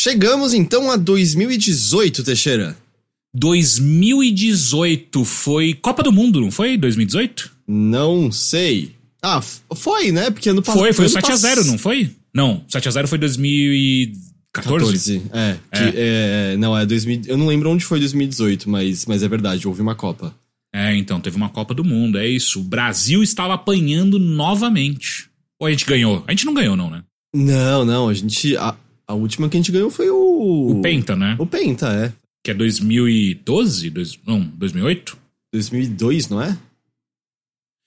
Chegamos então a 2018, Teixeira. 2018 foi Copa do Mundo, não foi? 2018? Não sei. Ah, foi, né? Porque ano passado. Foi, foi o ano 7x0, pass- não foi? Não, 7x0 foi 2014. 14. É, que, é, Não, é 2000. Eu não lembro onde foi 2018, mas, mas é verdade, houve uma Copa. É, então, teve uma Copa do Mundo, é isso. O Brasil estava apanhando novamente. Ou a gente ganhou? A gente não ganhou, não, né? Não, não, a gente. A, a última que a gente ganhou foi o. O Penta, né? O Penta, é. Que é 2012? Dois, não, 2008? 2002, não é?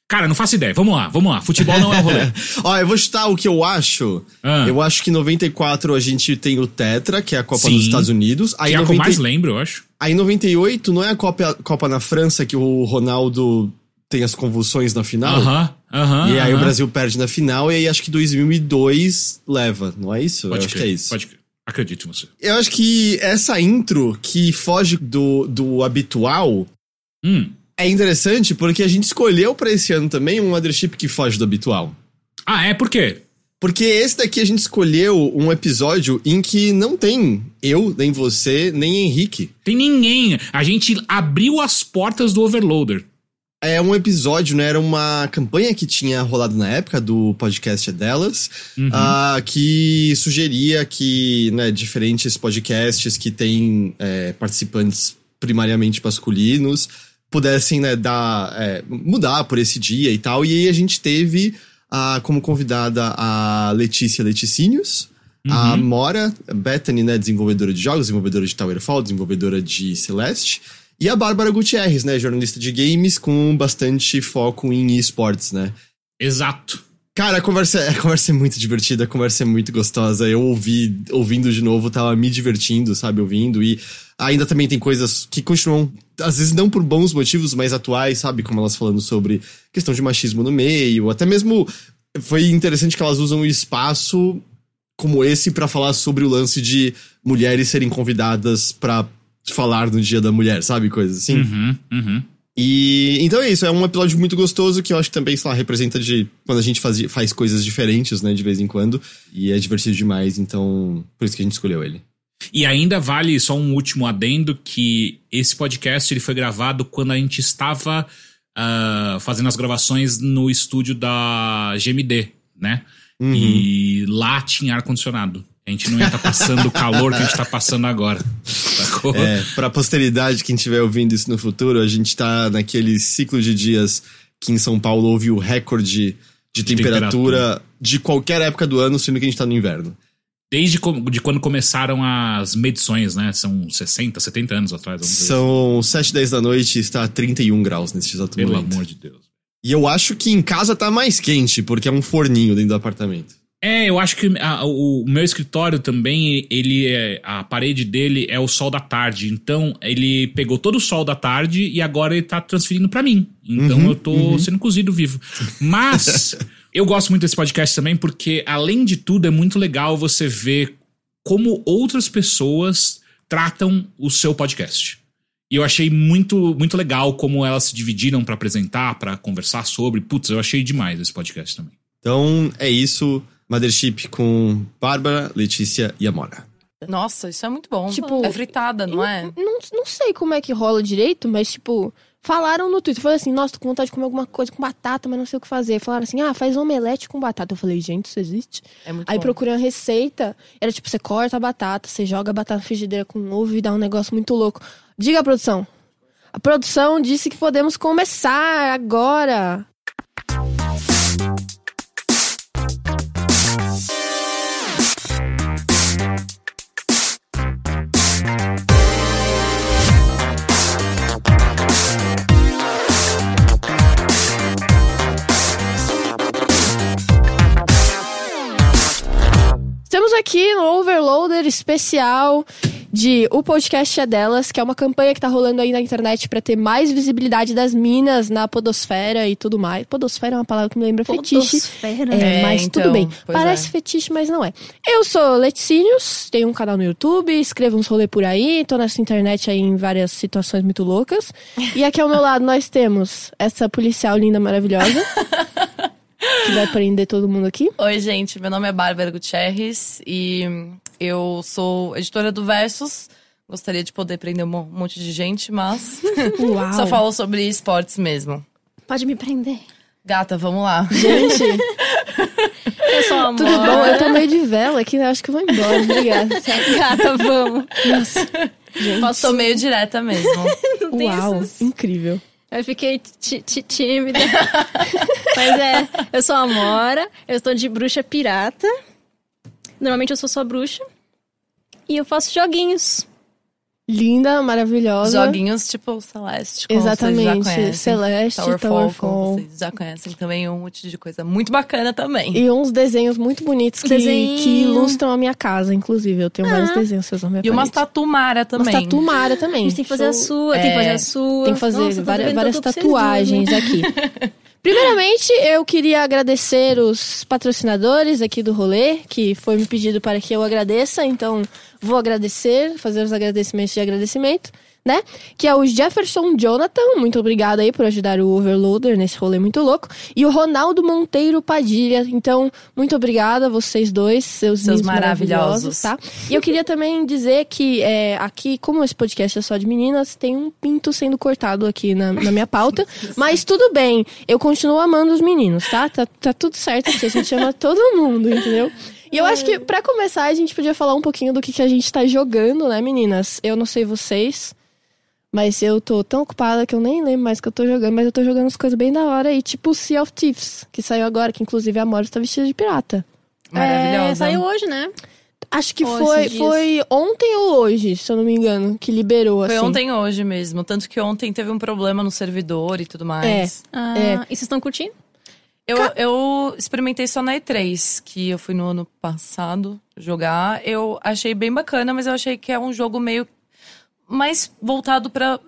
Cara, não faço ideia. Vamos lá, vamos lá. Futebol não é rolê. Ó, eu vou chutar o que eu acho. Ah, Eu acho que em 94 a gente tem o Tetra, que é a Copa Sim. dos Estados Unidos. que Aí, é a que eu 90 mais lembro, eu acho. aí 98 não é a Copa, Copa na França que o Ronaldo tem as convulsões na final? Aham, aham. E aí aham. o Brasil perde na final, e aí acho que 2002 leva, não é isso? Pode eu acho crer, que é isso. Pode crer. Acredito em você. Eu acho que essa intro que foge do, do habitual Hum. é interessante porque a gente escolheu pra esse ano também um mothership que foge do habitual. Ah, é? Por quê? Porque esse daqui a gente escolheu um episódio em que não tem eu, nem você, nem Henrique. Tem ninguém. A gente abriu as portas do Overloader. É um episódio, né? Era uma campanha que tinha rolado na época do podcast delas, Uhum. ah, que sugeria que né, diferentes podcasts que têm é, participantes primariamente masculinos pudessem né, dar, é, mudar por esse dia e tal. E aí a gente teve ah, como convidada a Letícia Leticínios, a Uhum. Mora Bethany, né, desenvolvedora de jogos, desenvolvedora de Towerfall, desenvolvedora de Celeste. E a Bárbara Gutierrez, né, jornalista de games com bastante foco em esportes, né? Exato. Cara, a conversa, a conversa é muito divertida, a conversa é muito gostosa. Eu ouvi, ouvindo de novo, tava me divertindo, sabe, ouvindo. E ainda também tem coisas que continuam, às vezes não por bons motivos, mas atuais, sabe? Como elas falando sobre questão de machismo no meio. Até mesmo foi interessante que elas usam o espaço como esse pra falar sobre o lance de mulheres serem convidadas pra falar no Dia da Mulher, sabe? Coisas assim. Uhum, uhum. E então é isso, é um episódio muito gostoso que eu acho que também, sei lá, representa de quando a gente faz, faz coisas diferentes, né, de vez em quando. E é divertido demais, então por isso que a gente escolheu ele. E ainda vale só um último adendo que esse podcast ele foi gravado quando a gente estava ah, fazendo as gravações no estúdio da GMD, né? Uhum. E lá tinha ar-condicionado. A gente não ia estar passando o calor que a gente tá passando agora. Sacou? É, pra posteridade, quem estiver ouvindo isso no futuro, a gente tá naquele ciclo de dias que em São Paulo houve o recorde de, temperatura, temperatura. de qualquer época do ano, sendo que a gente tá no inverno. Desde de quando começaram as medições, né? São 60, 70 anos atrás. São 7, 10 da noite e está a 31 graus nesse exato. Pelo momento. amor de Deus. E eu acho que em casa tá mais quente, porque é um forninho dentro do apartamento. É, eu acho que a- o meu escritório também, ele é, a parede dele é o sol da tarde. Então, ele pegou todo o sol da tarde e agora ele tá transferindo pra mim. Então, Uhum, eu tô sendo cozido vivo. Mas, eu gosto muito desse podcast também porque, além de tudo, é muito legal você ver como outras pessoas tratam o seu podcast. E eu achei muito, muito legal como elas se dividiram pra apresentar, pra conversar sobre. Putz, eu achei demais esse podcast também. Então é isso, Mothership com Bárbara, Letícia e Amora. Nossa, isso é muito bom. Tipo, é fritada, não é? Não, não sei como é que rola direito, mas, tipo, falaram no Twitter. Falaram assim, nossa, tô com vontade de comer alguma coisa com batata, mas não sei o que fazer. Falaram assim, ah, faz omelete com batata. Eu falei, gente, isso existe? É muito Aí bom. procurei uma receita. Era tipo, você corta a batata, você joga a batata na frigideira com ovo e dá um negócio muito louco. Diga a produção. A produção disse que podemos começar agora. Aqui no Overloader especial de O Podcast é Delas, que é uma campanha que tá rolando aí na internet pra ter mais visibilidade das minas na podosfera e tudo mais. Podosfera é uma palavra que me lembra fetiche. Podosfera. É, É, mas então, tudo bem. pois Parece é. fetiche, mas não é. Eu sou Leticínios, tenho um canal no YouTube, escrevo uns rolê por aí, tô nessa internet aí em várias situações muito loucas. E aqui ao meu lado nós temos essa policial linda, maravilhosa. que vai prender todo mundo aqui. Oi, gente. Meu nome é Bárbara Gutierrez e Eu sou editora do Versus. Gostaria de poder prender um mo- monte de gente, mas Uau. só falo sobre esportes mesmo. Pode me prender. Gata, vamos lá. Gente, Eu sou amor. tudo bom? Eu tô meio de vela aqui, né? acho que eu vou embora. Obrigada. Gata, vamos. Nossa. Gente. Sou meio direta mesmo. Uau, incrível. Eu fiquei tímida. Mas é, eu sou a Amora, eu estou de bruxa pirata. Normalmente eu sou só bruxa. E eu faço joguinhos. Linda, maravilhosa. Joguinhos tipo Celeste, Exatamente. vocês já conhecem. Celeste, Towerfall, vocês já conhecem também, um monte de coisa muito bacana também. E uns desenhos muito bonitos que, que ilustram a minha casa, inclusive. Eu tenho vários desenhos seus na minha E umas parede. tatu mara também. Umas tatu Mara A também. gente tem que fazer a sua, tem que fazer a sua. Tem que fazer Nossa, várias, várias duas, tatuagens aqui. Primeiramente, eu queria agradecer os patrocinadores aqui do rolê, que foi me pedido para que eu agradeça, então vou agradecer, fazer os agradecimentos de agradecimento, né? Que é o Jefferson Jonathan, muito obrigado aí por ajudar o Overloader nesse rolê muito louco, e o Ronaldo Monteiro Padilha, então muito obrigada a vocês dois, seus, Seus maravilhosos. tá? E eu queria também dizer que é, aqui, como esse podcast é só de meninas, tem um pinto sendo cortado aqui na, na minha pauta. mas tudo bem, eu continuo amando os meninos, tá? Tá, tá tudo certo aqui, a gente ama todo mundo, entendeu? E eu acho que, pra começar, a gente podia falar um pouquinho do que, que a gente tá jogando, né, meninas? Eu não sei vocês, mas eu tô tão ocupada que eu nem lembro mais o que eu tô jogando, mas eu tô jogando as coisas bem da hora aí, tipo Sea of Thieves, que saiu agora, que inclusive a Mora está vestida de pirata. Maravilhosa. É, saiu hoje, né? Acho que Ou foi, dias. foi ontem ou hoje, se eu não me engano, que liberou, Foi assim. ontem hoje mesmo. Tanto que ontem teve um problema no servidor e tudo mais. Ah, É. E vocês estão curtindo? Eu, eu experimentei só na E3, que eu fui no ano passado jogar. Eu achei bem bacana, mas eu achei que é um jogo meio mais voltado pra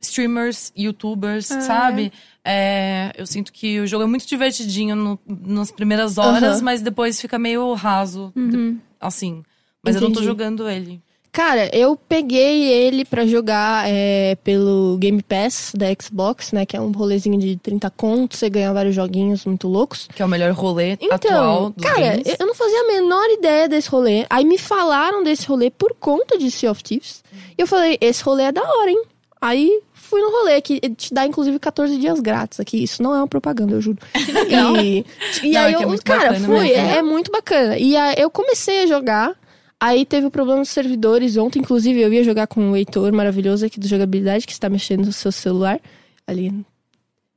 streamers, youtubers, sabe? É, eu sinto que o jogo é muito divertidinho no- nas primeiras horas, Aham. mas depois fica meio raso. de- assim. Mas eu não tô Entendi. jogando ele. Cara, eu peguei ele pra jogar é, pelo Game Pass da Xbox, né? Que é um rolezinho de 30 contos, você ganha vários joguinhos muito loucos. Que é o melhor rolê atual Então, dos cara, games. eu- não fazia a menor ideia desse rolê. Aí me falaram desse rolê por conta de Sea of Thieves. E eu falei, esse rolê é da hora, hein? Aí fui no rolê, que te dá inclusive 14 dias grátis aqui. Isso não é uma propaganda, eu juro. E, e Não, aí é é eu, muito cara, fui, é, é muito bacana. E aí eu comecei a jogar. Aí teve o problema dos servidores ontem, inclusive eu ia jogar com o Heitor maravilhoso aqui do Jogabilidade, que está mexendo no seu celular. Ali.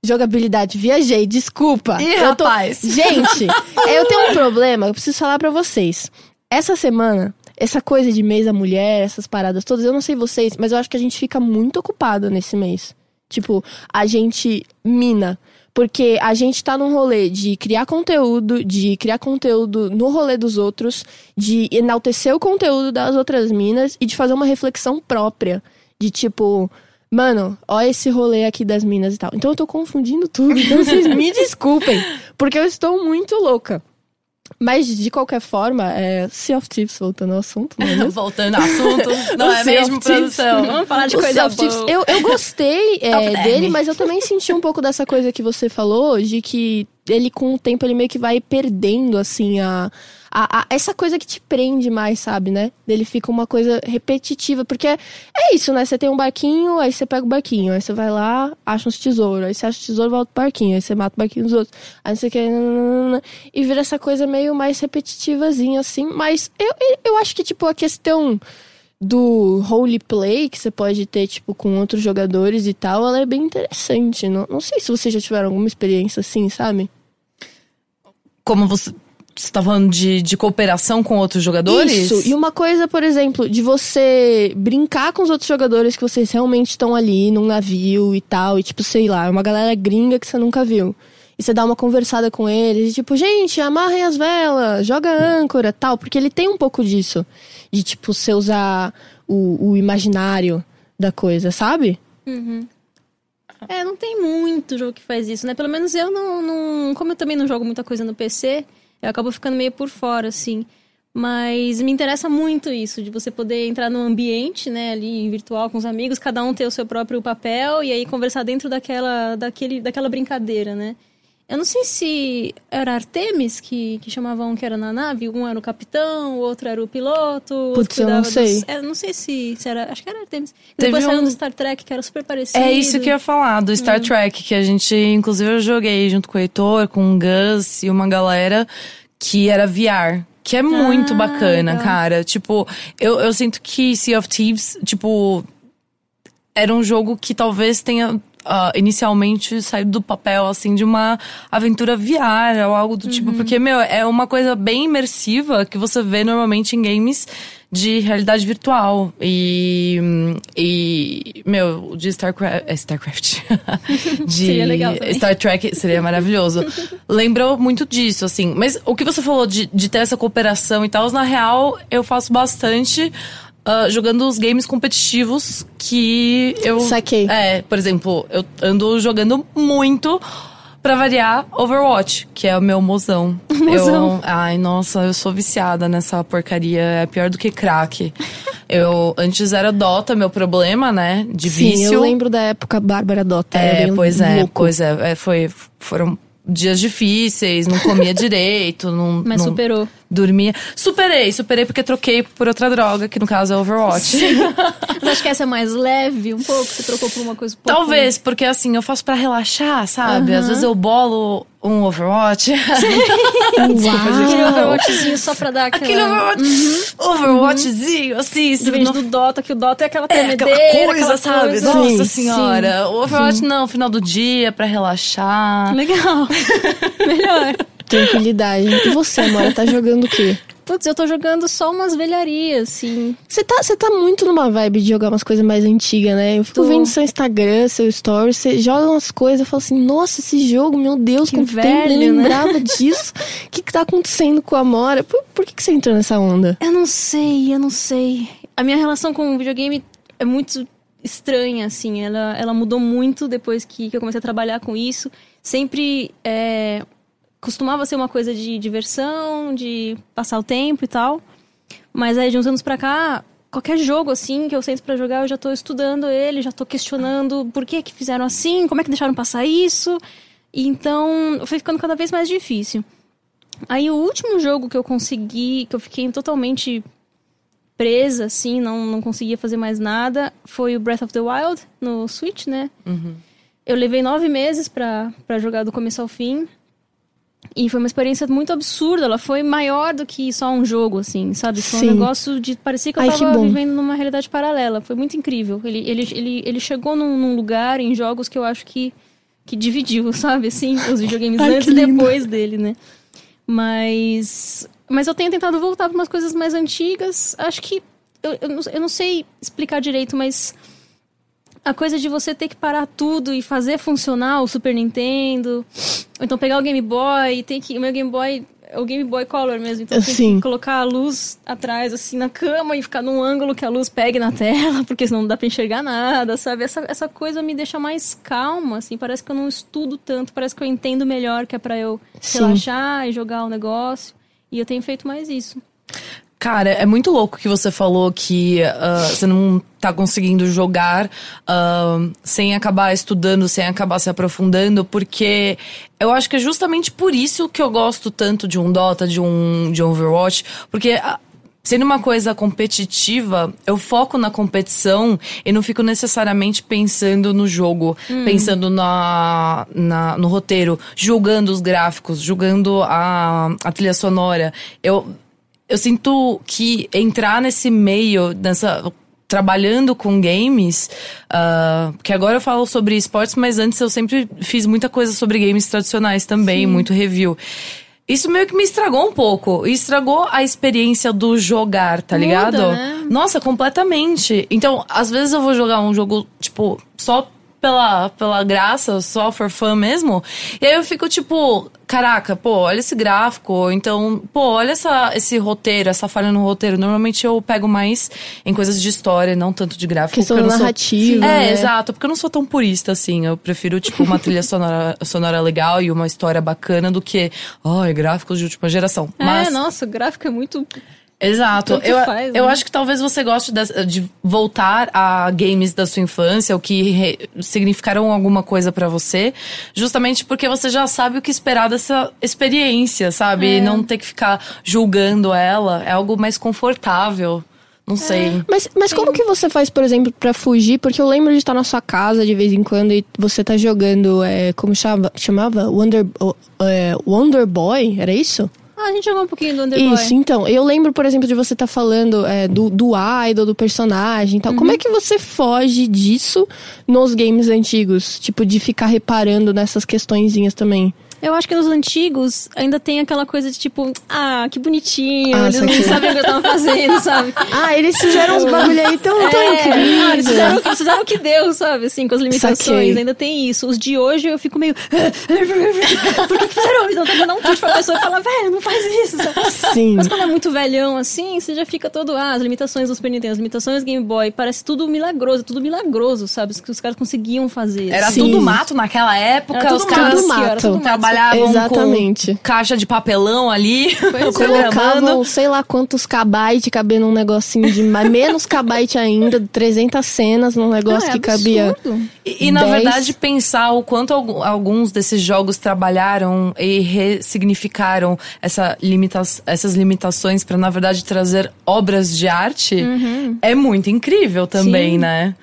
Jogabilidade, viajei, desculpa. Ih, Eu tô- rapaz. Gente, eu tenho um problema, eu preciso falar pra vocês. Essa semana, essa coisa de mês da mulher, essas paradas todas, eu não sei vocês, mas eu acho que a gente fica muito ocupado nesse mês. Tipo, a gente mina. Porque a gente tá num rolê de criar conteúdo, de criar conteúdo no rolê dos outros, de enaltecer o conteúdo das outras minas e de fazer uma reflexão própria. De tipo, mano, ó esse rolê aqui das minas e tal. Então eu tô confundindo tudo, então vocês me desculpem, porque eu estou muito louca. Mas de qualquer forma, é Sea of Thieves, voltando ao assunto, não é? Voltando ao assunto, não é mesmo, Thieves. produção? Vamos falar de O coisa Sea of Thieves, boa. eu, eu gostei é, dele, mas eu também senti um pouco dessa coisa que você falou, de que ele, com o tempo, ele meio que vai perdendo, assim, a, a, a- essa coisa que te prende mais, sabe, né? Ele fica uma coisa repetitiva, porque é, é isso, né? Você tem um barquinho, aí você pega o barquinho, aí você vai lá, acha uns tesouros, aí você acha o tesouro, volta pro barquinho, aí você mata o barquinho dos outros, aí você quer... E vira essa coisa meio mais repetitivazinha, assim, mas eu, eu, eu acho que, tipo, a questão do roleplay que você pode ter, tipo, com outros jogadores e tal, ela é bem interessante. Não, não sei se vocês já tiveram alguma experiência assim, sabe? Como você. Você tá falando de, de cooperação com outros jogadores? Isso. E uma coisa, por exemplo, de você brincar com os outros jogadores que vocês realmente estão ali num navio e tal, e tipo, sei lá, uma galera gringa que você nunca viu. E você dá uma conversada com eles, e tipo, gente, amarrem as velas, joga âncora, tal, porque ele tem um pouco disso. De, tipo, você usar o, o imaginário da coisa, sabe? É, não tem muito jogo que faz isso, né? Pelo menos eu não, não. Como eu também não jogo muita coisa no PC, eu acabo ficando meio por fora, assim. Mas me interessa muito isso, de você poder entrar num ambiente, né, ali virtual com os amigos, cada um ter o seu próprio papel e aí conversar dentro daquela, daquele, daquela brincadeira, né? Eu não sei se era Artemis que, que chamavam um que era na nave, um era o capitão, o outro era o piloto. Putz, eu não sei. Dos, é, não sei se, se era. Acho que era Artemis. Teve Depois saiu um- do Star Trek, que era super parecido. É isso que eu ia falar, do Star Trek, que a gente, inclusive, eu joguei junto com o Heitor, com o Gus e uma galera que era VR. Que é muito Ah, bacana, legal. cara. Tipo, eu, eu sinto que Sea of Thieves, tipo, era um jogo que talvez tenha ah, inicialmente saído do papel, assim, de uma aventura VR ou algo do tipo. Porque, meu, é uma coisa bem imersiva que você vê normalmente em games de realidade virtual. E. E. Meu, de StarCraft. É StarCraft. de Seria legal também. Star Trek seria maravilhoso. Lembrou muito disso, assim. Mas o que você falou de, de ter essa cooperação e tal, na real, eu faço bastante. Ah, jogando os games competitivos que eu. Saquei. É, por exemplo, eu ando jogando muito. Pra variar, Overwatch, que é o meu mozão. Mozão. Eu, ai, nossa, eu sou viciada nessa porcaria. É pior do que crack. eu, antes era Dota, meu problema, né? De Sim, vício. eu lembro da época Bárbara Dota. É, pois é, louco. pois é, é, foi, foram dias difíceis, não comia direito, não, Mas não superou. dormia. Superei, superei porque troquei por outra droga, que no caso é Overwatch. Mas acho que essa é mais leve um pouco, você trocou por uma coisa um pouco... Talvez, porque assim, eu faço pra relaxar, sabe? Às vezes eu bolo um Overwatch. Aquele Uau! Overwatchzinho só pra dar aquela... Aquele Overwatch, Overwatchzinho, assim, Em se vez não do Dota, que o Dota é aquela É, aquela tremedeira, coisa, aquela sabe? coisa. Nossa Sim, senhora. O Overwatch não, final do dia, pra relaxar. Legal. Melhor. Tranquilidade. E você, Amora, tá jogando o quê? Putz, eu tô jogando só umas velharias, assim. Você tá, tá muito numa vibe de jogar umas coisas mais antigas, né? Eu fico Tô. vendo seu Instagram, seu story, você joga umas coisas, eu falo assim, nossa, esse jogo, meu Deus, Que tempo velho, eu né? lembrava disso. O que que tá acontecendo com a Amora? Por, por que que você entrou nessa onda? Eu não sei, eu não sei. A minha relação com o videogame é muito estranha, assim. Ela, ela mudou muito depois que, que eu comecei a trabalhar com isso. Sempre é, costumava ser uma coisa de diversão, de passar o tempo e tal. Mas aí de uns anos pra cá, qualquer jogo assim que eu sento pra jogar, eu já tô estudando ele, já tô questionando por que que fizeram assim, como é que deixaram passar isso. E então, foi ficando cada vez mais difícil. Aí o último jogo que eu consegui, que eu fiquei totalmente presa, assim, não, não conseguia fazer mais nada, foi o Breath of the Wild no Switch, né? Eu levei nove meses pra jogar do começo ao fim. E foi uma experiência muito absurda. Ela foi maior do que só um jogo, assim, sabe? Foi Sim. um negócio de. Parecia que eu Ai, tava que vivendo numa realidade paralela. Foi muito incrível. Ele, ele, ele, ele chegou num, num lugar em jogos que eu acho que, que dividiu, sabe? Assim, os videogames Ai, antes e depois dele, né? Mas. Mas eu tenho tentado voltar para umas coisas mais antigas. Acho que. Eu, eu, não, eu não sei explicar direito, mas. A coisa de você ter que parar tudo e fazer funcionar o Super Nintendo. Então pegar o Game Boy e tem que. O meu Game Boy é o Game Boy Color mesmo. Então tem Sim. que colocar a luz atrás, assim, na cama e ficar num ângulo que a luz pegue na tela, porque senão não dá pra enxergar nada, sabe? Essa, essa coisa me deixa mais calma, assim. Parece que eu não estudo tanto, parece que eu entendo melhor que é pra eu Sim. relaxar e jogar o negócio. E eu tenho feito mais isso. Cara, é muito louco que você falou que ah, você não tá conseguindo jogar ah, sem acabar estudando, sem acabar se aprofundando, porque eu acho que é justamente por isso que eu gosto tanto de um Dota, de um, de um Overwatch, porque. ah, Sendo uma coisa competitiva, eu foco na competição e não fico necessariamente pensando no jogo, pensando na, na- no roteiro, julgando os gráficos, julgando a, a trilha sonora. Eu, eu sinto que entrar nesse meio, nessa trabalhando com games, ah, que agora eu falo sobre esportes, mas antes eu sempre fiz muita coisa sobre games tradicionais também, muito review. Isso meio que me estragou um pouco. Estragou a experiência do jogar, tá Muda, ligado? né? Nossa, completamente. Então, às vezes eu vou jogar um jogo, tipo, só pela, pela graça, só for fun mesmo. E aí eu fico tipo, caraca, pô, olha esse gráfico. Então, pô, olha essa, esse roteiro, essa falha no roteiro. Normalmente eu pego mais em coisas de história, não tanto de gráfico. Questão eu não sou- É, né? exato. Porque eu não sou tão purista assim. Eu prefiro, tipo, uma trilha sonora, sonora legal e uma história bacana do que, ai, gráficos de última geração. Mas, É, nossa, o gráfico é muito Exato. Tanto Eu, faz, eu né? acho que talvez você goste de, de voltar a games da sua infância, o que re- significaram alguma coisa pra você, justamente porque você já sabe o que esperar dessa experiência, sabe? É. E não ter que ficar julgando ela. É algo mais confortável. Não sei. Mas, mas como que você faz, por exemplo, pra fugir? Porque eu lembro de estar na sua casa de vez em quando e você tá jogando, é, como chama, chamava? Wonder, o- é, Wonder Boy? Era isso? Ah, a gente jogou um pouquinho do Underboy. Isso, então. Eu lembro, por exemplo, de você estar falando é, do, do idol, do personagem e tal. Como é que você foge disso nos games antigos? Tipo, de ficar reparando nessas questõezinhas também. Eu acho que nos antigos ainda tem aquela coisa de tipo, ah, que bonitinho, Ah, eles não sabem o que eu tava fazendo, sabe? Ah, eles fizeram uns bagulho aí tão, tão É, incrível. ah, eles fizeram, eles fizeram o que deu, sabe? Assim, com as limitações. Saquei. Ainda tem isso. Os de hoje eu fico meio. Por que que fizeram isso? Então, dar um tweet pra pessoa e falar, velho, não faz isso. sabe? Sim. Mas quando é muito velhão assim, você já fica todo. Ah, as limitações do Super Nintendo, as limitações do Game Boy. Parece tudo milagroso, tudo milagroso, sabe? Os que os caras conseguiam fazer. Era Sim. tudo mato naquela época, Era tudo os caras tudo mato. era tudo mato. Trabalhavam Exatamente. com caixa de papelão ali, é. Colocavam sei lá quantos kbytes cabendo num negocinho de mais menos kbyte ainda, 300 cenas num negócio Ah, é que cabia. absurdo. E, e, na 10. verdade, pensar o quanto algu- alguns desses jogos trabalharam e ressignificaram essa limita essas limitações para na verdade, trazer obras de arte é muito incrível também, Sim. né?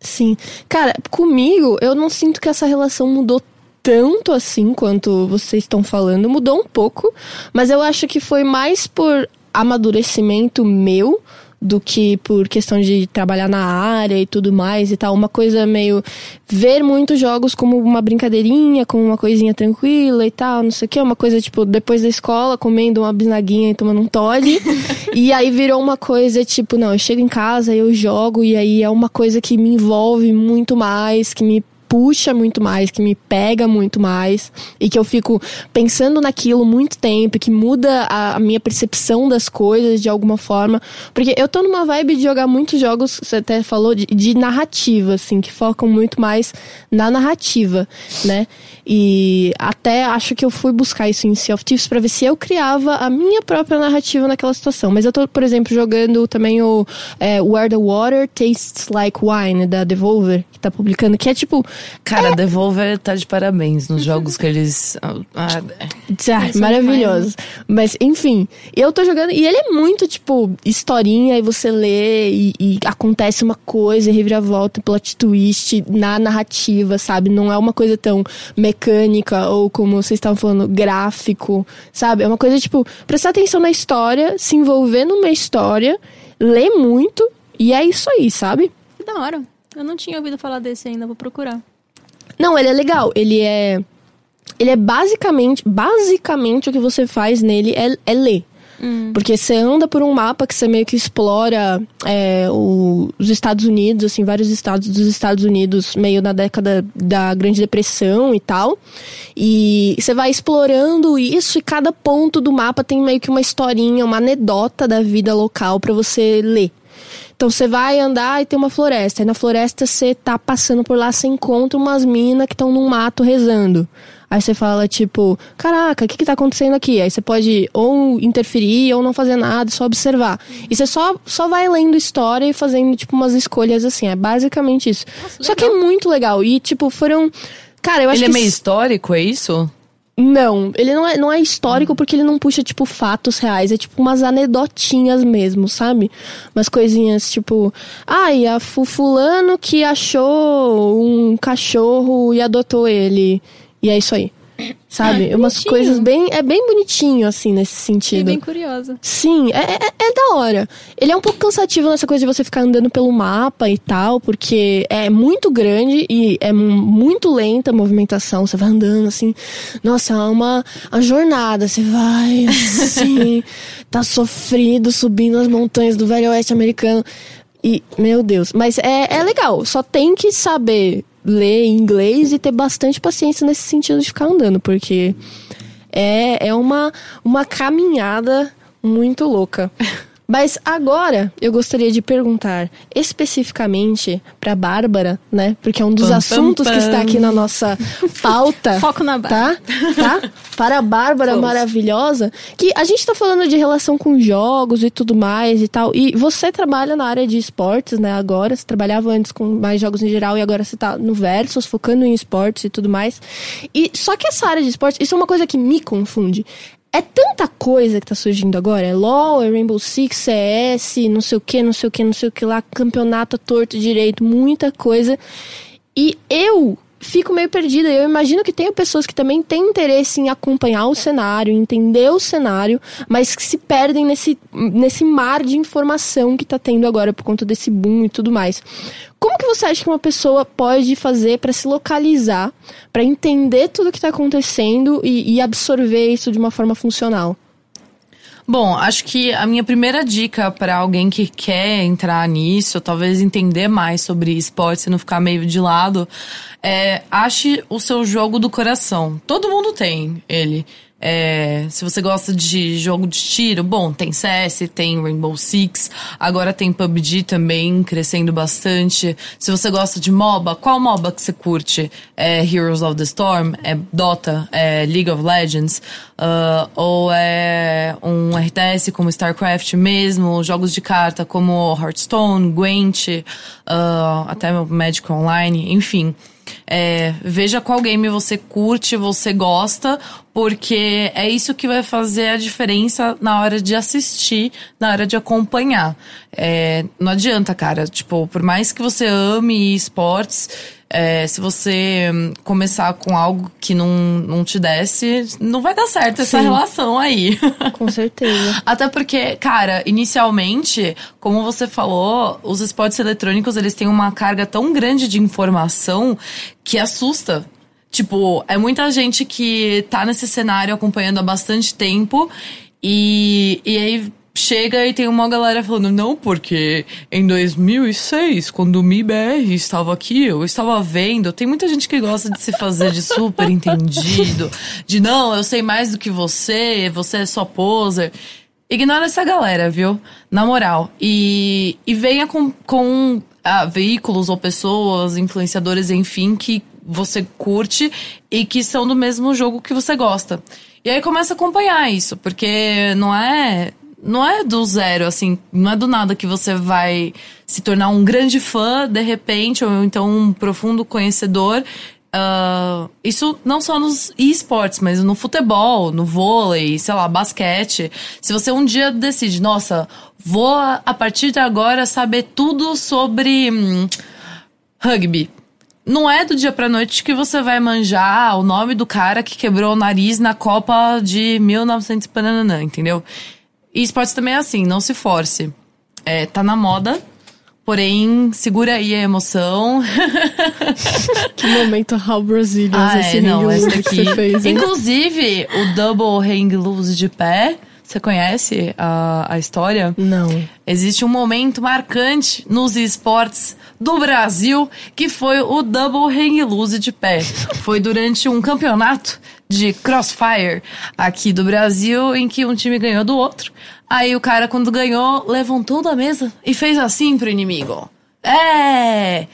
Sim. Cara, comigo, eu não sinto que essa relação mudou tanto assim quanto vocês estão falando. Mudou um pouco, mas eu acho que foi mais por amadurecimento meu do que por questão de trabalhar na área e tudo mais e tal. Uma coisa meio. ver muitos jogos como uma brincadeirinha, como uma coisinha tranquila e tal, não sei o que. Uma coisa tipo, depois da escola, comendo uma bisnaguinha e tomando um Todd. e aí virou uma coisa tipo, não, eu chego em casa, eu jogo e aí é uma coisa que me envolve muito mais, que me puxa muito mais, que me pega muito mais e que eu fico pensando naquilo muito tempo, que muda a, a minha percepção das coisas de alguma forma. Porque eu tô numa vibe de jogar muitos jogos, você até falou, de, de narrativa, assim, que focam muito mais na narrativa, né? E até acho que eu fui buscar isso em Sea of Thieves pra ver se eu criava a minha própria narrativa naquela situação. Mas eu tô, por exemplo, jogando também o é, Where the Water Tastes Like Wine, da Devolver, que tá publicando, que é tipo, Cara, Devolver tá de parabéns nos jogos que eles. ah, ah, Eles são maravilhoso. Mas, enfim, eu tô jogando. E ele é muito, tipo, historinha, e você lê e, e acontece uma coisa, e reviravolta, plot twist na narrativa, sabe? Não é uma coisa tão mecânica ou, como vocês estavam falando, gráfico, sabe? É uma coisa, tipo, prestar atenção na história, se envolver numa história, ler muito, e é isso aí, sabe? Que da hora. Eu não tinha ouvido falar desse ainda, vou procurar. Não, ele é legal. Ele é. Ele é basicamente. Basicamente o que você faz nele é, é ler. Porque você anda por um mapa que você meio que explora é, o- os Estados Unidos, assim, vários estados dos Estados Unidos, meio na década da Grande Depressão e tal. E você vai explorando isso e cada ponto do mapa tem meio que uma historinha, uma anedota da vida local pra você ler. Então você vai andar e tem uma floresta. E na floresta você tá passando por lá, você encontra umas minas que estão num mato rezando. Aí você fala, tipo, caraca, o que que tá acontecendo aqui? Aí você pode ou interferir ou não fazer nada, só observar. E você só, só vai lendo história e fazendo, tipo, umas escolhas assim. É basicamente isso. só que é muito legal. E, tipo, foram. Cara, eu acho Ele é que. meio histórico, é isso? Não, ele não é, não é histórico porque ele não puxa, tipo, fatos reais. É tipo umas anedotinhas mesmo, sabe? Umas coisinhas, tipo... Ai, a fu- fulano que achou um cachorro e adotou ele. E é isso aí. Sabe? Umas bonitinho. coisas bem... É bem bonitinho, assim, nesse sentido. bem curiosa. Sim, é, é, é da hora. Ele é um pouco cansativo nessa coisa de você ficar andando pelo mapa e tal, porque é muito grande e é mu- muito lenta a movimentação. Você vai andando assim, nossa, é uma, uma jornada. Você vai assim, tá sofrido subindo as montanhas do Velho Oeste americano. E, meu Deus, mas é, é legal. Só tem que saber ler inglês e ter bastante paciência nesse sentido de ficar andando, porque é, é uma, uma caminhada muito louca. Mas agora eu gostaria de perguntar especificamente pra Bárbara, né? Porque é um dos Pam, pam, assuntos que está aqui na nossa pauta. Foco na barra. tá? Tá? Para a Bárbara Close. maravilhosa, que a gente tá falando de relação com jogos e tudo mais e tal. E você trabalha na área de esportes, né? Agora, você trabalhava antes com mais jogos em geral e agora você tá no Versus, focando em esportes e tudo mais. E só que essa área de esportes, isso é uma coisa que me confunde. É tanta coisa que tá surgindo agora. É LoL, é Rainbow Six, CS, não sei o que, não sei o que, não sei o que lá, campeonato torto direito, muita coisa. E eu fico meio perdida. Eu imagino que tenha pessoas que também têm interesse em acompanhar o cenário, entender o cenário, mas que se perdem nesse, nesse mar de informação que tá tendo agora por conta desse boom e tudo mais. Como que você acha que uma pessoa pode fazer para se localizar, para entender tudo que tá acontecendo e, e absorver isso de uma forma funcional? Bom, acho que a minha primeira dica para alguém que quer entrar nisso, talvez entender mais sobre esportes e não ficar meio de lado, é ache o seu jogo do coração. Todo mundo tem ele. É, se você gosta de jogo de tiro, bom, tem CS, tem Rainbow Six, agora tem PUBG também, crescendo bastante. Se você gosta de MOBA, qual MOBA que você curte? É Heroes of the Storm? É Dota? É League of Legends? Ah, ou é um RTS como StarCraft mesmo? Jogos de carta como Hearthstone, Gwent, ah, até Magic Online, enfim. É, veja qual game você curte, você gosta, porque é isso que vai fazer a diferença na hora de assistir, na hora de acompanhar. É, não adianta, cara. Tipo, por mais que você ame esportes, é, se você hum, começar com algo que não, não te desce, não vai dar certo essa Sim. relação aí. Com certeza. Até porque, cara, inicialmente, como você falou, os esportes eletrônicos, eles têm uma carga tão grande de informação que assusta. Tipo, é muita gente que tá nesse cenário acompanhando há bastante tempo e, e aí chega e tem uma galera falando, não, porque em 2006, quando o MIBR estava aqui, eu estava vendo. Tem muita gente que gosta de se fazer de super entendido, de não, eu sei mais do que você, você é só poser. Ignora essa galera, viu? Na moral. E, e venha com, com ah, veículos ou pessoas, influenciadores, enfim, que você curte e que são do mesmo jogo que você gosta. E aí começa a acompanhar isso, porque não é não é do zero, assim, não é do nada que você vai se tornar um grande fã de repente, ou então um profundo conhecedor. Ah, isso não só nos esportes, mas no futebol, no vôlei, sei lá, basquete. Se você um dia decide, nossa, vou a partir de agora saber tudo sobre hum, rugby. Não é do dia pra noite que você vai manjar o nome do cara que quebrou o nariz na Copa de 1900, pananã, entendeu? E esportes também é assim, não se force. É, tá na moda, porém, segura aí a emoção. Que momento How Brazilians Ah, esse é, não, esse daqui. fez. Inclusive, o double hang loose de pé, você conhece a, a história? Não. Existe um momento marcante nos esportes do Brasil que foi o double hang loose de pé. Foi durante um campeonato de crossfire aqui do Brasil em que um time ganhou do outro. Aí o cara, quando ganhou, levantou da mesa e fez assim pro inimigo. É!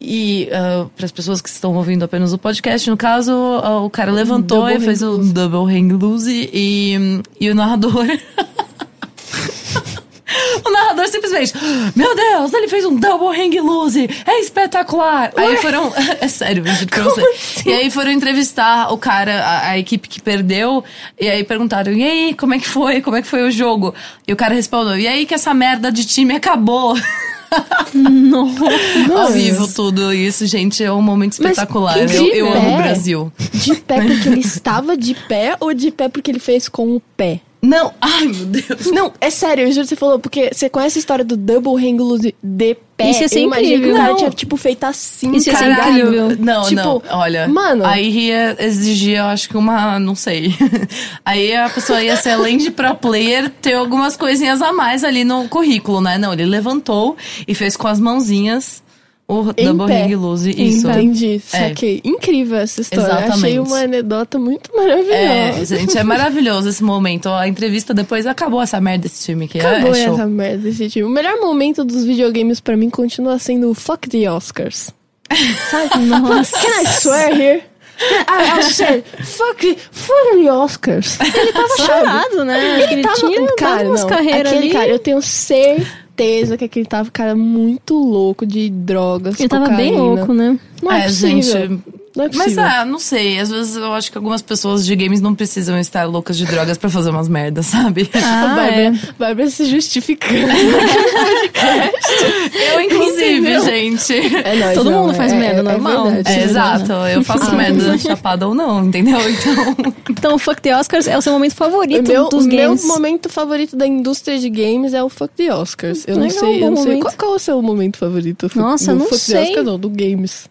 E para as pessoas que estão ouvindo apenas o podcast, no caso, ah, o cara levantou Double e fez o double hang loose e, e o narrador. O narrador simplesmente, meu Deus, ele fez um double hang loose, é espetacular. Aí foram, é sério, eu juro pra você. E aí foram entrevistar o cara, a, a equipe que perdeu, e aí perguntaram, e aí, como é que foi? Como é que foi o jogo? E o cara respondeu, e aí que essa merda de time acabou. Ao vivo tudo isso, gente, é um momento espetacular. Eu, eu amo o Brasil. De pé porque ele estava de pé ou de pé porque ele fez com o pé? Não, ai meu Deus. Não, é sério, eu juro que você falou, porque você conhece a história do double hang loose de pé. Isso ia ser eu imaginei que o incrível. cara Não. tinha, tipo, feito assim, Isso ia ser caralho. incrível. Não, Tipo, não, olha. mano. Aí ia exigir, eu acho que uma. Não sei. Aí a pessoa ia ser, além de pro player, ter algumas coisinhas a mais ali no currículo, né? Não, ele levantou e fez com as mãozinhas O Em Double pé. Ring Lose, isso. Entendi, É. saquei. Incrível essa história. Exatamente. Achei uma anedota muito É, maravilhosa. gente, é maravilhoso esse momento. A entrevista depois acabou essa merda desse time aqui. Acabou é, é essa merda esse time. O melhor momento dos videogames pra mim continua sendo o Fuck the Oscars. Sabe? Nossa. Can I swear here? I, I'll say, fuck, fuck the Oscars. Ele tava Chorado, né? Ele tava, tinha cara, umas não, carreiras aquele ali. cara, eu tenho certeza que aquele tava, cara, muito louco de drogas, Ele tava bem cocaína. louco, né? Não é, É, possível. gente, Não é Mas possível. ah, não sei. Às vezes eu acho que algumas pessoas de games não precisam estar loucas de drogas pra fazer umas merdas, sabe? A Ah, Bárbara, é. Bárbara se justificando. Eu, inclusive, Entendeu? gente. É nóis, Todo não, mundo faz é- merda, é- é normal. É, exato, eu faço Ah. merda chapada ou não, entendeu? Então. Então, o Fuck the Oscars é o seu momento favorito O meu, dos o meu games. momento favorito da indústria de games é o Fuck the Oscars. Eu não Legal, sei, eu não sei. Qual, qual é o seu momento favorito? Nossa, do não Fuck sei. the Oscars, não, do games.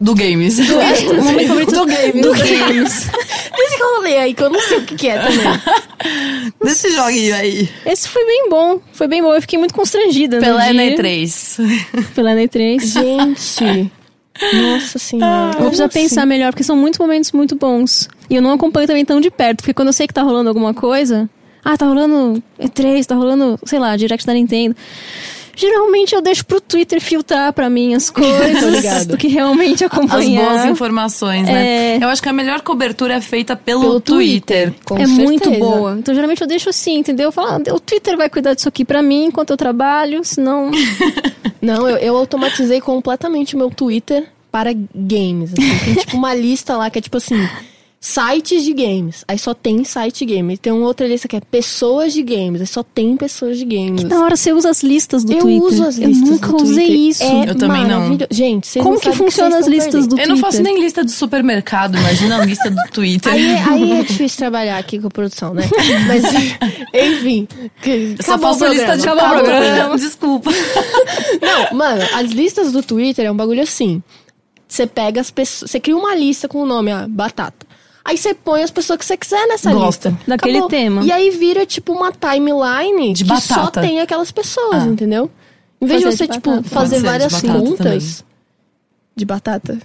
Do games. O momento favorito Do games. Do games. Eu rolê aí, que eu não sei o que, que é também. Desse joguinho aí. Esse foi bem bom. Foi bem bom. Eu fiquei muito constrangida. Pela no dia. N3. Pela N3. Gente. Nossa senhora. Vou precisar pensar melhor, porque são muitos momentos muito bons. E eu não acompanho também tão de perto, porque quando eu sei que tá rolando alguma coisa. Ah, tá rolando E3, tá rolando, sei lá, Direct da Nintendo. Geralmente eu deixo pro Twitter filtrar pra mim as coisas do que realmente As acompanhar. boas informações, né? É. Eu acho que a melhor cobertura é feita pelo, Pelo Twitter. Com é muito certeza. boa. Então, geralmente eu deixo assim, entendeu? Eu falo, ah, o Twitter vai cuidar disso aqui pra mim enquanto eu trabalho, senão. Não, eu, eu automatizei completamente o meu Twitter para games. assim. Tem tipo uma lista lá que é tipo assim. Sites de games. Aí só tem site game. Tem uma outra lista que é pessoas de games. Aí só tem pessoas de games. Na hora você usa as listas do eu Twitter. uso as Eu listas nunca do usei Twitter. isso. É Eu também não. Gente, vocês Como não que funciona as listas perdendo. do Eu Twitter? não faço nem lista do supermercado, imagina a lista do Twitter. Aí, é- aí é difícil trabalhar aqui com a produção, né? Mas, enfim. que- Eu só acabou faço o lista de programa, acabou o programa. Desculpa. Não, mano, as listas do Twitter é um bagulho assim. Você pega as pessoas. Você cria uma lista com o nome, ah, batata. Aí você põe as pessoas que você quiser nessa Gosta. lista. Daquele Acabou. tema. E aí vira, tipo, uma timeline De que só batata. tem aquelas pessoas, Ah. entendeu? Em vez Fazer de você, de tipo, batata. fazer de várias batata contas. De batata?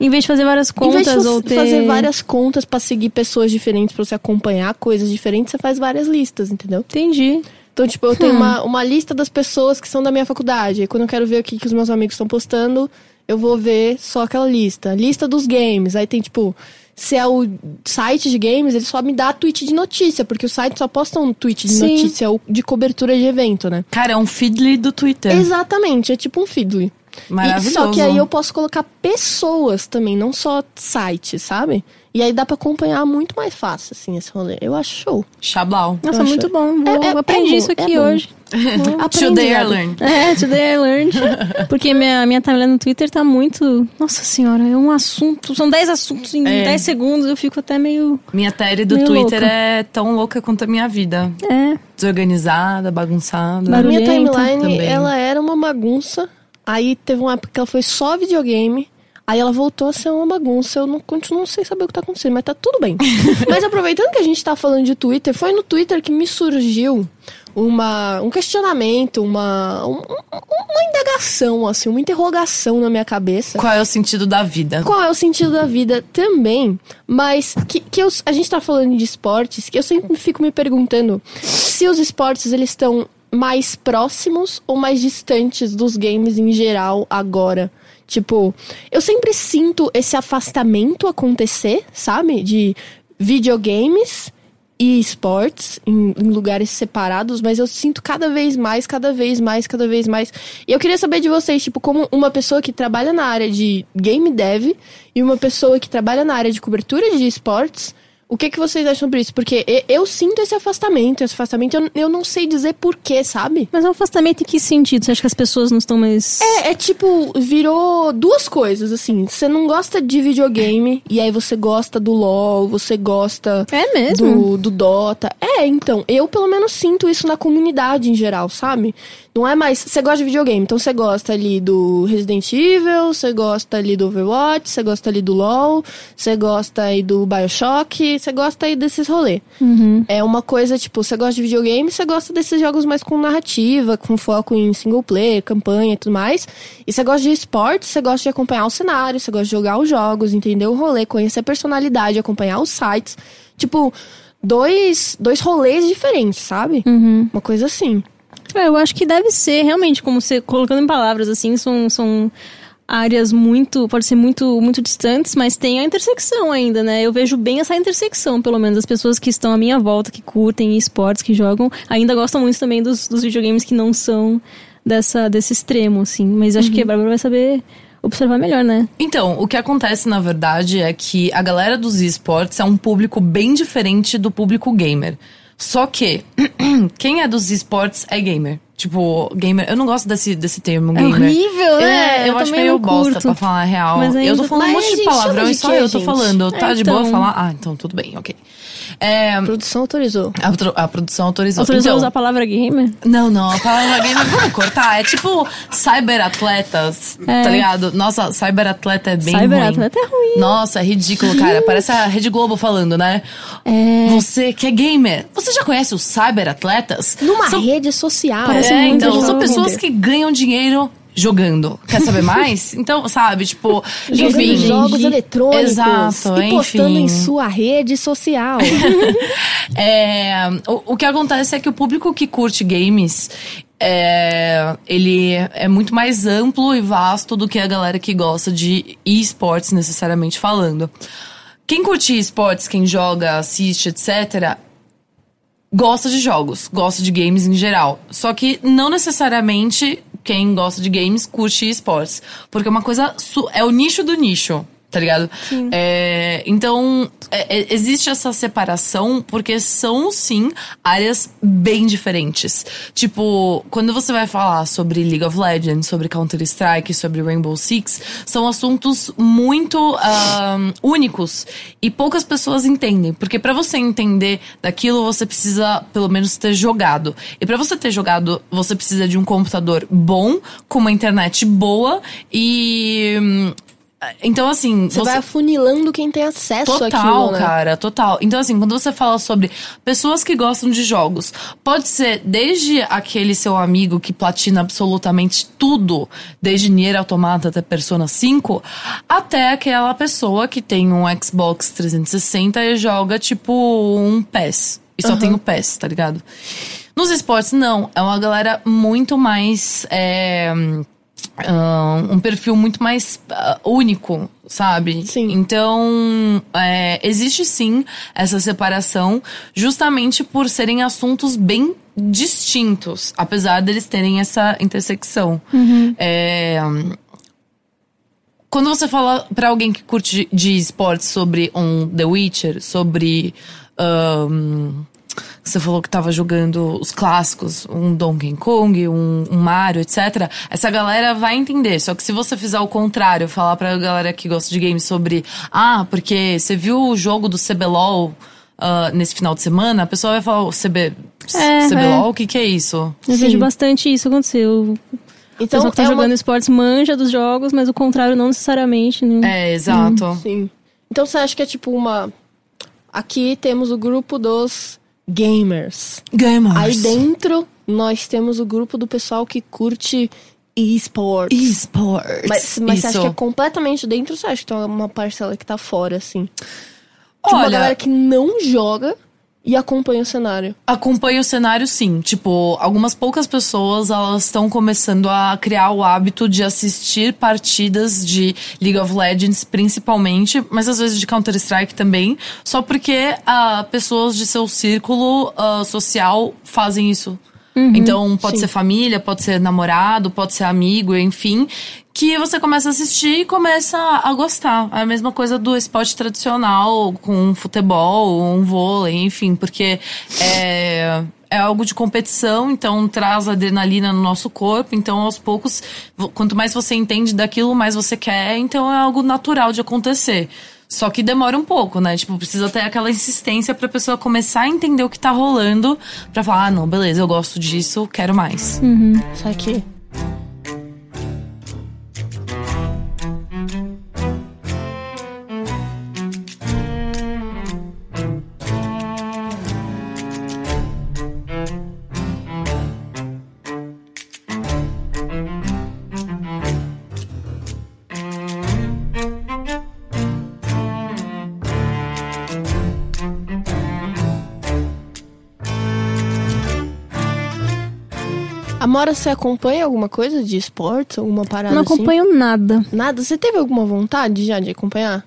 Em vez de fazer várias em vez contas de ter... fazer várias contas pra seguir pessoas diferentes, pra você acompanhar coisas diferentes, você faz várias listas, entendeu? Entendi. Então, tipo, eu tenho uma, uma lista das pessoas que são da minha faculdade. E quando eu quero ver o que, que os meus amigos estão postando, eu vou ver só aquela lista. Lista dos games. Aí tem, tipo, se é o site de games, ele só me dá tweet de notícia, porque o site só posta um tweet de Sim. notícia ou de cobertura de evento, né? Cara, é um feedly do Twitter. Exatamente, é tipo um feedly. E- Maravilhoso. só que aí eu posso colocar pessoas também, não só sites, sabe? E aí dá pra acompanhar muito mais fácil, assim, esse rolê. Eu acho show. Xablau. Nossa, acho- muito bom. Vou- É- é- eu aprendi é bom, isso aqui é hoje. Today I learned. É, today I learned. Porque minha, minha timeline no Twitter tá muito. Nossa senhora, é um assunto. São 10 assuntos em É. 10 segundos, eu fico até meio. Minha tele do Twitter louca. é tão louca quanto a minha vida. É. Desorganizada, bagunçada. A minha Barulhenta timeline, também. ela era uma bagunça. Aí teve uma época que ela foi só videogame. Aí ela voltou a ser uma bagunça. Eu não continuo sem saber o que tá acontecendo, mas tá tudo bem. mas aproveitando que a gente tá falando de Twitter, foi no Twitter que me surgiu uma, um questionamento, uma, um- um- uma indagação, assim, uma interrogação na minha cabeça. Qual é o sentido da vida? Qual é o sentido da vida também, mas que, que eu- a gente tá falando de esportes, que eu sempre fico me perguntando se os esportes eles estão mais próximos ou mais distantes dos games em geral agora. Tipo, eu sempre sinto esse afastamento acontecer, sabe? De videogames e esportes em, em lugares separados, mas eu sinto cada vez mais, cada vez mais, cada vez mais. E eu queria saber de vocês, tipo, como uma pessoa que trabalha na área de game dev e uma pessoa que trabalha na área de cobertura de esportes, o que, que vocês acham sobre isso? Porque e- eu, sinto esse afastamento, esse afastamento, eu, eu não sei dizer porquê, sabe? Mas é um afastamento em que sentido? Você acha que as pessoas não estão mais. É, é tipo, virou duas coisas, assim. Você não gosta de videogame, e aí você gosta do LoL, você gosta É mesmo? do, do Dota. É, então, eu pelo menos sinto isso na comunidade em geral, sabe? Não é mais. Você gosta de videogame, então você gosta ali do Resident Evil, você gosta ali do Overwatch, você gosta ali do LoL, você gosta aí do Bioshock, você gosta aí desses rolês. É uma coisa, tipo, você gosta de videogame, você gosta desses jogos mais com narrativa, com foco em single player, campanha e tudo mais. E você gosta de esportes, você gosta de acompanhar o cenário, você gosta de jogar os jogos, entender o rolê, conhecer a personalidade, acompanhar os sites. Tipo, dois, dois rolês diferentes, sabe? Uma coisa assim. É, eu acho que deve ser, realmente, como você colocando em palavras, assim, são, são áreas muito, pode ser muito, muito distantes, mas tem a intersecção ainda, né? Eu vejo bem essa intersecção, pelo menos, as pessoas que estão à minha volta, que curtem esportes, que jogam, ainda gostam muito também dos, dos videogames que não são dessa, desse extremo, assim. Mas acho que a Bárbara vai saber observar melhor, né? Então, o que acontece na verdade é que a galera dos esportes é um público bem diferente do público gamer. Só que quem é dos esportes é gamer. Tipo, gamer. Eu não gosto desse, desse termo, É gamer. horrível, né? É, eu, Eu acho meio não bosta curto. pra falar a real. Mas ainda- eu tô falando um Mas monte a de palavrão de e só eu tô falando. Tá É, de boa então. falar? Ah, então tudo bem, ok. É, A produção autorizou. a, a produção autorizou. Autorizou então, usar a palavra gamer? não, não, a palavra gamer vamos cortar. É tipo cyberatletas, É. tá ligado? Nossa, cyberatleta é bem ruim. Cyberatleta é ruim. Nossa, é ridículo, cara. Parece a Rede Globo falando, né? É. Você que é gamer, você já conhece os cyberatletas? Numa São- rede social. Parece É, muito então, são pessoas que ganham dinheiro jogando. Quer saber mais? Então, sabe, tipo, Jogando enfim. jogos eletrônicos Exato, e postando enfim. em sua rede social. É, o, o que acontece é que o público que curte games. É, ele é muito mais amplo e vasto do que a galera que gosta de esportes, necessariamente falando. Quem curte esportes, quem joga, assiste, etc., gosta de jogos, gosta de games em geral. Só que não necessariamente quem gosta de games curte esportes. Porque é uma coisa. É o nicho do nicho. Tá ligado? É, então, é- é- existe essa separação porque são, sim, áreas bem diferentes. Tipo, quando você vai falar sobre League of Legends, sobre Counter-Strike, sobre Rainbow Six, são assuntos muito ahn, únicos e poucas pessoas entendem. Porque pra você entender daquilo, você precisa, pelo menos, ter jogado. E pra você ter jogado, você precisa de um computador bom, com uma internet boa e. Então, assim. Você, vai afunilando quem tem acesso Total, àquilo, né? cara, total. Então, assim, quando você fala sobre pessoas que gostam de jogos, pode ser desde aquele seu amigo que platina absolutamente tudo, desde Nier Automata até Persona 5, até aquela pessoa que tem um Xbox 360 e joga, tipo, um PES. E só tem o PES, tá ligado? Nos esportes, não. É uma galera muito mais. é, um perfil muito mais ah, único, sabe? Sim. Então, é, existe sim essa separação, justamente por serem assuntos bem distintos, apesar deles terem essa intersecção. É, quando você fala pra alguém que curte de esportes sobre um The Witcher, sobre. ahn, você falou que tava jogando os clássicos, um Donkey Kong, um, um Mario, etc. Essa galera vai entender. Só que se você fizer o contrário, falar pra galera que gosta de games sobre. Ah, porque você viu o jogo do CBLOL ah, nesse final de semana, a pessoa vai falar: o CB, É, CBLOL, o que, que é isso? Eu Sim. vejo bastante isso acontecer. O Então, pessoal que tá é jogando uma... esportes manja dos jogos, mas o contrário não necessariamente. Né? É, exato. Sim. Então você acha que é tipo uma... Aqui temos o grupo dos gamers. Gamers. Aí dentro, nós temos o grupo do pessoal que curte esportes. Esports. Mas, mas você acha que é completamente dentro ou você acha que tem uma parcela que tá fora, assim? Tipo, uma Olha, galera que não joga e acompanha o cenário. acompanha o cenário sim. Tipo, algumas poucas pessoas elas estão começando a criar o hábito de assistir partidas de League of Legends, principalmente, mas às vezes de Counter-Strike também, só porque ah, pessoas de seu círculo ah, social fazem isso. Então, pode sim. ser família, pode ser namorado, pode ser amigo, enfim. Que você começa a assistir e começa a gostar. É a mesma coisa do esporte tradicional, com um futebol, um vôlei, enfim, porque é, é algo de competição, então traz adrenalina no nosso corpo. Então, aos poucos, quanto mais você entende daquilo, mais você quer. Então, é algo natural de acontecer. Só que demora um pouco, né? Tipo, precisa ter aquela insistência pra pessoa começar a entender o que tá rolando. Pra falar, ah, não, beleza, eu gosto disso, quero mais. Isso aqui. Amora, você acompanha alguma coisa de esportes? Alguma parada Não assim? acompanho nada. Nada? Você teve alguma vontade já de acompanhar?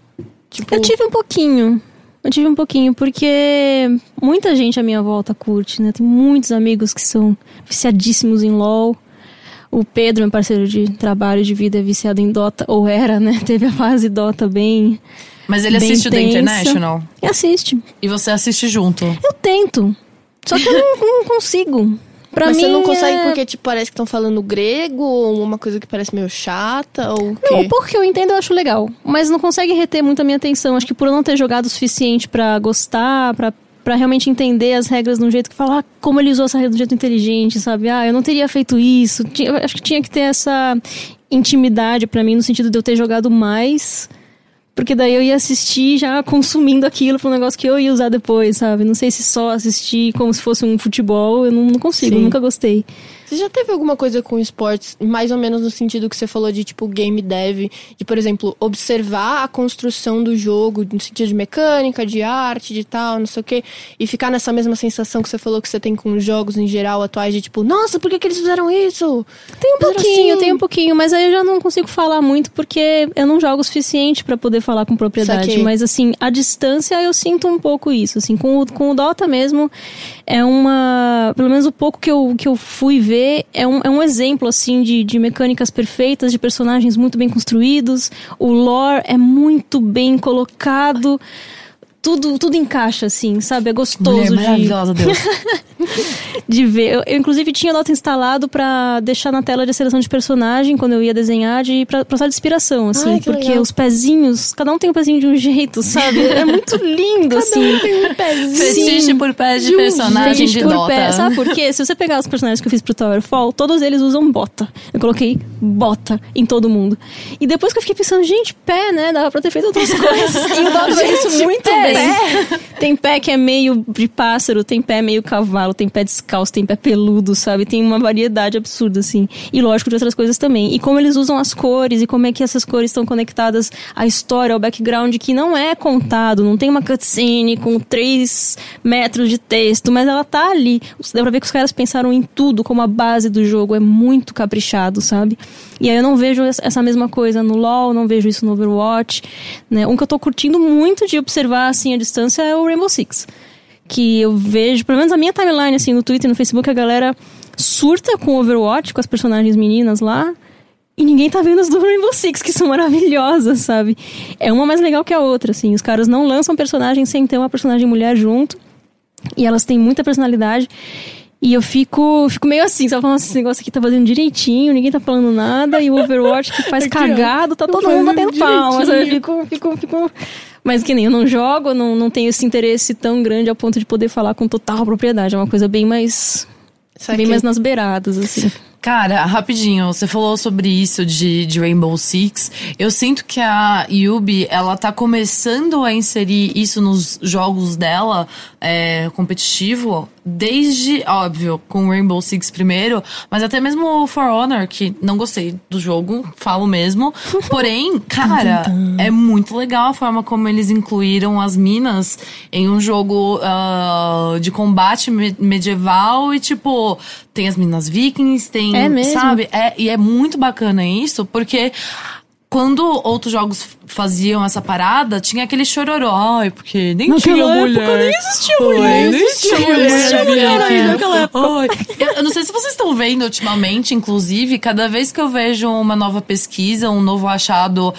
Tipo, Eu tive um pouquinho. Eu tive um pouquinho, porque muita gente à minha volta curte, né? Tem muitos amigos que são viciadíssimos em LOL. O Pedro, meu parceiro de trabalho de vida, é viciado em Dota, ou era, né? Teve a fase Dota bem. Mas ele Bem assiste o The. International E assiste. e você assiste junto. Eu tento. Só que eu não, não consigo. Pra mas mim. você não consegue é- porque, tipo, parece que estão falando grego ou uma coisa que parece meio chata ou? Não, porque eu entendo, eu acho legal. Mas não consegue reter muito a minha atenção. Acho que por eu não ter jogado o suficiente pra gostar, pra, pra realmente entender as regras de um jeito que falar como ele usou essa regra de um jeito inteligente, sabe? Ah, eu não teria feito isso. Tinha- eu acho que tinha que ter essa intimidade pra mim, no sentido de eu ter jogado mais. Porque daí eu ia assistir já consumindo aquilo pra um negócio que eu ia usar depois, sabe? Não sei se só assistir como se fosse um futebol, eu não, não consigo, Sim. nunca gostei. Você já teve alguma coisa com esportes, mais ou menos no sentido que você falou de, tipo, game dev? De, por exemplo, observar a construção do jogo, no sentido de mecânica, de arte, de tal, não sei o quê, e ficar nessa mesma sensação que você falou que você tem com os jogos em geral atuais, de tipo, nossa, por que, que eles fizeram isso? Tem um Mas pouquinho, assim- tem um pouquinho, mas aí eu já não consigo falar muito porque eu não jogo o suficiente pra poder falar com propriedade. Mas assim, a distância eu sinto um pouco isso. Assim, com o, com o Dota mesmo, é uma. Pelo menos o pouco que eu, que eu fui ver, é um, é um exemplo assim de, de mecânicas perfeitas, de personagens muito bem construídos. O lore é muito bem colocado. Tudo, tudo encaixa, assim, sabe? É gostoso Mulher de maravilhosa, Deus. de ver. Eu, eu, inclusive, tinha o Dota instalado pra deixar na tela de seleção de personagem quando eu ia desenhar, de, pra, pra de inspiração, assim. Ai, que porque legal. os pezinhos, cada um tem um pezinho de um jeito, sabe? É muito lindo, assim. Tem um pezinho. Fetiche por pés de um personagem de por Dota. pé. Sabe por quê? Se você pegar os personagens que eu fiz pro Towerfall, todos eles usam bota. Eu coloquei bota em todo mundo. E depois que eu fiquei pensando, gente, pé, né? Dava pra ter feito outras coisas. E o Dota faz isso muito bem. Tem pé que é meio de pássaro, tem pé meio cavalo, tem pé descalço, tem pé peludo, sabe? Tem uma variedade absurda, assim. E lógico de outras coisas também. E como eles usam as cores e como é que essas cores estão conectadas à história, ao background que não é contado, não tem uma cutscene com três metros de texto, mas ela tá ali. Dá pra ver que os caras pensaram em tudo como a base do jogo. É muito caprichado, sabe? E aí eu não vejo essa essa mesma coisa no LoL, não vejo isso no Overwatch. Né? Um que eu tô curtindo muito de observar assim à distância é o Rainbow Six. Que eu vejo, pelo menos a minha timeline, assim, no Twitter e no Facebook, a galera surta com o Overwatch, com as personagens meninas lá. E ninguém tá vendo as do Rainbow Six, que são maravilhosas, sabe? É uma mais legal que a outra, assim. Os caras não lançam personagem sem ter uma personagem mulher junto. E elas têm muita personalidade. E eu fico, fico meio assim, sabe? Falando, esse negócio aqui tá fazendo direitinho, ninguém tá falando nada. E o Overwatch que faz Aqui, ó, cagado, tá todo mundo batendo palmas. Eu fico, fico, fico... Mas que nem eu não jogo, não, não tenho esse interesse tão grande ao ponto de poder falar com total propriedade. É uma coisa bem mais... Bem mais nas beiradas, assim. Cara, rapidinho, você falou sobre isso de, de Rainbow Six. Eu sinto que a Yubi, ela tá começando a inserir isso nos jogos dela, é, competitivo, desde, óbvio, com Rainbow Six primeiro, mas até mesmo o For Honor, que não gostei do jogo, falo mesmo. Porém, cara, é muito legal a forma como eles incluíram as minas em um jogo ah, de combate me- medieval e, tipo, tem as minas vikings, tem, É mesmo? sabe? É, e é muito bacana isso, porque quando outros jogos faziam essa parada, tinha aquele chororó, ai, porque nem tinha mulher. nem existia mulher. Nem existia mulher. existia mulher viking. ainda naquela época. Ai, eu, não sei se vocês estão vendo ultimamente, inclusive, cada vez que eu vejo uma nova pesquisa, um novo achado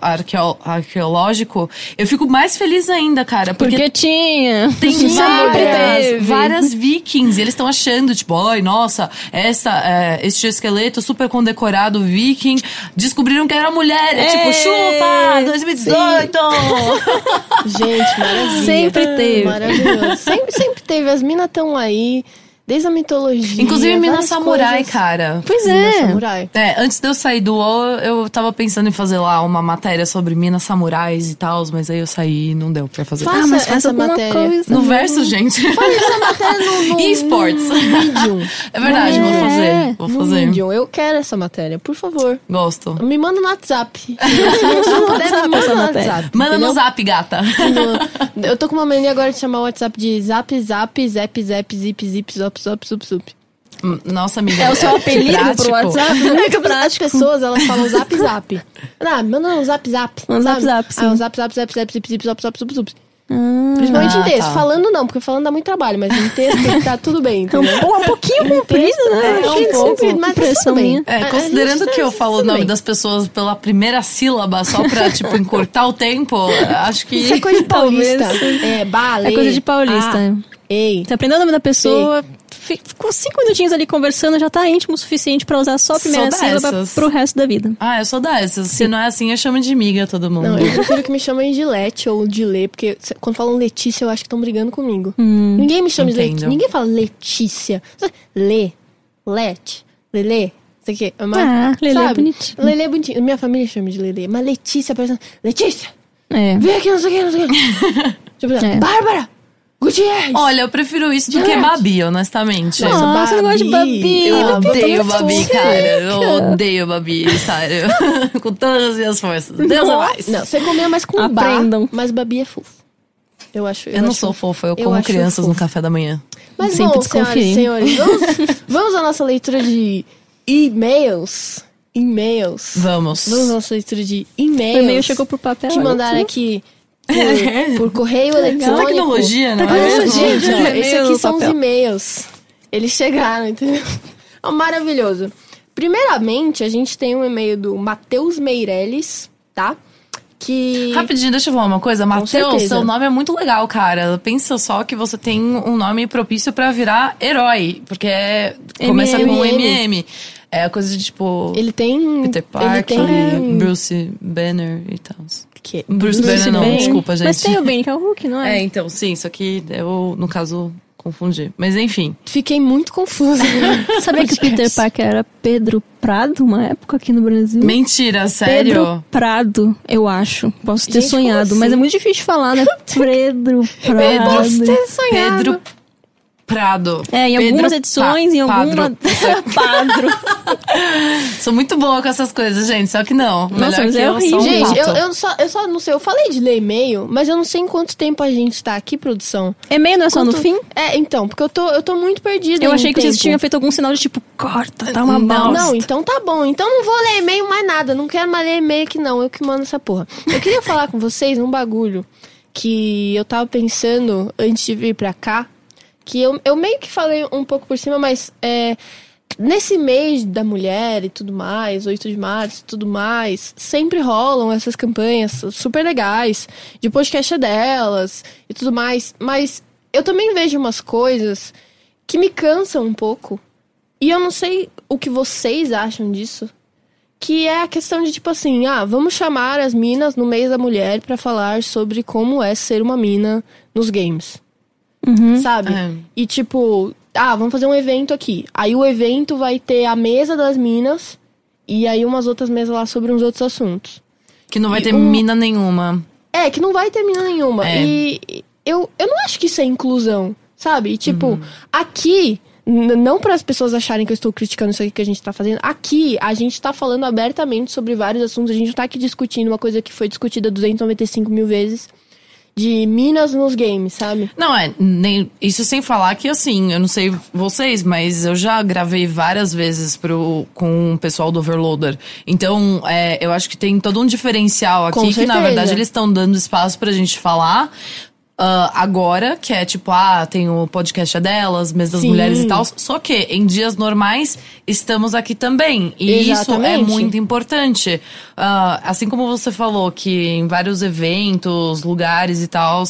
arqueo- arqueológico, eu fico mais feliz ainda, cara. Porque, Porque tinha. tem Sempre várias, teve. várias vikings. Eles estão achando, tipo, ai, nossa, essa, é, este esqueleto super condecorado viking. Descobriram que era mulher. É, É. tipo, chupa, pá, 2018! Gente, maravilha. Sempre teve. Maravilhoso. Sempre, sempre teve. As minas estão aí, desde a mitologia. Inclusive, Mina várias Samurai, coisas. cara. Pois Mina é. Samurai. É, antes de eu sair do O, eu tava pensando em fazer lá uma matéria sobre Minas Samurais e tal, mas aí eu saí e não deu pra fazer. Faça Ah, mas faz essa matéria. coisa. No verso, gente. Essa matéria no, no, E esportes. no Medium. É verdade, É. vou fazer. Vou No fazer. Medium. Eu quero essa matéria, por favor. Gosto. Me manda no WhatsApp. Se não puder, me manda essa no matéria. WhatsApp. Manda entendeu? no zap, gata. Eu tô com uma mania agora de chamar o WhatsApp de zap, zap, zap, zap, zip, zip, zop, zop, sup, sup. Nossa, amiga. É o seu apelido prático. pro WhatsApp? É que as pessoas, elas falam zap, zap. Ah, manda um zap, zap. Um zap, zap, sim. Ah, um zap, zap, zap, zap, zip, zip, zop, zop, sup, sup. Principalmente Ah, em texto. tá. Falando não, porque falando dá muito trabalho, mas em texto tá tudo bem, entendeu? Ou um pouquinho comprido, né? É, um pouco, mas tá tudo bem. É, considerando que eu tá- falo o nome bem. das pessoas pela primeira sílaba, só pra, tipo, encurtar o tempo, acho que. Isso é coisa de paulista. É, bale. É coisa de paulista. Ah, ei. Você aprendeu o nome da pessoa, ficou cinco minutinhos ali conversando, já tá íntimo o suficiente pra usar só a primeira Sou sílaba dessas. pro resto da vida. Ah, eu sou dessas. Se não é assim, eu chamo de miga todo mundo. Não, eu prefiro que me chamem de Lete ou de Lê, porque quando falam Letícia, eu acho que estão brigando comigo. Ninguém me chama de entendo. Letícia. Ninguém fala Letícia. Lê, Lete, Lelê. Isso aqui. é mais- Ah, Lelê é sabe? bonitinho. Lelê é bonitinho. Minha família chama de Lelê. Mas Letícia, parece. Letícia! É. Vem aqui, não sei o que, não sei o que. tipo, É. Bárbara! Gutierrez! Olha, eu prefiro isso do que. Babi, honestamente. Nossa, Nossa, eu não gosto de Babi. Eu Ah, odeio Babi Babi, é cara. Eu odeio Babi, sério. Com todas as minhas forças. Deus é mais. Não, você comia mais com Aprendam. bar, mas Babi é fofo. Eu acho. Eu não acho sou fofa, eu eu como crianças no fofo. café da manhã. Mas Sempre bom, senhoras e desconfiei. senhores, vamos, vamos à nossa leitura de e-mails. E-mails. Vamos. Vamos à nossa leitura de O e-mails. e-mail chegou pro papel. que olha mandaram aqui por, por correio eletrônico. Tecnologia, não é Tecnologia, E-mail esse aqui são os papel. e-mails. Eles chegaram, entendeu? Ó, maravilhoso. Primeiramente, a gente tem um e-mail do Matheus Meirelles, tá? Que. Rapidinho, deixa eu falar uma coisa. Matheus, seu nome é muito legal, cara. Pensa só que você tem um nome propício pra virar herói. Porque é- começa com MM. MM. É coisa de tipo. Ele tem. Peter Parker, tem. Bruce Banner e tal. Que? Bruce, Banner não, Banner. desculpa, gente. Mas tem o Ben, que é o Hulk, não é? É, então, sim, isso aqui eu, no caso, confundi. Mas enfim. Fiquei muito confusa. Sabia que o Peter Parker era Pedro Prado, uma época aqui no Brasil? Mentira, sério? Pedro Prado, eu acho. Posso ter Gente, sonhado, como mas assim? é muito difícil falar, né? Pedro Prado. Posso ter sonhado. Pedro Prado. É, em Pedro algumas edições, Pa- em alguma. Padro. Padro. Sou muito boa com essas coisas, gente, só que não. Nossa, Melhor mas que é eu, horrível. sou um Gente, eu, eu, só, eu só não sei. Eu falei de ler e-mail, mas eu não sei em quanto tempo a gente tá aqui, produção. E-mail não é só no Quanto- fim? É, então, porque eu tô, eu tô muito perdida. Eu achei que vocês tinham feito algum sinal de tipo, corta, tá uma Não. Não, então tá bom. Então não vou ler e-mail mais nada. Não quero mais ler e-mail aqui, não. Eu que mando essa porra. Eu queria falar com vocês um bagulho que eu tava pensando antes de vir pra cá. Que eu, eu meio que falei um pouco por cima, mas é, nesse mês da mulher e tudo mais, 8 de março e tudo mais, sempre rolam essas campanhas super legais de podcast é delas e tudo mais. Mas eu também vejo umas coisas que me cansam um pouco. E eu não sei o que vocês acham disso. Que é a questão de tipo assim, ah, vamos chamar as minas no mês da mulher pra falar sobre como é ser uma mina nos games. Sabe? É. E tipo, ah, vamos fazer um evento aqui. Aí o evento vai ter a mesa das minas e aí umas outras mesas lá sobre uns outros assuntos. Que não vai ter um- mina nenhuma. É, que não vai ter mina nenhuma. É. E eu, eu não acho que isso é inclusão, sabe? E, tipo, Uhum. aqui, não para as pessoas acharem que eu estou criticando isso aqui que a gente tá fazendo. Aqui, a gente tá falando abertamente sobre vários assuntos. A gente não tá aqui discutindo uma coisa que foi discutida 295 mil vezes. De minas nos games, sabe? Não, é, nem, isso sem falar que assim, eu não sei vocês, mas eu já gravei várias vezes pro, com o pessoal do Overloader. Então, é, eu acho que tem todo um diferencial aqui, que na verdade eles estão dando espaço pra gente falar. Ah, agora, que é tipo, ah, tem o podcast é delas, mês das Sim. mulheres e tal. Só que em dias normais estamos aqui também. E isso é Exatamente. muito importante. Ah, assim como você falou que em vários eventos, lugares e tal,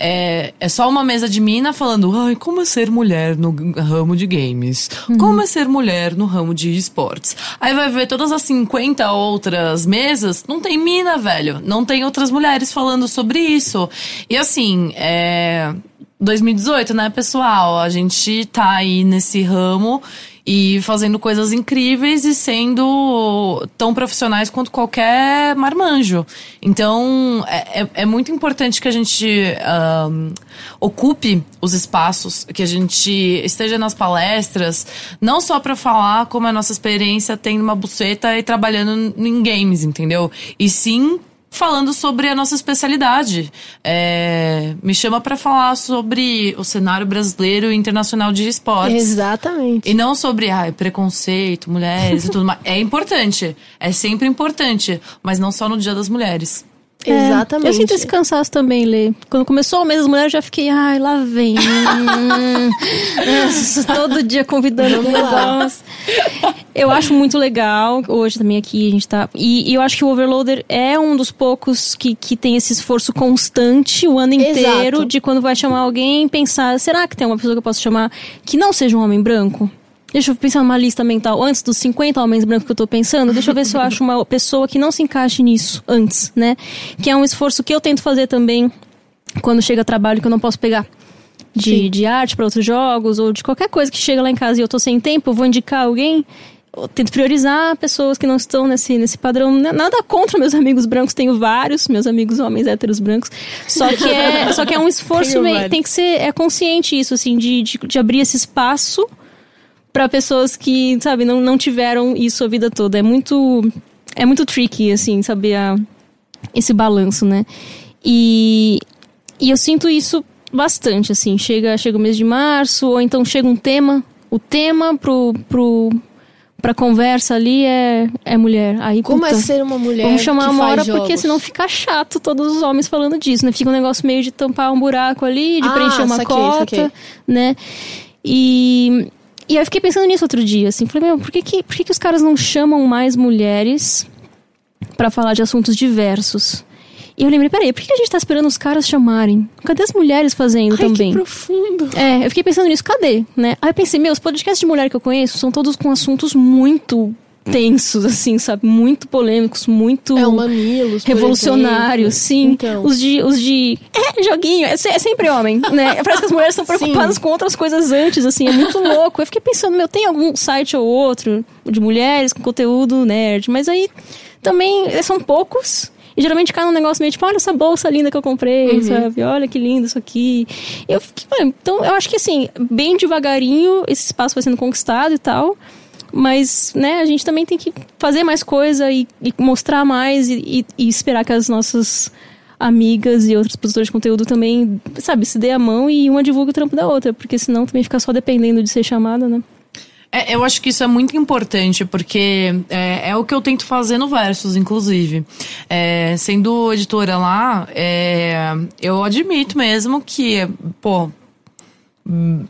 é, é só uma mesa de mina falando, ai, como é ser mulher no ramo de games? Como é ser mulher no ramo de esportes? Aí vai ver todas as 50 outras mesas, não tem mina, velho. Não tem outras mulheres falando sobre isso. E assim, é. 2018, né, pessoal? A gente tá aí nesse ramo e fazendo coisas incríveis e sendo tão profissionais quanto qualquer marmanjo. Então, é, é, é muito importante que a gente um, ocupe os espaços, que a gente esteja nas palestras, não só para falar como a nossa experiência tendo uma buceta e trabalhando em games, entendeu? E sim falando sobre a nossa especialidade. É, me chama para falar sobre o cenário brasileiro e internacional de esportes. Exatamente. E não sobre ai, preconceito, mulheres e tudo mais. É importante. É sempre importante. Mas não só no Dia das Mulheres. É, Exatamente. Eu sinto esse cansaço também, Lê. Quando começou o mês das mulheres, eu já fiquei, ai, lá vem. Todo dia convidando pro negócio. Eu acho muito legal. Hoje também aqui a gente tá. E, e eu acho que o Overloader é um dos poucos que, que tem esse esforço constante o ano inteiro Exato. de quando vai chamar alguém pensar: será que tem uma pessoa que eu posso chamar que não seja um homem branco? Deixa eu pensar numa lista mental. Antes dos 50 homens brancos que eu tô pensando, deixa eu ver se eu acho uma pessoa que não se encaixe nisso antes, né? Que é um esforço que eu tento fazer também quando chega trabalho que eu não posso pegar. De, de arte para outros jogos, ou de qualquer coisa que chega lá em casa e eu tô sem tempo, eu vou indicar alguém. Tento priorizar pessoas que não estão nesse, nesse padrão. Nada contra meus amigos brancos, tenho vários, meus amigos homens héteros brancos. Só que é, só que é um esforço, meio- tem que ser é consciente isso, assim, de, de, de abrir esse espaço para pessoas que, sabe, não, não tiveram isso a vida toda. É muito é muito tricky assim, saber a, esse balanço, né? E e eu sinto isso bastante assim, chega chega o mês de março ou então chega um tema, o tema pro pro pra conversa ali é é mulher. Aí Como puta, é ser uma mulher Vamos chamar uma faz hora jogos? porque senão fica chato todos os homens falando disso, né? Fica um negócio meio de tampar um buraco ali, de Ah, preencher uma saquei, cota, saquei. né? E e aí eu fiquei pensando nisso outro dia, assim, falei, meu, por que que, por que, que os caras não chamam mais mulheres pra falar de assuntos diversos? E eu lembrei, peraí, por que que a gente tá esperando os caras chamarem? Cadê as mulheres fazendo Ai, também? que profundo. É, eu fiquei pensando nisso, cadê? Né? Aí eu pensei, meu, os podcasts de mulher que eu conheço são todos com assuntos muito tensos, assim, sabe? Muito polêmicos, muito É o Mamilos, revolucionários, sim. Então. Os de. Os de. É, joguinho, é, é sempre homem, né? Parece que as mulheres estão preocupadas Sim. com outras coisas antes, assim, é muito louco. Eu fiquei pensando, meu, tem algum site ou outro de mulheres com conteúdo nerd, mas aí também eh, são poucos. E geralmente cai num negócio meio tipo, olha essa bolsa linda que eu comprei, Uhum. sabe? Olha que lindo isso aqui. Eu fiquei, "Ué, então eu acho que assim, bem devagarinho esse espaço vai sendo conquistado e tal. Mas, né, a gente também tem que fazer mais coisa e, e mostrar mais e, e- e esperar que as nossas amigas e outros produtores de conteúdo também, sabe, se dê a mão e uma divulgue o trampo da outra, porque senão também fica só dependendo de ser chamada, né? É, eu acho que isso é muito importante, porque é, é o que eu tento fazer no Versus, inclusive. É, sendo editora lá, é, eu admito mesmo que, pô,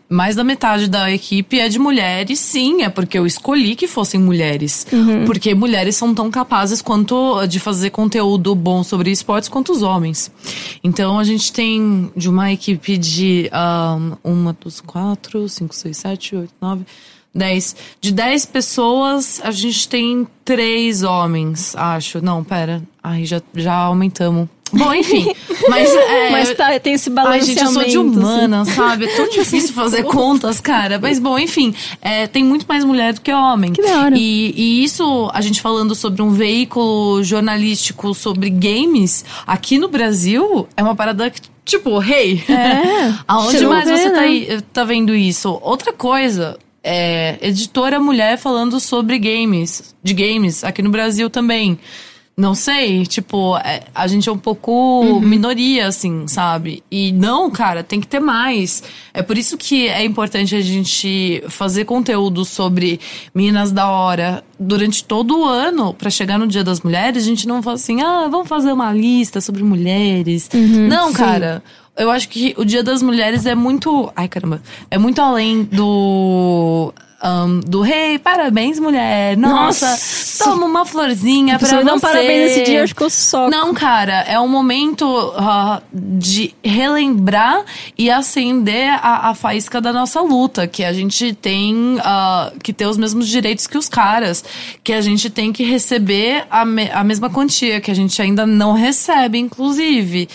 mais da metade da equipe é de mulheres, sim, é porque eu escolhi que fossem mulheres. Porque mulheres são tão capazes quanto de fazer conteúdo bom sobre esportes quanto os homens. Então a gente tem de uma equipe de ahn, uma, duas, quatro, cinco, seis, sete, oito, nove. 10. De 10 pessoas, a gente tem três homens, acho. Não, pera. Ai, já, já aumentamos. Bom, enfim. Mas, é, Mas tá, tem esse Ai, balanceamento. gente, eu sou de assim. humana, sabe? É tão difícil fazer contas, cara. Mas, bom, enfim, é, tem muito mais mulher do que homem. Que da hora. E, e isso, a gente falando sobre um veículo jornalístico sobre games, aqui no Brasil, é uma parada que, tipo, hey, É, aonde mais ver, você tá, né? tá vendo isso? Outra coisa, é editora mulher falando sobre games, de games, aqui no Brasil também. Não sei, tipo, é, a gente é um pouco Uhum. minoria, assim, sabe? E não, cara, tem que ter mais. É por isso que é importante a gente fazer conteúdo sobre Minas da Hora durante todo o ano, pra chegar no Dia das Mulheres, a gente não fala assim, ah, vamos fazer uma lista sobre mulheres. Uhum, não, cara. Eu acho que o Dia das Mulheres é muito. Ai, caramba. É muito além do. Ahn, do rei, parabéns, mulher. Nossa, Nossa. toma uma florzinha pra você. um parabéns nesse dia, acho que eu soco. Não, cara, é um momento ah, de relembrar e acender a, a faísca da nossa luta, que a gente tem ah, que ter os mesmos direitos que os caras, que a gente tem que receber a, me- a mesma quantia, que a gente ainda não recebe, inclusive.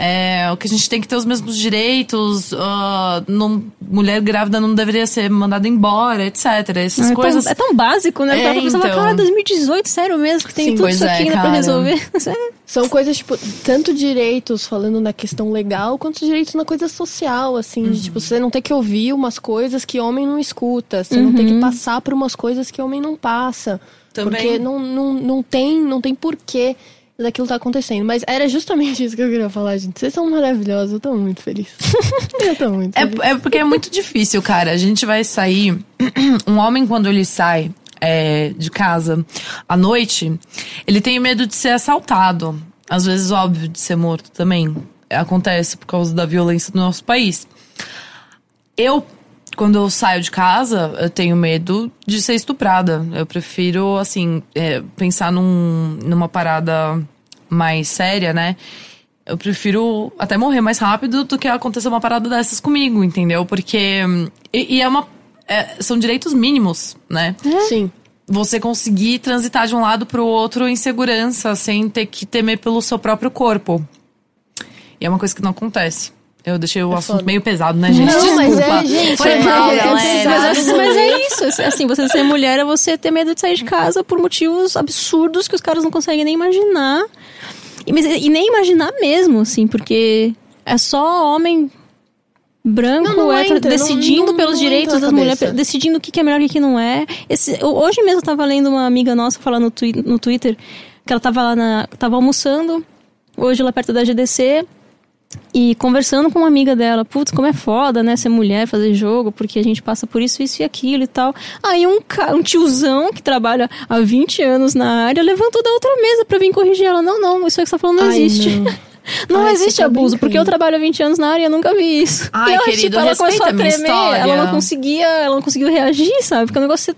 É, o que a gente tem que ter os mesmos direitos, ah, não- mulher grávida não deveria ser mandada embora, etc. Essas é, coisas. tão, é tão básico, né? É, É, então. cara, 2018, sério mesmo, que tem Sim, tudo isso é, aqui ainda pra resolver. São coisas, tipo, tanto direitos falando na questão legal, quanto direitos na coisa social, assim. de, tipo, você não ter que ouvir umas coisas que homem não escuta. Você não ter que passar por umas coisas que homem não passa. Também. Porque não, não, não tem, não tem porquê daquilo tá acontecendo. Mas era justamente isso que eu queria falar, gente. Vocês são maravilhosos, eu tô muito feliz. eu tô muito É, feliz. é porque é muito difícil, cara. A gente vai sair. Um homem, quando ele sai é, de casa à noite, ele tem medo de ser assaltado. Às vezes, óbvio, de ser morto também. Acontece por causa da violência do nosso país. Eu, quando eu saio de casa, eu tenho medo de ser estuprada. Eu prefiro, assim, é, pensar num, numa parada mais séria, né? Eu prefiro até morrer mais rápido do que acontecer uma parada dessas comigo, entendeu? Porque. E, e é uma. é, são direitos mínimos, né? Sim. Você conseguir transitar de um lado pro outro em segurança, sem ter que temer pelo seu próprio corpo. E é uma coisa que não acontece. Eu deixei o assunto foda. meio pesado, né, gente? Não, mas Desculpa. é, gente, Foi é- mal, é galera. Mas, é- mas é isso. Assim, você ser mulher é você ter medo de sair de casa por motivos absurdos que os caras não conseguem nem imaginar. E, mas- e nem imaginar mesmo, assim, porque é só homem branco Não, não entra, decidindo não- pelos não direitos das mulheres, decidindo o que é melhor e o que não é. Esse- hoje mesmo eu tava lendo uma amiga nossa falar no, twi- no Twitter que ela tava lá na. tava almoçando, hoje lá perto da GDC. E conversando com uma amiga dela, putz, como é foda, né, ser mulher, fazer jogo, porque a gente passa por isso, isso e aquilo e tal. Aí um, um tiozão que trabalha há 20 anos na área levantou da outra mesa pra vir corrigir ela. Não, não, isso aí que você tá falando não Ai, existe. não. Não Ai, existe tá abuso, brincando. porque eu trabalho há 20 anos na área e eu nunca vi isso. Ai, e ela, querido, tipo, ela começou a a tremer, história. ela não conseguia, ela não conseguiu reagir, sabe? Porque o negócio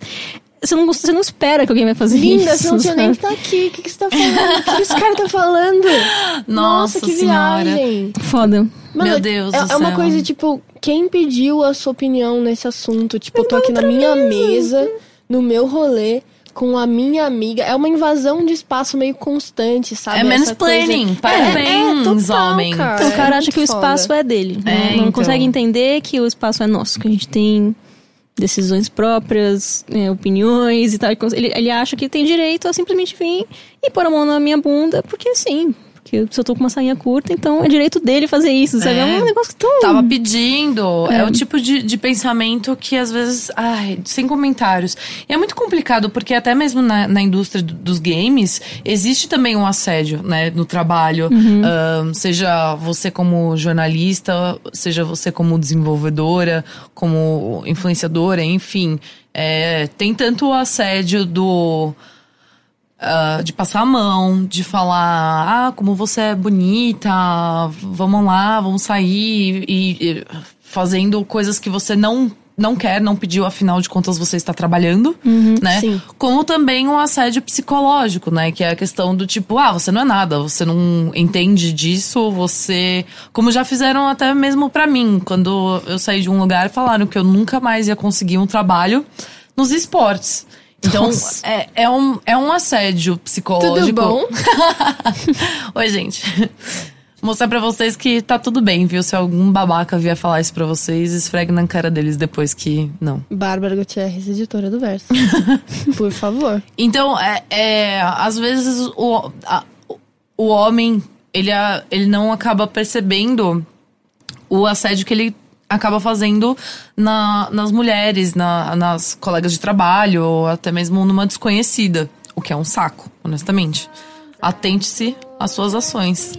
você não, você não espera que alguém vai fazer Linda, isso. você não tinha nem que estar aqui. O que, que você tá falando? O que, que esse cara tá falando? Nossa que Senhora. viagem. Foda. Mano, Meu Deus é, é uma coisa, tipo, quem pediu a sua opinião nesse assunto? Tipo, eu tô aqui na minha mesa, no meu rolê, com a minha amiga. É uma invasão de espaço meio constante, sabe? É mansplaining. coisa- Parabéns, é, total, homem. Cara. Então, o cara É acha que o muito espaço foda. é dele. É, não, não então. consegue entender que o espaço é nosso, que a gente tem decisões próprias, é, opiniões e tal. Ele, ele acha que tem direito a simplesmente vir e pôr a mão na minha bunda, porque sim. Porque se eu tô com uma sainha curta, então é direito dele fazer isso, sabe? É, É. um negócio tão. Tava pedindo. É, É. o tipo de, de pensamento que às vezes. Ai, sem comentários. E é muito complicado, porque até mesmo na, na indústria do- dos games, existe também um assédio, né? No trabalho. Ahn, seja você como jornalista, seja você como desenvolvedora, como influenciadora, enfim. É, tem tanto o assédio do. Ah, de passar a mão, de falar, ah, como você é bonita, vamos lá, vamos sair, e, e fazendo coisas que você não não quer, não pediu, afinal de contas você está trabalhando, né? sim. Como também um assédio psicológico, né? Que é a questão do tipo, ah, você não é nada, você não entende disso, você. Como já fizeram até mesmo pra mim, quando eu saí de um lugar falaram que eu nunca mais ia conseguir um trabalho nos esportes. Então, é, é, um, é um assédio psicológico. Tudo bom? Oi, gente. Mostrar pra vocês que tá tudo bem, viu? Se algum babaca vier falar isso pra vocês, esfregue na cara deles depois que não. Bárbara Gutierrez, editora do Verso. Por favor. Então, é, é, às vezes o, a- o homem, ele, a- ele não acaba percebendo o assédio que ele acaba fazendo na- nas mulheres, na- nas colegas de trabalho, ou até mesmo numa desconhecida. O que é um saco, honestamente. Atente-se às suas ações.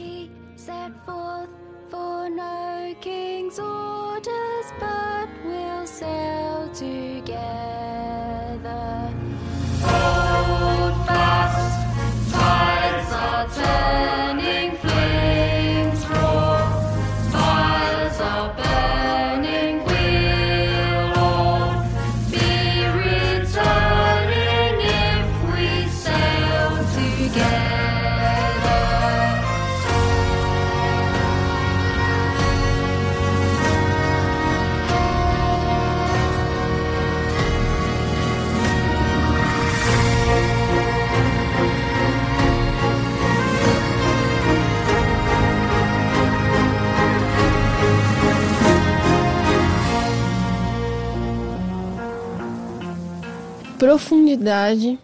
Profundidade,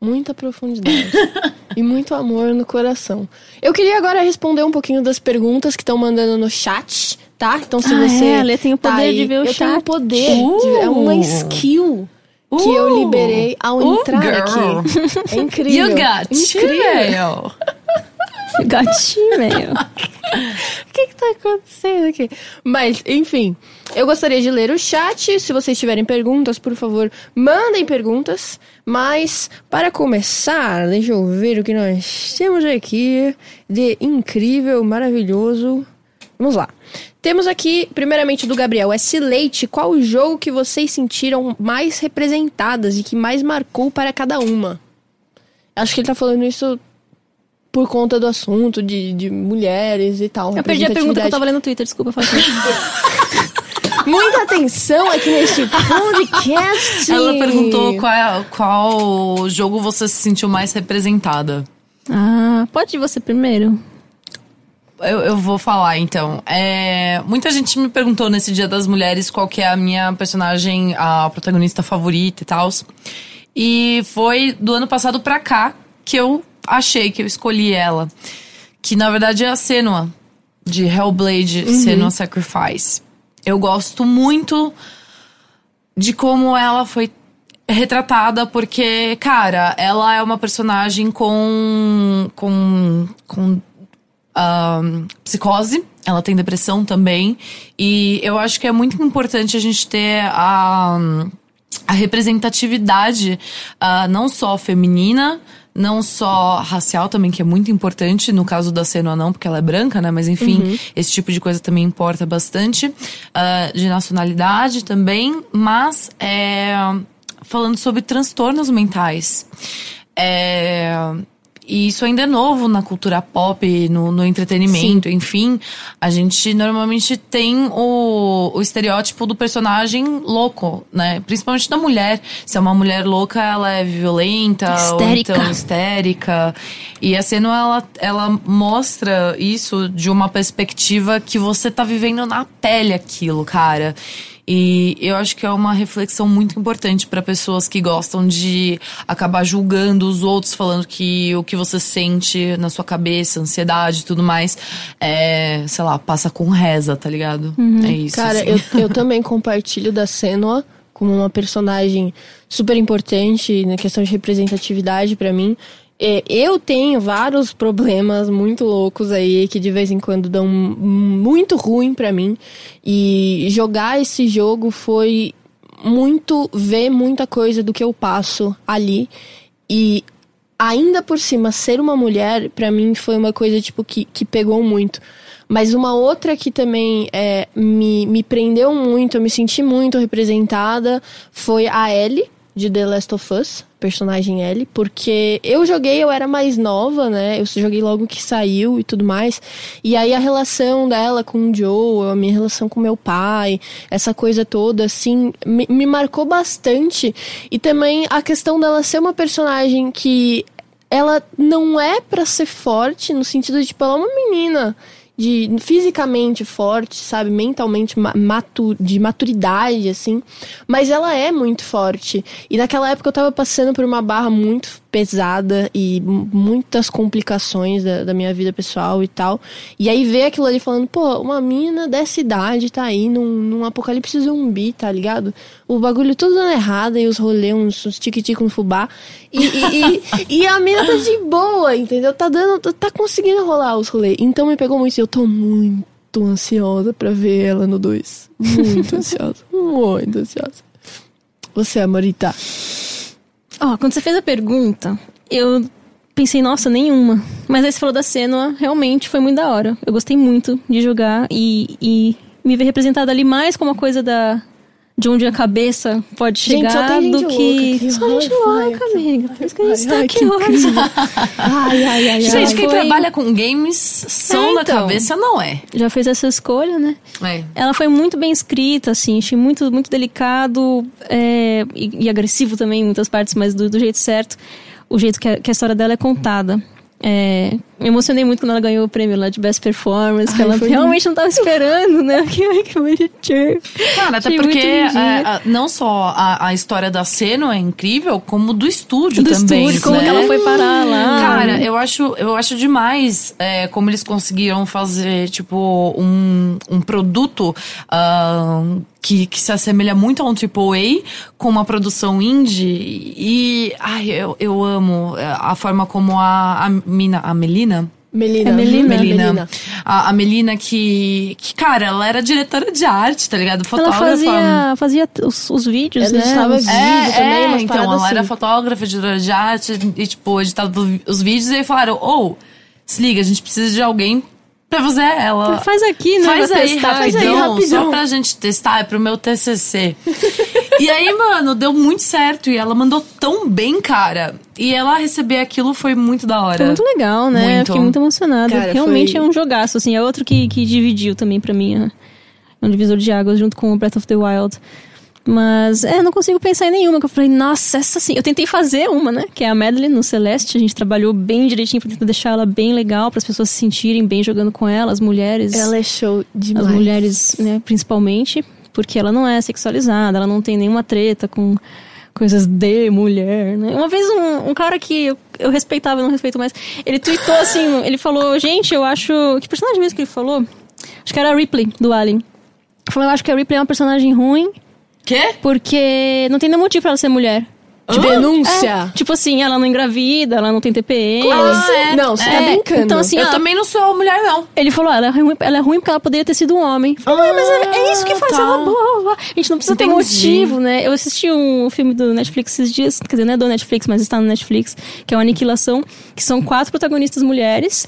muita profundidade e muito amor no coração. Eu queria agora responder um pouquinho das perguntas que estão mandando no chat, tá? Então se Ah, você é, Lê tem o tá poder aí, de ver o eu tenho o chat. poder, de- é uma Uh. skill que eu liberei ao Uh, entrar girl. aqui. É incrível. You got incrível. Gatinho, velho. O que, que tá acontecendo aqui? Mas, enfim, eu gostaria de ler o chat. Se vocês tiverem perguntas, por favor, mandem perguntas. Mas, para começar, deixa eu ver o que nós temos aqui de incrível, maravilhoso. Vamos lá. Temos aqui, primeiramente, do Gabriel S. Leite. Qual o jogo que vocês sentiram mais representadas e que mais marcou para cada uma? Acho que ele tá falando isso por conta do assunto de, de mulheres e tal. Eu perdi a pergunta que eu tava lendo no Twitter, desculpa. Fala assim. Muita atenção aqui neste podcast. Ela perguntou qual, qual jogo você se sentiu mais representada. ah, pode ir você primeiro? Eu, eu vou falar, então. É, muita gente me perguntou nesse Dia das Mulheres qual que é a minha personagem, a protagonista favorita e tal. E foi do ano passado pra cá que eu achei que eu escolhi ela. Que na verdade é a Senua, de Hellblade Senua Sacrifice. Eu gosto muito de como ela foi retratada, porque, cara, ela é uma personagem com. com. com ahn, psicose, ela tem depressão também. E eu acho que é muito importante a gente ter a, a representatividade, ah, não só feminina, não só racial também, que é muito importante, no caso da Senua não, porque ela é branca, né? Mas enfim, esse tipo de coisa também importa bastante. Ah, de nacionalidade também, mas é, falando sobre transtornos mentais. É, e isso ainda é novo na cultura pop, no, no entretenimento, enfim. A gente normalmente tem o, o estereótipo do personagem louco, né? Principalmente da mulher. Se é uma mulher louca, ela é violenta, Histérica. ou então histérica. E a Senua, ela, ela mostra isso de uma perspectiva que você tá vivendo na pele aquilo, cara. E eu acho que é uma reflexão muito importante para pessoas que gostam de acabar julgando os outros, falando que o que você sente na sua cabeça, ansiedade e tudo mais, é, sei lá, passa com reza, tá ligado? É isso. Cara, assim. eu, eu também compartilho da Senua como uma personagem super importante na questão de representatividade pra mim. É, eu tenho vários problemas muito loucos aí que de vez em quando dão muito ruim pra mim. E jogar esse jogo foi muito ver muita coisa do que eu passo ali. E ainda por cima, ser uma mulher, pra mim foi uma coisa tipo que, que pegou muito. Mas uma outra que também é, me, me prendeu muito, eu me senti muito representada, foi a Ellie, de The Last of Us, personagem Ellie, porque eu joguei, eu era mais nova, né? Eu joguei logo que saiu e tudo mais. E aí a relação dela com o Joe, a minha relação com meu pai, essa coisa toda, assim, me, me marcou bastante. E também a questão dela ser uma personagem que ela não é pra ser forte, no sentido de, tipo, ela é uma menina de fisicamente forte, sabe, mentalmente ma- matu, de maturidade assim, mas ela é muito forte. E naquela época eu tava passando por uma barra muito pesada e muitas complicações da, da minha vida pessoal e tal. E aí ver aquilo ali falando, pô, uma mina dessa idade tá aí num, num apocalipse zumbi, tá ligado? O bagulho tudo dando errado e os rolês, uns, uns tique-tique no fubá. E, e, e, e a mina tá de boa, entendeu? Tá dando, tá conseguindo rolar os rolês. Então me pegou muito e eu tô muito ansiosa pra ver ela no 2. Muito ansiosa, muito ansiosa. Você, Amorita. Ó, quando você fez a pergunta, eu pensei, nossa, nenhuma. Mas aí você falou da Senua, realmente foi muito da hora. Eu gostei muito de jogar e, e me ver representada ali mais como uma coisa da. De onde a cabeça pode Gente, chegar só tem gente do louca que. aqui. Só gente louca, amiga. Por isso que a gente ai, tá ai, aqui que hoje. Ai, ai, ai, Gente, Gente, ai. quem foi- trabalha com games, som É, da então. cabeça não é. Já fez essa escolha, né? É. Ela foi muito bem escrita, assim, achei muito, muito delicado é, e, e agressivo também em muitas partes, mas do, do jeito certo, o jeito que a, que a história dela é contada. É, me emocionei muito quando ela ganhou o prêmio lá de Best Performance, que Ai, ela foi realmente não tava esperando, né? Que que bonitinho. Cara, até Achei porque é, a- não só a, a história da Seno é incrível, como do estúdio Do também. estúdio, como né? que ela foi parar lá. Cara, eu acho, eu acho demais é, como eles conseguiram fazer, tipo, um, um produto ah, que, que se assemelha muito a um AAA com uma produção indie. E, ai, eu, eu amo é, a forma como a, a mina, a Melina, Melina. É Melina. Melina. A, a Melina que, que, cara, ela era diretora de arte, tá ligado? Ela Fotógrafa. fazia, fazia os, os vídeos, Ela né? editava Os- vídeo É, também, é, então, ela era assim. fotógrafa, editora de arte e, tipo, editava os vídeos e aí falaram, ou, se liga, a gente precisa de alguém pra fazer ela. Faz aqui, né? Faz pra aí, testar. rapidão, faz aí, rapidão. só pra gente testar, é pro meu TCC. e aí, mano, deu muito certo e ela mandou tão bem, cara. E ela receber aquilo foi muito da hora. Foi muito legal, né? Muito. Eu Fiquei muito emocionada. Cara, Realmente foi- é um jogaço, assim. É outro que, que dividiu também pra mim. né? É um divisor de águas junto com o Breath of the Wild. Mas, é, não consigo pensar em nenhuma. Que eu falei, nossa, essa sim. Eu tentei fazer uma, né? Que é a Madeline no Celeste. A gente trabalhou bem direitinho pra tentar deixar ela bem legal, para as pessoas se sentirem bem jogando com ela, as mulheres. Ela é show demais. As mulheres, né, principalmente, porque ela não é sexualizada, ela não tem nenhuma treta com coisas de mulher, né? Uma vez um, um cara que eu, eu respeitava, eu não respeito mais, ele tweetou assim, ele falou, gente, eu acho... Que personagem mesmo que ele falou? Acho que era a Ripley, do Alien. Ele falou, eu acho que a Ripley é uma personagem ruim, Quê? porque não tem nenhum motivo pra ela ser mulher. Denúncia. Tipo assim, ela não engravida, ela não tem TPM. Ah, é. Não, você tá É, brincando. então, assim, Eu ah, também não sou mulher, não. Ele falou, ela é ruim, ela é ruim porque ela poderia ter sido um homem. Eu Falei, "Ah, mas é, é isso que faz tá. ela boa. A gente não precisa ter Entendi. motivo, né? Eu assisti um filme do Netflix esses dias, quer dizer, não é do Netflix, mas está no Netflix, que é o Aniquilação, que são quatro protagonistas mulheres.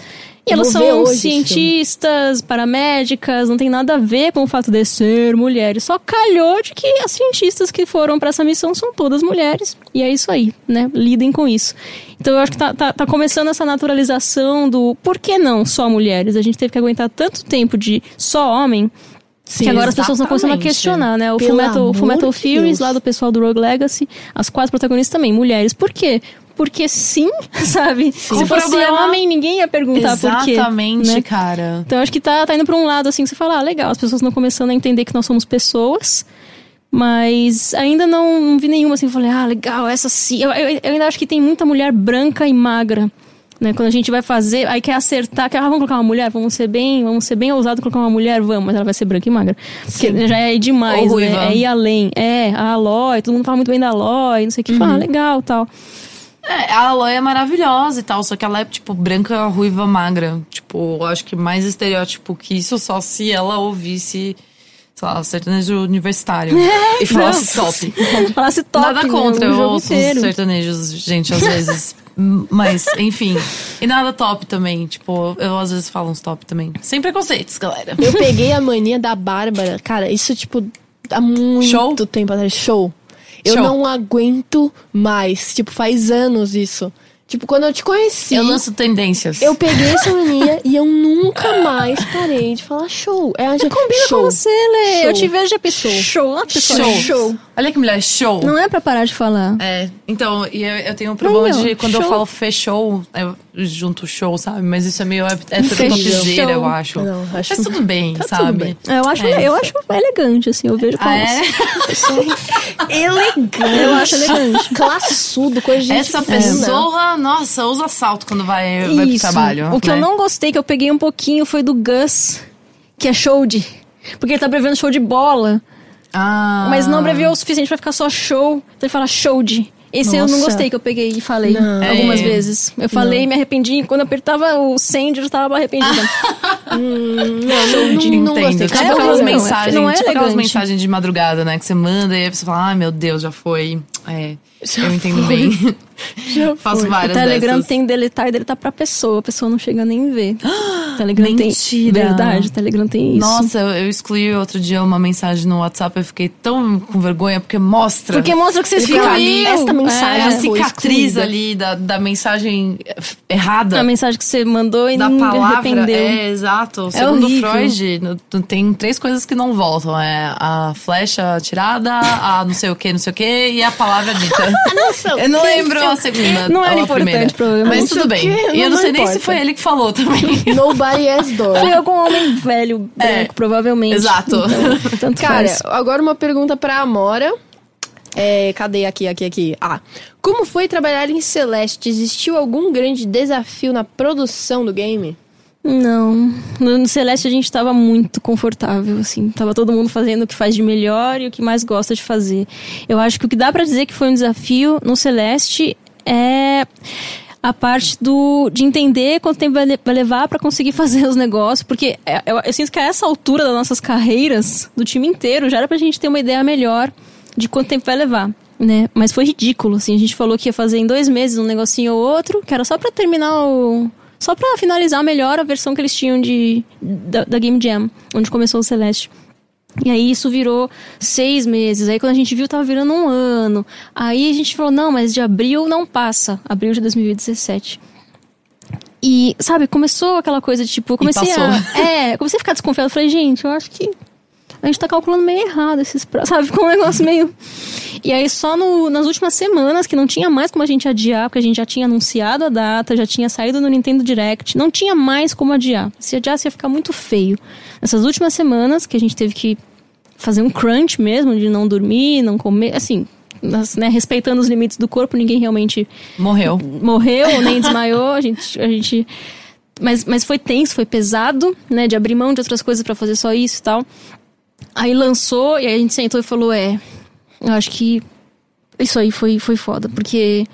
E elas são cientistas, paramédicas, não tem nada a ver com o fato de ser mulheres. Só calhou de que as cientistas que foram pra essa missão são todas mulheres. E é isso aí, né? Lidem com isso. Então eu acho que tá, tá, tá começando essa naturalização do por que não só mulheres? A gente teve que aguentar tanto tempo de só homem. Sim, que agora as pessoas estão começando a questionar, né? O Fullmetal, Fullmetal de Furies, Deus. lá do pessoal do Rogue Legacy, as quatro protagonistas também, mulheres. Por quê? Porque sim, sabe? Se Qual o fosse problema? homem, ninguém ia perguntar por quê. Exatamente, né? cara. Então acho que tá, tá indo pra um lado assim que você fala, ah, legal, as pessoas estão começando a entender que nós somos pessoas, mas ainda não, não vi nenhuma assim, falei, ah, legal, essa sim. Eu, eu- eu ainda acho que tem muita mulher branca e magra. Né? Quando a gente vai fazer, aí quer acertar, quer, ah, vamos colocar uma mulher, vamos ser bem, vamos ser bem ousado colocar uma mulher, vamos, mas ela vai ser branca e magra. Porque já é demais, né? É ir além. É, a Aloy, todo mundo fala muito bem da Aloy, não sei o que, fala, ah, legal tal. É, a Aloy é maravilhosa e tal, só que ela é, tipo, branca, ruiva, magra. Tipo, eu acho que mais estereótipo que isso, só se ela ouvisse, sei lá, sertanejo universitário. e falasse top. Falasse top, Nada contra, eu ouço inteiro. os sertanejos, gente, às vezes. Mas, enfim. E nada top também. Tipo, eu às vezes falo uns top também. Sem preconceitos, galera. Eu peguei a mania da Bárbara. Cara, isso, tipo, há muito Show? tempo atrás. Show. Eu Show. não aguento mais. Tipo, faz anos isso. Tipo, quando eu te conheci. Eu lanço tendências. Eu peguei essa mania e eu nunca mais parei de falar show. É a gente Combina show. com você, Lê. Show. Eu te vejo já pessoa. Show. Uma pessoa. Show. Show. Olha que mulher, show. Não é pra parar de falar. É, então, e eu, eu tenho um problema ó, de quando eu show. falo fechou, eu junto show, sabe? Mas isso é meio é, é topzeira, eu acho. Não, acho- Mas tudo bem, Tá tudo sabe? bem. Eu acho, É, eu acho elegante, assim. Eu vejo como Ah, é? Elegante. Eu acho elegante. Classudo, coisa de Essa pessoa, nossa, usa salto quando vai, vai pro trabalho. O que eu né? não gostei, que eu peguei um pouquinho, foi do Gus, que é show de. Porque ele tá abreviando show de bola, Ah. mas não abreviou o suficiente pra ficar só show. Então ele fala show de. Esse eu não Nossa. gostei que eu peguei e falei Não. algumas É. vezes. Eu falei e me arrependi. Quando eu apertava o send, eu já tava arrependida. Não, não, não, não gostei. Entendo. Tipo É, aquelas não, é- mensagens, não é tipo aquelas mensagens de madrugada, né? Que você manda e aí você fala, ai meu Deus, já foi. É, eu entendo bem. Faço o várias Telegram dessas. tem deletar e deletar pra pessoa. A pessoa não chega nem ver. O Telegram tem. Mentira. Verdade, o Telegram tem isso. Nossa, eu, eu excluí outro dia uma mensagem no WhatsApp, eu fiquei tão com vergonha, porque mostra. Porque mostra que você Fica ali esta mensagem É, a foi cicatriz ali da, da mensagem errada. A mensagem que você mandou e da ninguém palavra. arrependeu. É, exato. Segundo horrível. Freud, tem três coisas que não voltam. É a flecha tirada, a não sei o que, não sei o que, e a palavra dita. Eu não lembro a segunda. Não era importante, primeira. provavelmente. Mas tudo bem. E eu não- não sei nem se foi ele que falou também. Nobody has door. Foi algum homem velho, branco, É. provavelmente. Exato. Então, tanto Cara, faz. agora uma pergunta pra Amora. É, cadê aqui, aqui, aqui? Ah, como foi trabalhar em Celeste? Existiu algum grande desafio na produção do game? Não. No Celeste a gente tava muito confortável, assim. Tava todo mundo fazendo o que faz de melhor e o que mais gosta de fazer. Eu acho que o que dá pra dizer que foi um desafio no Celeste é a parte do de entender quanto tempo vai le- vai levar pra conseguir fazer os negócios, porque é- eu, eu sinto que a essa altura das nossas carreiras, do time inteiro, já era pra gente ter uma ideia melhor de quanto tempo vai levar. Né? Mas foi ridículo, assim. A gente falou que ia fazer em dois meses um negocinho ou outro, que era só pra terminar o. Só pra finalizar melhor a versão que eles tinham de, da, da Game Jam, onde começou o Celeste. E aí isso virou seis meses. Aí quando a gente viu, tava virando um ano. Aí a gente falou, não, mas de abril não passa. Abril de 2017. E, sabe, começou aquela coisa de tipo, comecei a. É, comecei a ficar desconfiada. Eu falei, gente, eu acho que a gente tá calculando meio errado esses prazos, sabe? Ficou um negócio meio. E aí, só no- nas últimas semanas, que não tinha mais como a gente adiar, porque a gente já tinha anunciado a data, já tinha saído no Nintendo Direct, não tinha mais como adiar. Se adiasse ia ficar muito feio. Nessas últimas semanas, que a gente teve que fazer um crunch mesmo, de não dormir, não comer, assim, né, respeitando os limites do corpo, ninguém realmente Morreu. morreu, nem desmaiou, a gente, a gente mas, mas foi tenso, foi pesado, né, de abrir mão de outras coisas pra fazer só isso e tal. Aí lançou e aí a gente sentou e falou, é, eu acho que isso aí foi, foi foda, porque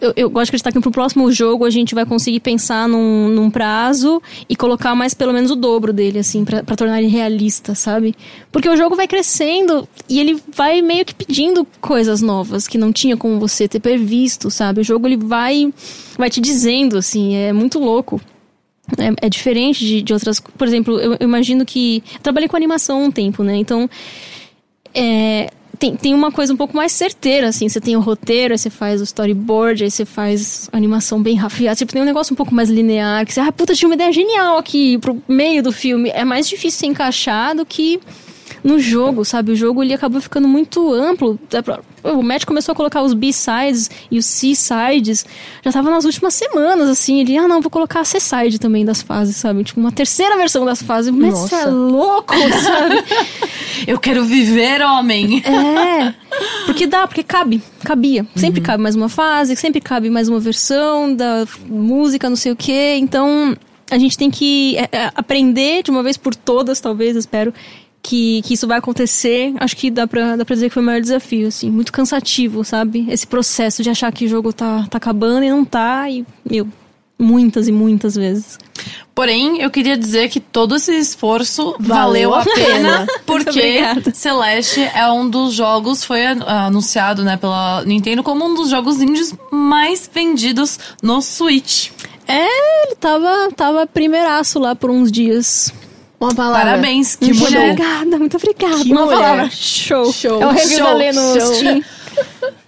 eu, eu gosto de acreditar que pro próximo jogo a gente vai conseguir pensar num, num prazo e colocar mais pelo menos o dobro dele, assim, pra tornar ele realista, sabe? Porque o jogo vai crescendo e ele vai meio que pedindo coisas novas que não tinha como você ter previsto, sabe? O jogo ele vai, vai te dizendo, assim, é muito louco. É, é diferente de, de outras. Por exemplo, eu, eu imagino que. Eu trabalhei com animação um tempo, né? Então. É, tem, tem uma coisa um pouco mais certeira, assim. Você tem o roteiro, aí você faz o storyboard, aí você faz animação bem rafiada. Tipo, tem um negócio um pouco mais linear, que você, ah, puta, tinha uma ideia genial aqui pro meio do filme. É mais difícil ser encaixado que no jogo, sabe? O jogo ele acabou ficando muito amplo. Pra- O Matt começou a colocar os B-sides e os C-sides. Já tava nas últimas semanas, assim. Ele, ah, não, vou colocar a C-side também das fases, sabe? Tipo, uma terceira versão das fases. Mas você é Nossa. louco, sabe? Eu quero viver, homem. É. Porque dá, porque cabe. Cabia. Sempre cabe mais uma fase, sempre cabe mais uma versão da música, não sei o quê. Então, a gente tem que é, é, aprender de uma vez por todas, talvez, espero. Que, que isso vai acontecer, acho que dá pra, dá pra dizer que foi o maior desafio, assim, muito cansativo, sabe? Esse processo de achar que o jogo tá, tá acabando e não tá, e, meu, muitas e muitas vezes. Porém, eu queria dizer que todo esse esforço valeu, Valeu a pena, porque. Celeste é um dos jogos, foi anunciado né, pela Nintendo como um dos jogos indies mais vendidos no Switch. É, ele tava, tava primeiraço lá por uns dias. Uma palavra. Parabéns, que muito mulher. obrigada, muito obrigada. Que Uma mulher. palavra. Show. Show. É o review Show. da Lê no Show. Steam.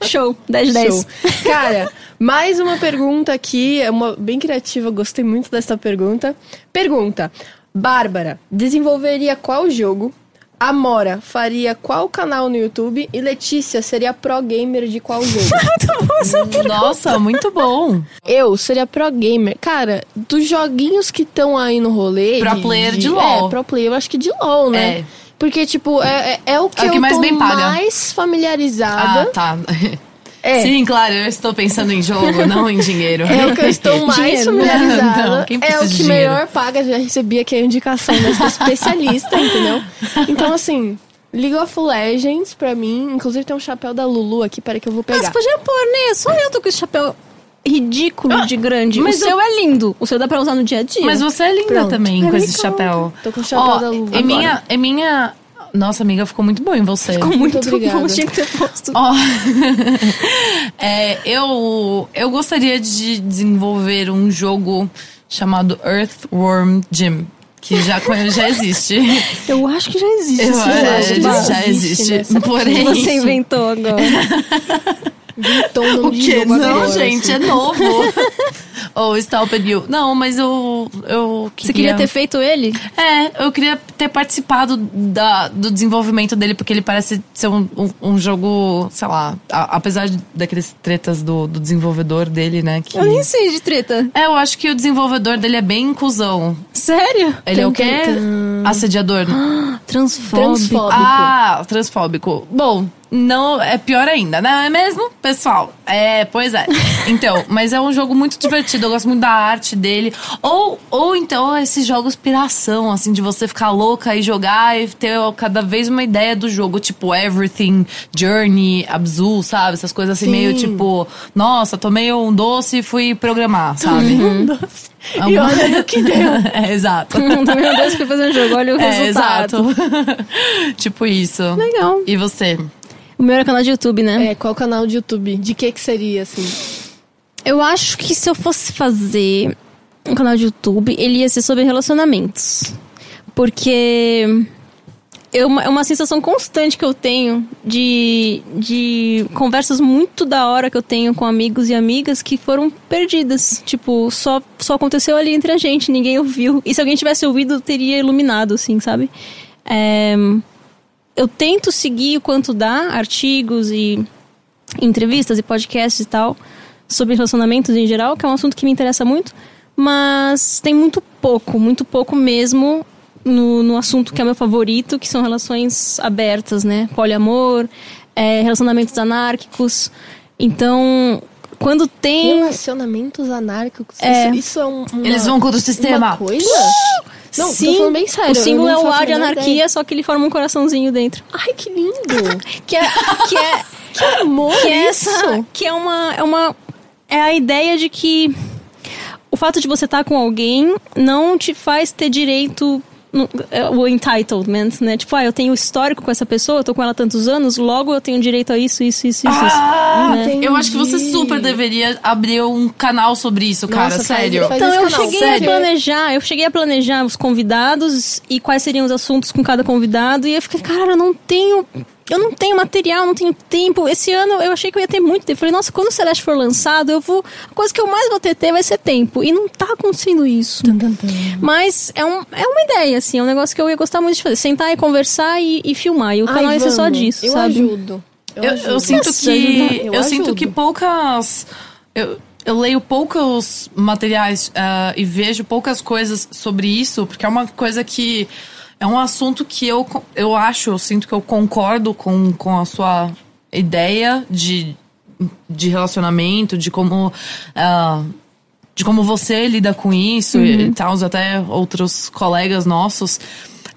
Show. 10 de 10. Show. Cara, mais uma pergunta aqui, é uma bem criativa, gostei muito dessa pergunta. Pergunta: Bárbara, desenvolveria qual jogo? Amora faria qual canal no YouTube? E Letícia seria pro gamer de qual jogo? Nossa, muito bom. Eu seria pro gamer. Cara, dos joguinhos que estão aí no rolê. Pro player de LoL. É, pro player, eu acho que de LoL, né? É. Porque, tipo, é, é, é o que É o eu que mais tô bem paga. mais familiarizada. Ah, tá. É. Sim, claro, eu estou pensando em jogo, não em dinheiro. É o que eu estou mais Dinheiro, familiarizada. Não, quem é o que melhor paga. Já recebi aqui a indicação dessa especialista, entendeu? Então, assim, League of Legends, pra mim, inclusive tem um chapéu da Lulu aqui, peraí que eu vou Ah, pegar. podia pôr, né? Só eu tô com esse chapéu ridículo de grande. mas o seu é lindo. O seu dá pra usar no dia a dia. Mas você é linda Pronto. também É, com esse chapéu. Tô com o chapéu Ó, da Lulu. É minha, é minha. Nossa, amiga, ficou muito bom em você. Ficou muito, Muito obrigada. bom. Tinha que ter posto. Ó, é, eu, eu gostaria de desenvolver um jogo chamado Earthworm Jim, que já, já existe. Eu acho que já existe. Eu jogo, que já existe. né? Que Porém, Você inventou agora. O de que? jogo Não, agora, gente, assim. é novo. Ou Stopped You. Não, mas eu. eu Você queria ter feito ele? É, eu queria ter participado da, do desenvolvimento dele, porque ele parece ser um, um, um jogo, sei lá, a- apesar de- daqueles tretas do, do desenvolvedor dele, né? Que... Eu nem sei de treta. É, eu acho que o desenvolvedor dele é bem inclusão. Sério? Ele é o quê? Assediador. Transfóbico. Transfóbico. Ah, transfóbico. Bom, não é pior ainda, não é mesmo, pessoal? É, pois é. Então, mas é um jogo muito divertido, eu gosto muito da arte dele. Ou, ou então esses jogos piração, assim, de você ficar louca e jogar e ter cada vez uma ideia do jogo, tipo Everything, Journey, Abzu, sabe? Essas coisas assim, Sim. meio tipo, nossa, tomei um doce e fui programar, sabe? E olha no que deu. é, exato. Meu Deus, fui fazer um jogo, olha o É, resultado. exato. tipo isso. Legal. E você? O meu era canal de YouTube, né? É, qual canal de YouTube? De que que seria, assim? Eu acho que se eu fosse fazer um canal de YouTube, ele ia ser sobre relacionamentos. Porque é uma, é uma sensação constante que eu tenho de, de conversas muito da hora que eu tenho com amigos e amigas que foram perdidas. Tipo, só, só aconteceu ali entre a gente, ninguém ouviu. E se alguém tivesse ouvido, teria iluminado, assim, sabe? É, eu tento seguir o quanto dá, artigos e entrevistas e podcasts e tal, sobre relacionamentos em geral, que é um assunto que me interessa muito, mas tem muito pouco, muito pouco mesmo no, no assunto que é meu favorito, que são relações abertas, né? Poliamor, é, relacionamentos anárquicos. Então, quando tem. Relacionamentos anárquicos. É. Isso, isso é um. Uma, Eles vão contra o sistema. Uma coisa? Não, Sim, tô falando bem sério. o símbolo é o ar de anarquia, ideia. só que ele forma um coraçãozinho dentro. Ai, que lindo! Que é, que é, que amor que é isso! essa, que é uma, é uma, é a ideia de que o fato de você estar com alguém não te faz ter direito o entitlement, né? Tipo, ah, eu tenho histórico com essa pessoa, eu tô com ela há tantos anos, logo eu tenho direito a isso, isso, isso, isso. Ah, isso, né? eu acho que você super deveria abrir um canal sobre isso, cara, Nossa, faz- sério. faz Então esse eu canal, cheguei sério. a planejar, eu cheguei a planejar os convidados e quais seriam os assuntos com cada convidado e eu fiquei, cara, eu não tenho, eu não tenho material, não tenho tempo. Esse ano eu achei que eu ia ter muito tempo. Falei, nossa, quando o Celeste for lançado, eu vou, a coisa que eu mais vou ter ter vai ser tempo e não tá acontecendo isso. Mas é, um, é uma ideia, assim, é um negócio que eu ia gostar muito de fazer, sentar e conversar e, e filmar. E o canal Ai, ia ser só disso, eu sabe? Ajudo. Eu, Eu, ajudo. eu sinto que. Eu, Eu sinto que poucas. Eu, eu leio poucos materiais ah, e vejo poucas coisas sobre isso, porque é uma coisa que. É um assunto que eu, eu acho, eu sinto que eu concordo com, com a sua ideia de, de relacionamento, de como. ah, de como você lida com isso e tal, até outros colegas nossos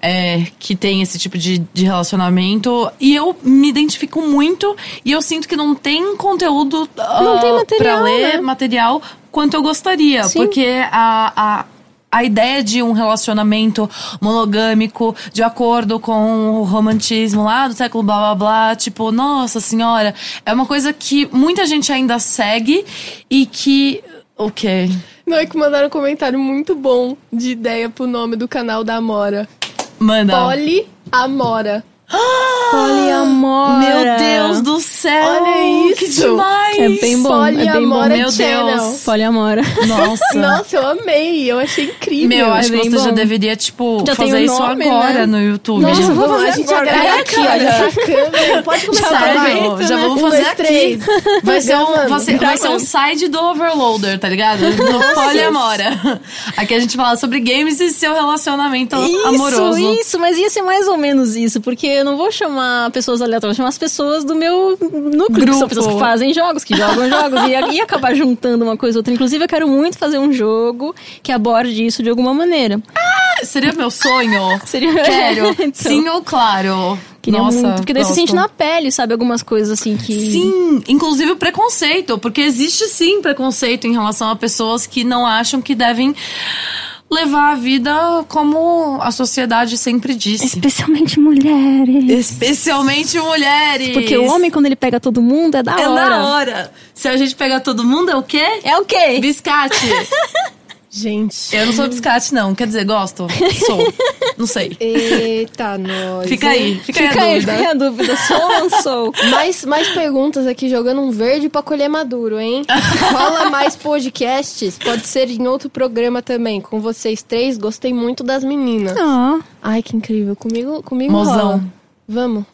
é, que têm esse tipo de, de relacionamento. E eu me identifico muito e eu sinto que não tem conteúdo Não ah, tem material, pra ler né? material quanto eu gostaria. Sim. Porque a. a a ideia de um relacionamento monogâmico, de acordo com o romantismo lá do século blá blá blá, tipo, nossa senhora, é uma coisa que muita gente ainda segue e que. Ok. Não, é que mandaram um comentário muito bom de ideia pro nome do canal da Amora. Manda. Poli Amora. Poliamor. Meu Deus do céu! Olha Que isso. demais! É bem bom, é bem bom. Poliamora Meu Channel. Deus. Poliamora. Nossa! Nossa, eu amei. Eu achei incrível. Meu, eu acho é que você já bom. deveria, tipo, Já fazer isso nome, agora né? no YouTube. Nossa, Já vou vamos, a fazer gente agora. já É, aqui, olha essa câmera. Pode começar, Já vai. já vamos Um, fazer dois, aqui. três. Vai ser, um, vai, ser, vai ser um side do Overloader, tá ligado? Do Poliamora. Aqui a gente fala sobre games e seu relacionamento Isso, amoroso. isso, mas ia ser mais ou menos isso, porque eu não vou chamar pessoas aleatórias, vou chamar as pessoas do meu núcleo, que Grupo. são pessoas que fazem jogos, que jogam jogos, e ia acabar juntando uma coisa ou outra. Inclusive, eu quero muito fazer um jogo que aborde isso de alguma maneira. Seria meu sonho? Seria- Quero. Então. Sim ou claro? Queria Nossa, muito, porque daí você gosto. sente na pele, sabe, algumas coisas assim que... Sim, inclusive o preconceito, porque existe sim preconceito em relação a pessoas que não acham que devem levar a vida como a sociedade sempre disse. Especialmente mulheres. Especialmente mulheres. Porque o homem, quando ele pega todo mundo, é da é hora. da hora. Se a gente pegar todo mundo, é o quê? É o quê? Biscate. Gente. Eu não sou biscate, não. Quer dizer, gosto? Sou. Não sei. Eita, nós. Fica aí, fica, Fica aí a aí, dúvida. fica a dúvida. Sou ou não sou? Mais, mais perguntas aqui, jogando um verde pra colher maduro, hein? Rola mais podcasts? Pode ser em outro programa também. Com vocês três, gostei muito das meninas. Ah, Ai, que incrível. Comigo, comigo Mozão. rola. Vamos.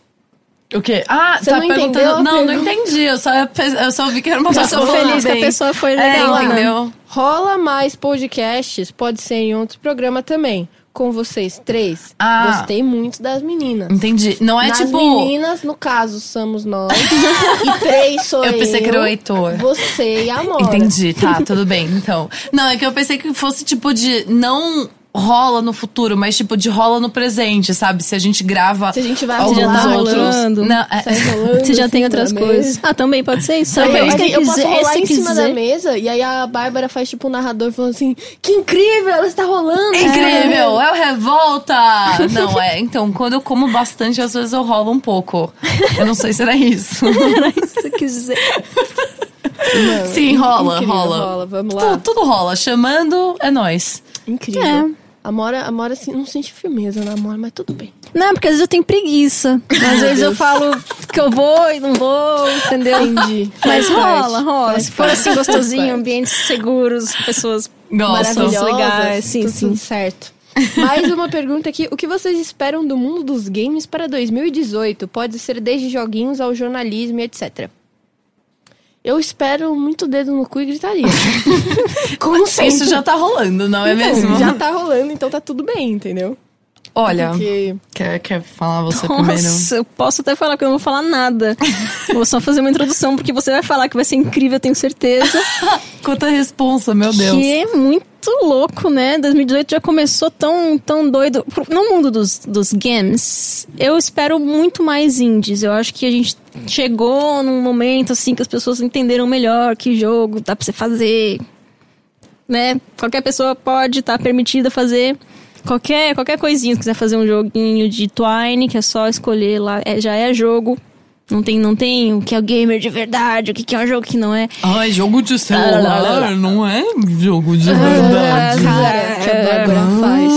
O quê? Ah, Você tá não perguntando. não, não entendi. Eu só, eu só vi que era uma já pessoa tô falando feliz que a bem. pessoa foi É, legal, né? entendeu? Rola mais podcasts? Pode ser em outro programa também. Com vocês três. Ah. Gostei muito das meninas. Entendi. Não é Nas tipo. meninas, no caso, somos nós. e três sou eu. Eu pensei que era o Heitor. Você e a Amora. Entendi, tá, tudo bem. Então. Não, é que eu pensei que fosse tipo de. Não rola no futuro, mas tipo de rola no presente, sabe? Se a gente grava. Se a gente vai alguns já tá outros. rolando. Não, é- rolando Você já tem outras coisas. Ah, também pode ser isso? Também, a gente- eu posso rolar se em cima da quiser. mesa e aí a Bárbara faz tipo um narrador falando assim: Que incrível, ela está rolando. É incrível, é o revolta! Não, é. Então, quando eu como bastante, às vezes eu rolo um pouco. Eu não sei se era isso. Se quiser. Mano, Sim, rola, incrível, rola. rola. Vamos lá. tudo, tudo rola. Chamando, é nós. Incrível. É. A Amora, a Amora assim, não sente firmeza na Amora, mas tudo bem. Não, porque às vezes eu tenho preguiça. Às vezes eu falo que eu vou e não vou, entendeu? Entendi. Mas rola, rola. Se for assim gostosinho, ambientes seguros, pessoas Gosto. maravilhosas. Maravilhosas, legais, sim, tudo, sim. tudo certo. Mais uma pergunta aqui. O que vocês esperam do mundo dos games para 2018? Pode ser desde joguinhos ao jornalismo e etc. Eu espero muito dedo no cu e gritaria. Como sempre. Isso já tá rolando, não é Então, mesmo? Já tá rolando, então tá tudo bem, entendeu? Olha, Porque quer, quer falar você primeiro? Nossa, eu posso até falar que eu não vou falar nada. Vou só fazer uma introdução, porque você vai falar que vai ser incrível, eu tenho certeza. Quanta responsa, meu Deus. Que é muito louco, né? 2018 já começou tão, tão doido. No mundo dos, dos games, eu espero muito mais indies. Eu acho que a gente chegou num momento assim que as pessoas entenderam melhor que jogo dá pra você fazer. Né? Qualquer pessoa pode estar permitida fazer qualquer, qualquer coisinha. Se quiser fazer um joguinho de Twine, que é só escolher lá, é- já é jogo. Não tem, não tem o que é o gamer de verdade, o que que é um jogo que não é. Ai, jogo de celular não é jogo de Ah, verdade. cara que a Bárbara faz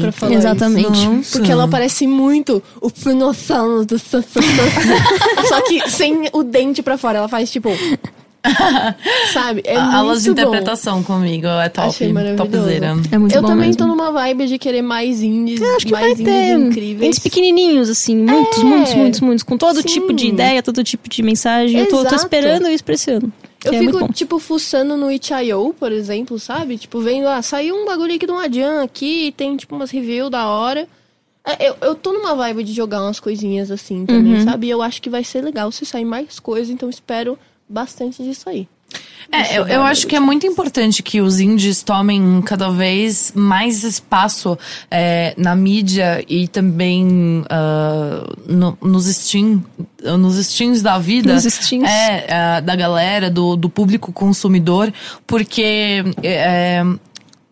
pra falar Exatamente. isso. Porque ela parece muito o Pinossano do Só que sem o dente pra fora. Ela faz tipo. Sabe? É A- Aulas de muito bom. interpretação comigo, é top. Achei. Topzera. É muito Eu bom também mesmo. tô numa vibe de querer mais indies, Eu acho que mais vai ter indies incríveis. indies pequenininhos, assim, muitos, É. muitos, muitos, muitos, com todo Sim. tipo de ideia, todo tipo de mensagem. Eu tô, tô Exato. esperando isso pra esse ano. Eu é muito fico, bom. tipo, fuçando no itch.io, por exemplo, sabe? Tipo, vendo, ah, saiu um bagulho aqui de um Adian aqui, tem, tipo, umas reviews da hora. É, Eu, eu tô numa vibe de jogar umas coisinhas assim também, Uhum. sabe? E eu acho que vai ser legal se sair mais coisas, então espero bastante disso aí. É, eu, eu acho que é muito importante que os indies tomem cada vez mais espaço é, na mídia e também ah, no- nos Steam, nos Steams da vida. Nos Steams. É, ah, da galera, do, do público consumidor, porque é,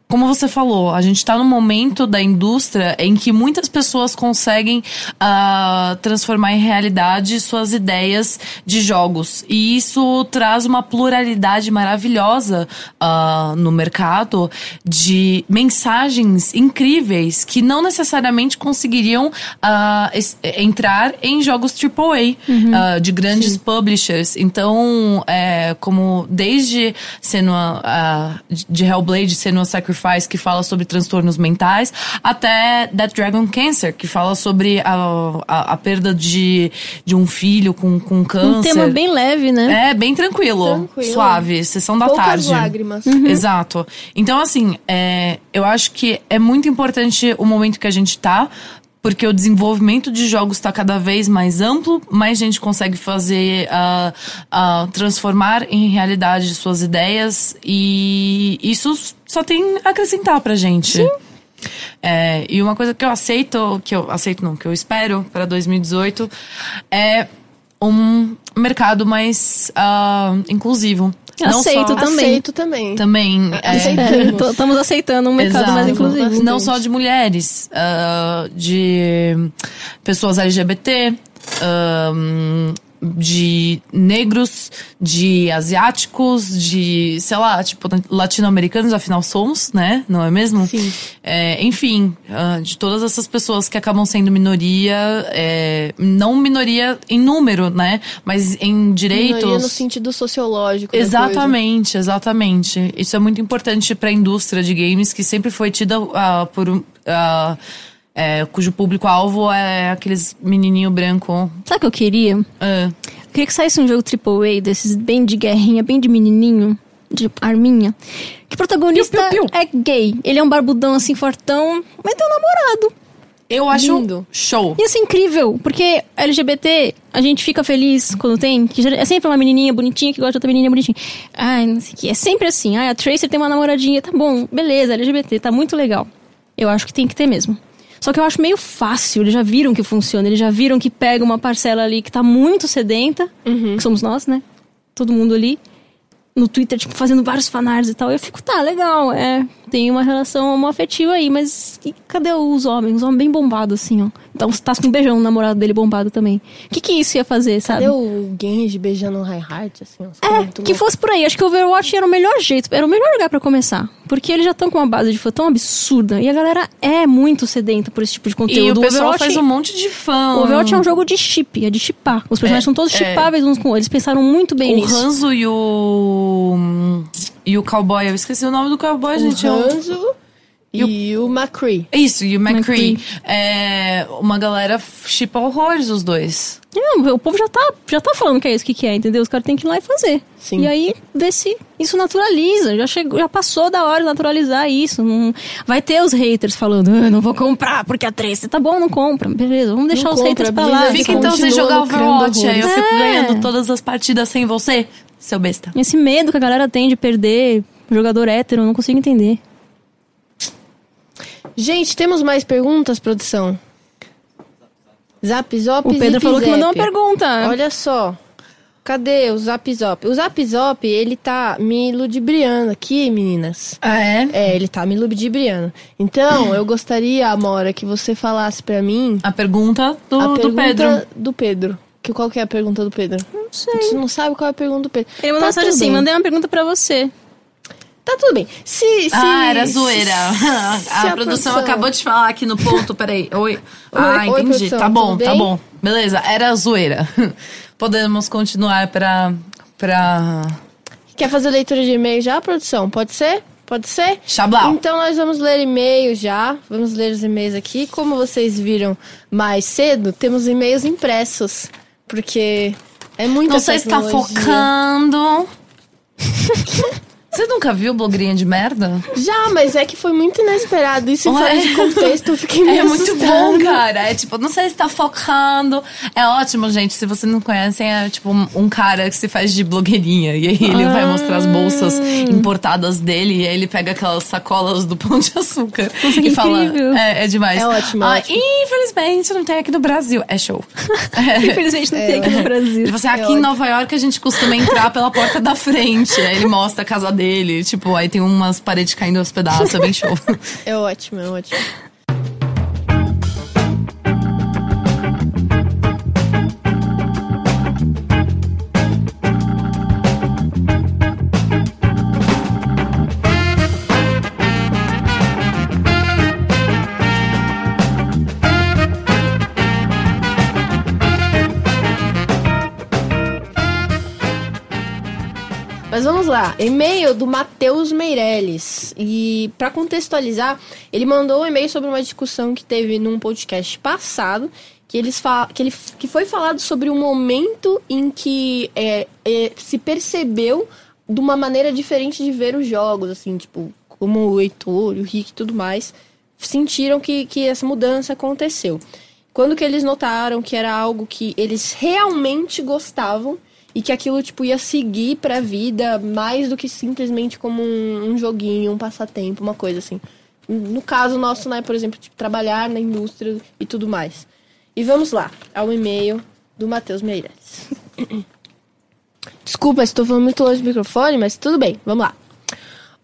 como você falou, a gente está num momento da indústria em que muitas pessoas conseguem ah, transformar em realidade suas ideias de jogos. E isso traz uma pluralidade maravilhosa ah, no mercado de mensagens incríveis que não necessariamente conseguiriam es- entrar em jogos AAA ah, de grandes publishers. Então, é, como desde Senua, de Hellblade, Senua Sacrifice, que fala sobre transtornos mentais, até That Dragon Cancer, que fala sobre a, a, a perda de, de um filho com, com câncer. Um tema bem leve, né? É, bem tranquilo, Tranquilo. suave, sessão da Poucas tarde. lágrimas. Exato. Então, assim, é, eu acho que é muito importante o momento que a gente tá, porque o desenvolvimento de jogos está cada vez mais amplo, mais gente consegue fazer, ah, ah, transformar em realidade suas ideias, e isso só tem a acrescentar pra gente. É, e uma coisa que eu aceito, que eu aceito não, que eu espero para 2018 é um mercado mais ah, inclusivo. Não Aceito só- também. Aceito também. também. é, Aceitamos. É, Estamos aceitando um mercado mais Exato. inclusivo. Não só de mulheres, ah, de pessoas LGBT, ahn, de negros, de asiáticos, de, sei lá, tipo, latino-americanos, afinal somos, né? Não é mesmo? Sim. É, enfim, ah, de todas essas pessoas que acabam sendo minoria, é, não minoria em número, né? Mas em direitos. Minoria no sentido sociológico. Exatamente, exatamente. Isso é muito importante para a indústria de games, que sempre foi tida ah, por um. É, cujo público-alvo é aqueles menininho branco. Sabe o que eu queria? ah, Eu queria que saísse um jogo AAA desses bem de guerrinha, bem de menininho, de arminha. Que o protagonista Piu, piu, piu. é gay. Ele é um barbudão assim, fortão, mas tem um namorado. eu acho Lindo. show. Isso é incrível, porque LGBT, a gente fica feliz quando tem. Que é sempre uma menininha bonitinha que gosta de outra menininha bonitinha. Ai, não sei o que. É sempre assim. Ai, a Tracer tem uma namoradinha. Tá bom, beleza, LGBT, tá muito legal. Eu acho que tem que ter mesmo. Só que eu acho meio fácil. Eles já viram que funciona. Eles já viram que pega uma parcela ali que tá muito sedenta. Que somos nós, né? Todo mundo ali. No Twitter, tipo, fazendo vários fanarts e tal. Eu fico, tá, legal. É, tem uma relação homoafetiva aí. Mas e cadê os homens? Os homens bem bombados, assim, ó. Então você tá com um beijão no namorado dele bombado também. O que que isso ia fazer, sabe? Cadê o Genji beijando o Reinhardt, assim? coisas É, que fosse por aí. Acho que o Overwatch era o melhor jeito, era o melhor lugar pra começar. Porque eles já estão com uma base de fã tão absurda. E a galera é muito sedenta por esse tipo de conteúdo. E o pessoal Overwatch, faz um monte de fã. o Overwatch é um jogo de chip, é de chipar. Os personagens É, são todos é. chipáveis uns com outros. Eles pensaram muito bem O nisso. Hanzo e o. E o cowboy. Eu esqueci o nome do cowboy, gente. O é o- Hanzo e, o McCree. Isso, e o McCree. McCree. É, uma galera chipa horrores os dois. Não, o povo já tá, já tá falando que é isso que, que é, entendeu? Os caras têm que ir lá e fazer. Sim. E aí, ver se isso naturaliza. Já, chegou, já passou da hora de naturalizar isso. Não, vai ter os haters falando, ah, não vou comprar porque a Tracer tá bom, não compra. Beleza, vamos deixar Não os compra, haters pra lá. Fica então sem jogar Overwatch. Aí eu fico É. ganhando todas as partidas sem você, seu besta. Esse medo que a galera tem de perder jogador hétero, eu não consigo entender. Gente, temos mais perguntas, produção? Zap Zop O Pedro Zip falou que Zap. mandou uma pergunta. Olha só. Cadê o Zap Zop? O Zap Zop, ele tá me ludibriando aqui, meninas. Ah, é? É, ele tá me ludibriando. Então, eu gostaria, Amora, que você falasse pra mim A pergunta do, a do pergunta Pedro. do Pedro. Que, qual que é a pergunta do Pedro? Não sei. Você não sabe qual é a pergunta do Pedro. Ele mandou Tá mensagem assim, mandei uma pergunta pra você. Tá tudo bem. Se, se, Ah, era zoeira. se a, produção acabou de falar aqui no ponto, peraí. Oi. Ah, oi, entendi. produção, tá bom, tá bom. Beleza, era zoeira. Podemos continuar pra. pra. Quer fazer leitura de e-mail já, produção? Pode ser? Pode ser? Xablau. Então nós vamos ler e-mails já. Vamos ler os e-mails aqui. Como vocês viram mais cedo, temos e-mails impressos. Porque é muita Não sei se tá tecnologia. focando. Você nunca viu blogueirinha de merda? Já, mas é que foi muito inesperado. Isso Ué. fora de contexto, eu fiquei meio É muito bom, cara. É tipo, não sei se tá focando. É ótimo, gente. Se vocês não conhecem, é tipo um, um cara que se faz de blogueirinha. E aí ele vai mostrar as bolsas importadas dele. E aí ele pega aquelas sacolas do pão de açúcar. Nossa, e fala. incrível. É, é demais. É ótimo, é Ah, ótimo. Infelizmente não tem aqui no Brasil. É show. É. Infelizmente não tem aqui no Brasil. Ele falou assim, aqui em Nova York a gente costuma entrar pela porta da frente. Aí ele mostra a casa dele. Tipo, aí tem umas paredes caindo aos pedaços. É bem show. É ótimo, é ótimo. Mas vamos lá, e-mail do Matheus Meirelles. E para contextualizar, ele mandou um e-mail sobre uma discussão que teve num podcast passado, que, eles fa que, ele, que foi falado sobre o momento em que é, é, se percebeu de uma maneira diferente de ver os jogos, assim, tipo, como o Heitor, o Rick e tudo mais, sentiram que, que essa mudança aconteceu. Quando que eles notaram que era algo que eles realmente gostavam e que aquilo, tipo, ia seguir pra vida mais do que simplesmente como um, um joguinho, um passatempo, uma coisa assim. No caso nosso, né, por exemplo, tipo, trabalhar na indústria e tudo mais. E vamos lá, ao e-mail do Matheus Meirelles. Desculpa, estou falando muito longe do microfone, mas tudo bem, vamos lá.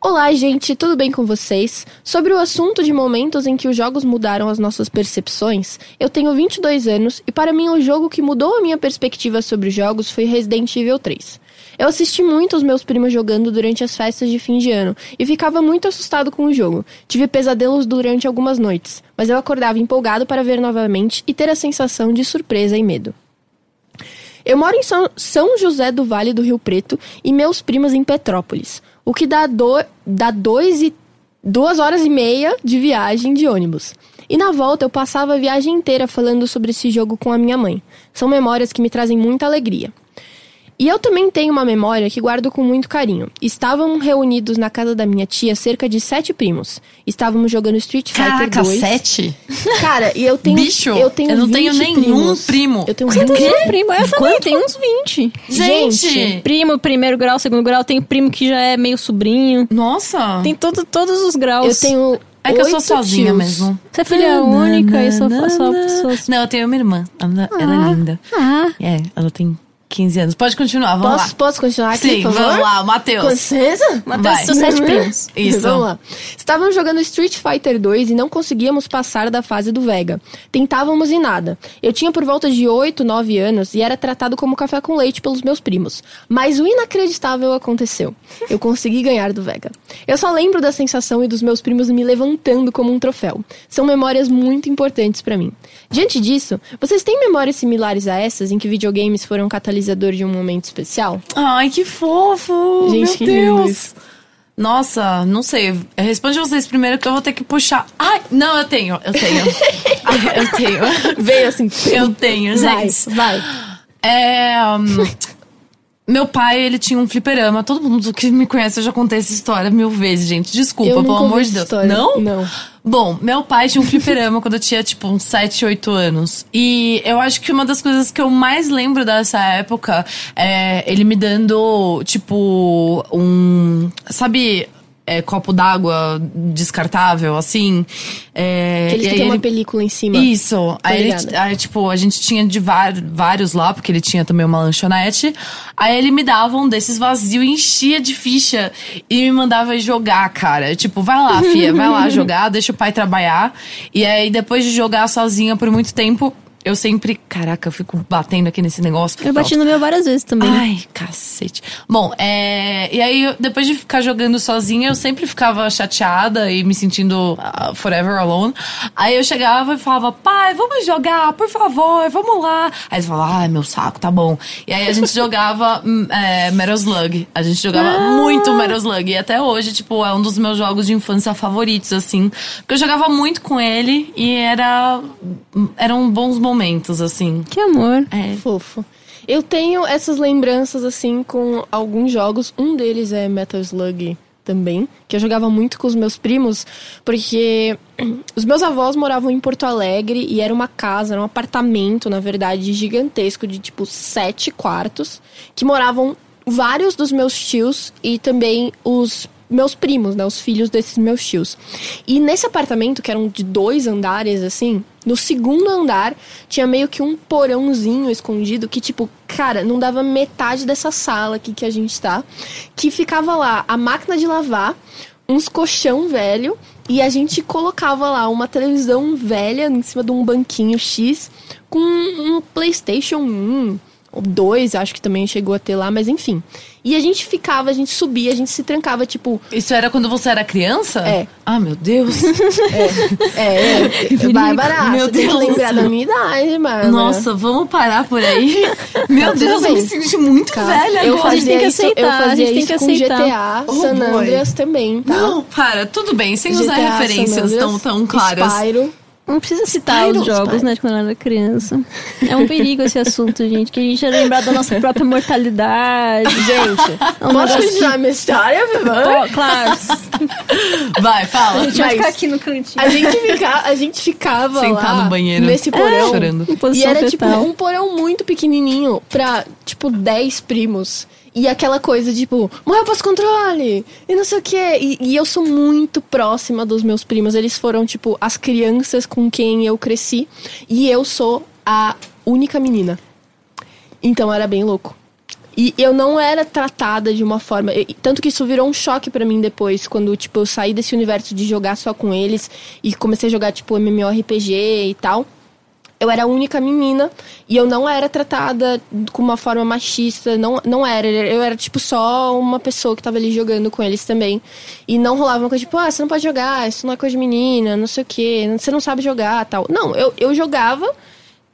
Olá, gente, tudo bem com vocês? Sobre o assunto de momentos em que os jogos mudaram as nossas percepções, eu tenho 22 anos e para mim o jogo que mudou a minha perspectiva sobre jogos foi Resident Evil 3. Eu assisti muito os meus primos jogando durante as festas de fim de ano e ficava muito assustado com o jogo. Tive pesadelos durante algumas noites, mas eu acordava empolgado para ver novamente e ter a sensação de surpresa e medo. Eu moro em São, José do Vale do Rio Preto e meus primos em Petrópolis, o que dá, do, dá dois e, duas horas e meia de viagem de ônibus. E na volta eu passava a viagem inteira falando sobre esse jogo com a minha mãe. São memórias que me trazem muita alegria. E eu também tenho uma memória que guardo com muito carinho. Estávamos reunidos na casa da minha tia, cerca de sete primos. Estávamos jogando Street Fighter Caraca, 2. sete? Cara, e eu tenho Bicho, eu tenho eu não tenho 20 nenhum primos. primo. Eu tenho Você 20 tem um primo? Eu também tenho uns 20. Gente! Primo, primeiro grau, segundo grau. Tem primo que já é meio sobrinho. Nossa! Tem todo, todos os graus. Eu tenho É que eu sou oito sozinha tios. mesmo. Você é filha única e só... só, só, só... Não, eu tenho uma irmã. Ela, ela é linda. Ah, É, ela tem 15 anos. Pode continuar, vamos Posso, lá. posso continuar aqui, Sim, por favor? vamos lá, Com Matheus. licença? Matheus, seus sete primos. Isso. Vamos lá. Estávamos jogando Street Fighter 2 e não conseguíamos passar da fase do Vega. Tentávamos e nada. Eu tinha por volta de 8, 9 anos e era tratado como café com leite pelos meus primos. Mas o inacreditável aconteceu. Eu consegui ganhar do Vega. Eu só lembro da sensação e dos meus primos me levantando como um troféu. São memórias muito importantes pra mim. Diante disso, vocês têm memórias similares a essas em que videogames foram catalisador de um momento especial? Ai, que fofo! Gente, Meu que lindo Deus! isso. Nossa, não sei. Responde vocês primeiro que eu vou ter que puxar. Ai, não, eu tenho, eu tenho. Eu tenho. Veio assim. Eu tenho, Vai, gente. vai. É. hum, meu pai, ele tinha um fliperama. Todo mundo que me conhece, eu já contei essa história mil vezes, gente. Desculpa, pelo amor de Deus. história. Não? Não. Bom, meu pai tinha um fliperama quando eu tinha, tipo, uns 7, 8 anos. E eu acho que uma das coisas que eu mais lembro dessa época é ele me dando, tipo, um. Sabe. É, copo d'água descartável, assim. É, que aí tem uma ele- película em cima. isso. Aí, ele, aí, tipo, a gente tinha de vários lá, porque ele tinha também uma lanchonete. Aí ele me dava um desses vazio, enchia de ficha e me mandava jogar, cara. Tipo, vai lá, fia, vai lá jogar, deixa o pai trabalhar. E aí, depois de jogar sozinha por muito tempo, eu sempre. Caraca, eu fico batendo aqui nesse negócio. Eu bati no meu várias vezes também. Ai, cacete. Bom, é, e aí, depois de ficar jogando sozinha, eu sempre ficava chateada e me sentindo ah, forever alone. Aí eu chegava e falava, pai, vamos jogar, por favor, vamos lá. Aí ele falava, ai, meu saco, tá bom. E aí a gente jogava hum, é, Metal Slug. A gente jogava muito Metal Slug. E até hoje, tipo, é um dos meus jogos de infância favoritos, assim. Porque eu jogava muito com ele e era, eram bons momentos, assim. Que amor. É. Fofo. Eu tenho essas lembranças, assim, com alguns jogos. Um deles é Metal Slug também, que eu jogava muito com os meus primos, porque os meus avós moravam em Porto Alegre e era uma casa, era um apartamento, na verdade, gigantesco, de tipo sete quartos, que moravam vários dos meus tios e também os meus primos, né? Os filhos desses meus tios. E nesse apartamento, que eram de dois andares, assim, no segundo andar tinha meio que um porãozinho escondido que, tipo, cara, não dava metade dessa sala aqui que a gente tá. Que ficava lá a máquina de lavar, uns colchão velho. E a gente colocava lá uma televisão velha em cima de um banquinho X com um PlayStation 1 ou 2, acho que também chegou a ter lá, mas enfim. E a gente ficava, a gente subia, a gente se trancava, tipo, Isso era quando você era criança? É. Ah, meu Deus. é, é, Bárbara, Meu você tem que Deus lembrar da minha idade, Bárbara. Nossa, vamos parar por aí. Meu Tá, Deus, eu me senti muito Cara, velha eu agora. a gente tem que isso, eu aceitar, a fazia gente tem isso que com aceitar. GTA, Oh, San boy. Andreas também, tá? Não, para, tudo bem, sem usar GTA, referências San tão, Andreas, tão claras. Spyro. Não precisa citar Spyro, os jogos, Spyro. né, de quando eu era criança. É um perigo esse assunto, gente. Que a gente ia lembrar da nossa própria mortalidade. Gente, É um posso continuar minha história, Vivan? Pô, claro. Vai, fala. A gente vai ficar aqui no cantinho. A gente, fica, a gente ficava Sentar lá no banheiro. nesse porão. Chorando. Em E era tipo fetal. um porão muito pequenininho pra, tipo, 10 primos. E aquela coisa, tipo, morreu pros controle! E não sei o quê. E, e eu sou muito próxima dos meus primos. Eles foram, tipo, as crianças com quem eu cresci. E eu sou a única menina. Então era bem louco. E eu não era tratada de uma forma. Tanto que isso virou um choque pra mim depois, quando, tipo, eu saí desse universo de jogar só com eles e comecei a jogar, tipo, MMORPG e tal. Eu era a única menina e eu não era tratada com uma forma machista, não, não era. Eu era, tipo, só uma pessoa que tava ali jogando com eles também. E não rolava uma coisa tipo, ah, você não pode jogar, isso não é coisa de menina, não sei o quê, você não sabe jogar tal. Não, eu, eu jogava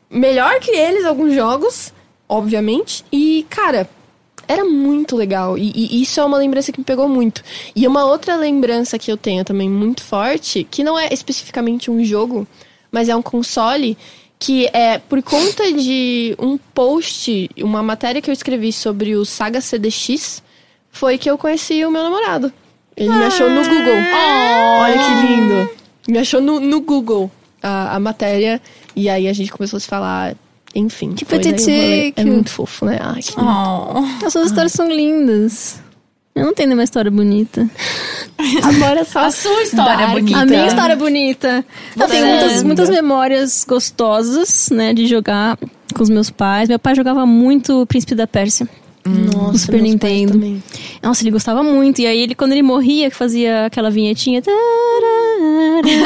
melhor que eles alguns jogos, obviamente. E, cara, era muito legal. E, e isso é uma lembrança que me pegou muito. E uma outra lembrança que eu tenho também muito forte, que não é especificamente um jogo, mas é um console, que é por conta de um post, uma matéria que eu escrevi sobre o Saga CDX, foi que eu conheci o meu namorado. Ele me achou no Google. Olha que lindo. Me achou no, no Google a, a matéria. E aí a gente começou a se falar. Enfim. Que foi um rolê. É muito fofo, né? Ai, que lindo. Oh. As suas histórias são lindas. Eu não tenho nenhuma história bonita. Agora é só. A sua história é Dark. bonita. A minha história é bonita. Eu tenho É. muitas, muitas memórias gostosas, né, de jogar com os meus pais. Meu pai jogava muito Príncipe da Pérsia. Nossa, no Super Nintendo. Nossa, ele gostava muito. E aí, ele, quando ele morria, que fazia aquela vinhetinha.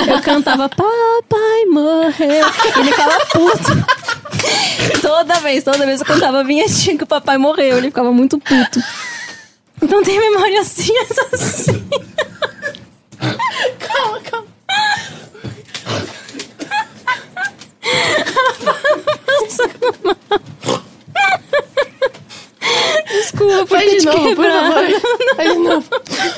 Eu cantava Papai morreu. Ele ficava puto. toda vez, toda vez eu cantava a vinhetinha que o papai morreu. Ele ficava muito puto. Então tem memórias assim, assim. Calma, calma. Desculpa, Faz de novo, por favor. Faz de novo.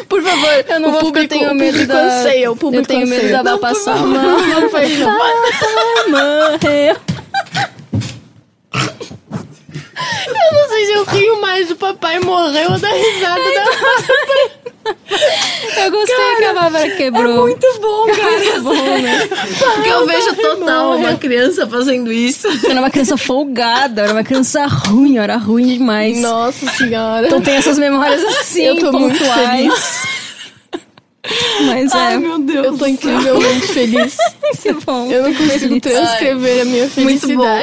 Por favor. Eu não o vou público, eu tenho medo da... anseia, o público eu tenho medo anseia. da Val Não, por passar mal. por favor, faz de novo. Morreu. Se eu rio mais do papai morreu ou da risada da Eu gostei que a Bárbara quebrou. É Muito bom, cara. bom, né? Porque eu vejo total uma criança fazendo isso. Era uma criança folgada, era uma criança ruim, era ruim demais. Nossa senhora. Então tem essas memórias assim, Eu tô muito pontuais. Mas Ai, é, meu Deus. Eu tô incrivelmente feliz. muito bom. Eu não consigo transcrever a minha Muito bom.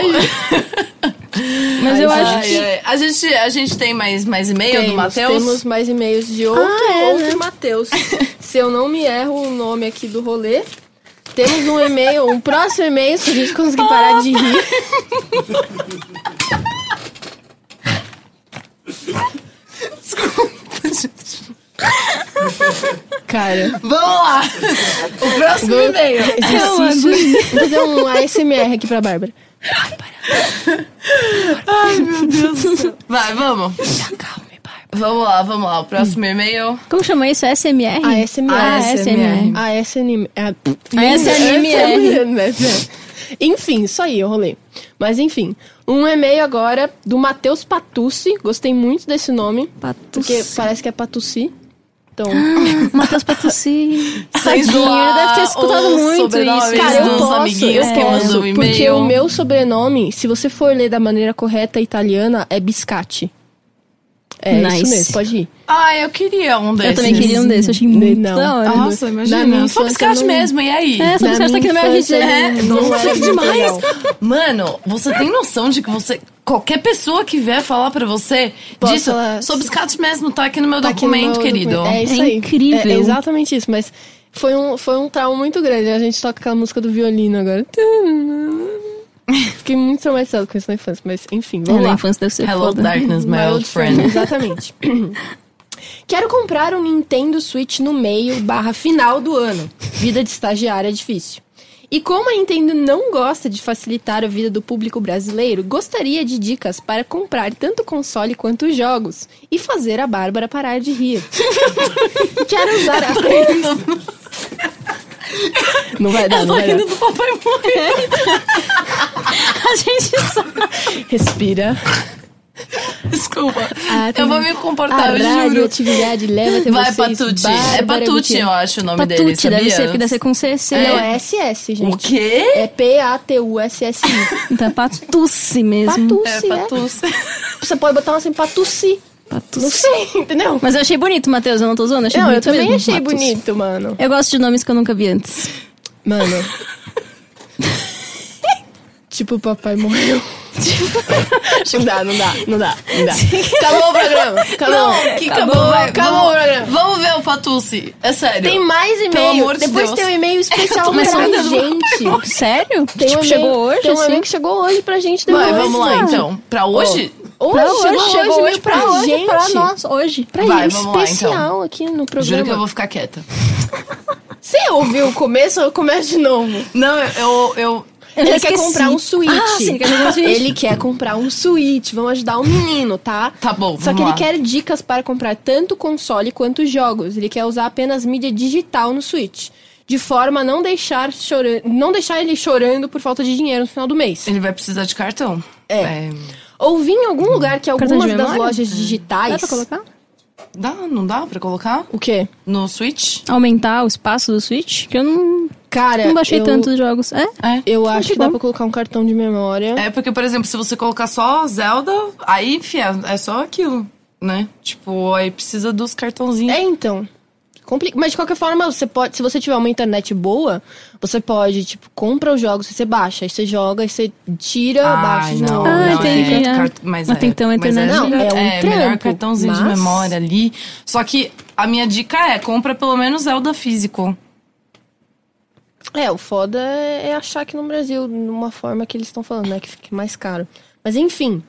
Mas eu Ai, acho Ai, que... ai. A, gente, a gente tem mais, mais e-mail do Matheus? temos mais e-mails de outro, Ah, é, outro né? Matheus. Se eu não me erro o nome aqui do rolê, temos um e-mail, um próximo e-mail, se a gente conseguir parar de rir. Cara, Vamos lá. O próximo Vou- e-mail. Vou fazer um ASMR aqui pra Bárbara. Ai, meu Deus do céu. Vai, vamos. Calme, Bárbara. Vamos lá, vamos lá. O próximo e-mail. Como chama isso? SMR? ASMR. Ah, ASMR. ASMR. ASMR. Enfim, isso aí, eu rolei. Mas enfim, um e-mail agora do Matheus Patucci. Gostei muito desse nome. Porque parece que é Patucci. Então, Matheus Patucci. Sem Tadinho, deve ter escutado muito isso. cara, eu posso, amiguinhos eu que posso. Porque o meu sobrenome, se você for ler da maneira correta italiana, é Biscatti. É Nice. isso mesmo, pode ir. Ai, eu queria um desses. Eu também queria um desses, eu achei muito Não. da hora. Nossa, Na imagina. Só biscate não- mesmo, e aí? É, só você tá aqui no minha meu RG. não- não era muito demais. Mano, você tem noção de que você. Qualquer pessoa que vier falar pra você Posso disso, falar- sou biscate mesmo, tá aqui no meu Tá aqui no documento, meu querido. documento. É isso É aí. incrível. É exatamente isso, mas foi um, foi um trauma muito grande. A gente toca aquela música do violino agora. Fiquei muito traumatizado com isso na infância, mas enfim, É, vamos na lá. infância deve ser Hello, foda. darkness, my, old friend. Exatamente. Quero comprar um Nintendo Switch no meio barra final do ano. Vida de estagiária é difícil. E como a Nintendo não gosta de facilitar a vida do público brasileiro, gostaria de dicas para comprar tanto console quanto jogos e fazer a Bárbara parar de rir. Quero usar a... Não vai dar, não vai dar. do papai morrer. A gente sabe. Respira. Desculpa. Ah, eu vou me comportar, A eu juro. radioatividade leva até Vai, vocês. Patucci. É Patucci, Gutierrez. eu acho o nome dele, Patute, sabia? deve ser, porque deve ser com CC. Não, né? é SS, gente. O quê? É P-A-T-U-S-S-I. Então é Patucci mesmo. É, Patussi, é. Patucci. Você pode botar assim, patussi. Não Patucci. sei, entendeu? Mas eu achei bonito, Matheus, eu não tô zoando, achei Não, eu bonito também mesmo, achei Patucci. bonito, mano. Eu gosto de nomes que eu nunca vi antes. Mano. tipo, o papai morreu. Não dá, não dá, não dá, não dá. Acabou o programa. Acabou. Não, que acabou, vai. acabou o programa. Vamos ver o Patucci. É sério. Tem mais Pelo e-mail. amor de Depois Deus. tem um e-mail especial pra gente. Sério? Tem tipo, um chegou hoje, Tem um assim? que chegou hoje pra gente depois. Vai, vamos lá então. Pra hoje? Hoje, Pra chegou hoje, chegou e-mail pra, hoje, gente. pra nós, hoje. Pra Vai, gente, vamos lá, especial aqui no programa. Juro que eu vou ficar quieta. Você ouviu o começo ou começo de novo? Não, eu. eu, já Ele quer esqueci. comprar um Switch. Ah, sim, ele quer comprar um Switch. Ele quer comprar um Switch. Vamos ajudar o menino, tá? Tá bom, Só vamos que ele lá. quer dicas para comprar tanto console quanto jogos. Ele quer usar apenas mídia digital no Switch. De forma a não deixar, chora... não deixar ele chorando por falta de dinheiro no final do mês. Ele vai precisar de cartão. É. Ouvi em algum lugar que algumas das memória? lojas digitais. Dá pra colocar? Dá, não dá pra colocar? O quê? No Switch? Aumentar o espaço do Switch? Que eu não, Cara, não baixei eu, tantos jogos. É? É. Eu acho que que dá pra colocar um cartão de memória. É porque, por exemplo, se você colocar só Zelda, aí, fia, é só aquilo, né? Tipo, aí precisa dos cartãozinhos. É, então. Compli- Mas de qualquer forma, você pode, se você tiver uma internet boa, você pode, tipo, compra os jogos, você baixa, aí você joga, aí você tira, baixa de novo. Ah, não, entendi, É, é. cart- mas, Mas é, tem mas internet. Não, é um é melhor trampo, cartãozinho de mas- memória ali. Só que a minha dica é, compra pelo menos Zelda físico. É, o foda é é achar aqui no Brasil, numa forma que eles estão falando, né? Que fique mais caro. Mas enfim.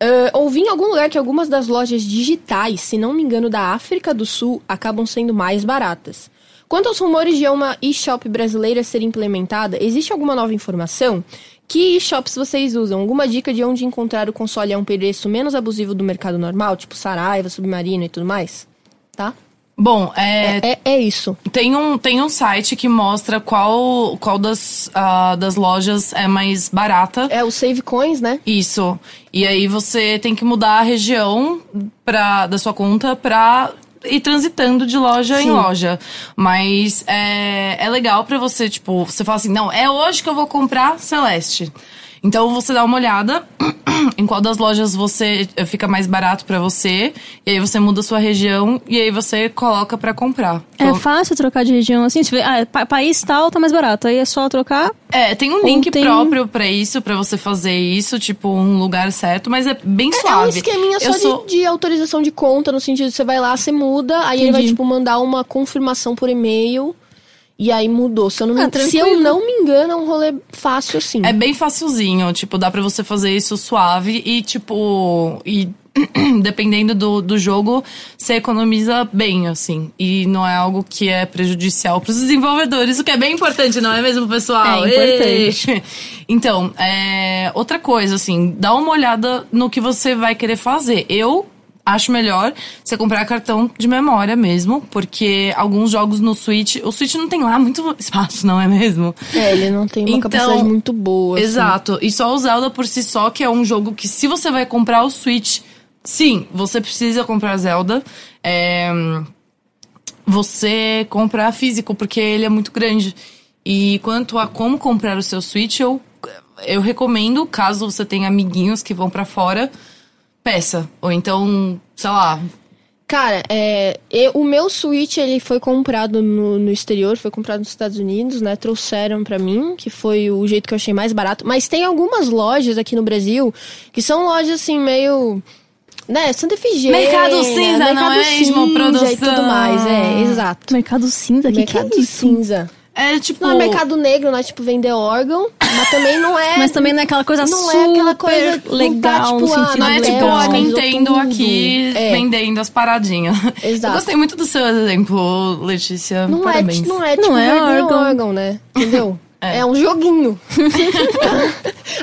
ah, ouvi em algum lugar que algumas das lojas digitais, se não me engano, da África do Sul, acabam sendo mais baratas. Quanto aos rumores de uma eShop brasileira ser implementada, existe alguma nova informação? Que eShops vocês usam? Alguma dica de onde encontrar o console a um preço menos abusivo do mercado normal? Tipo Saraiva, Submarino e tudo mais? Tá? Bom, é, É, é isso. Tem um, tem um site que mostra qual, qual das, ah, das lojas é mais barata. É o Save Coins, né? Isso. E aí você tem que mudar a região pra, da sua conta pra ir transitando de loja em Sim. loja. Mas é, é legal pra você, tipo, você fala assim, não, é hoje que eu vou comprar Celeste. Então você dá uma olhada em qual das lojas você eh, fica mais barato pra você, e aí você muda a sua região e aí você coloca pra comprar. É Então, fácil trocar de região assim? Vê, ah, pa- país tal tá mais barato. Aí é só trocar. É, tem um link tem- próprio pra isso, pra você fazer isso, tipo, um lugar certo, mas é bem É um suave. esqueminha Eu só sou- de, de autorização de conta, no sentido de você vai lá, você muda, aí ele vai, Entendi. tipo, mandar uma confirmação por e-mail. E aí mudou. Se eu não, me, Ah, se eu não me engano, é um rolê fácil assim. É bem facilzinho, tipo, dá pra você fazer isso suave e, tipo, e dependendo do, do jogo, você economiza bem, assim. E não é algo que é prejudicial pros desenvolvedores, o que é bem importante, não é mesmo, pessoal? É importante. Ei! Então, é, outra coisa, assim, dá uma olhada no que você vai querer fazer. Eu acho melhor você comprar cartão de memória mesmo, porque alguns jogos no Switch, o Switch não tem lá muito espaço, não é mesmo? É, ele não tem uma Então, capacidade muito boa. assim. Exato. E só o Zelda por si só, que é um jogo que se você vai comprar o Switch, sim, você precisa comprar Zelda. É, Você comprar físico, porque ele é muito grande. E quanto a como comprar o seu Switch, eu, eu recomendo, caso você tenha amiguinhos que vão pra fora, peça. Ou então, sei lá, Cara, é, eu- o meu Switch, ele foi comprado no, no exterior, foi comprado nos Estados Unidos, né? Trouxeram pra mim, que foi o jeito que eu achei mais barato. Mas tem algumas lojas aqui no Brasil que são lojas, assim, meio... Né, Santa Efigênia. Mercado cinza, Mercado não é mesmo? Produção. E tudo mais, é, exato. Mercado cinza? Que mercado que é isso? cinza. É tipo. Não é mercado negro, não é tipo vender órgão, mas também não é... Mas também não é aquela coisa Não super é aquela coisa não tá, legal tipo, no ah, sentido Não é tipo legal, a mas Nintendo aqui É. vendendo as paradinhas. Exato. Eu gostei muito do seu exemplo, Letícia. Não Parabéns. é, não é Não tipo é vender órgão. órgão, né? Entendeu? É. É. um joguinho.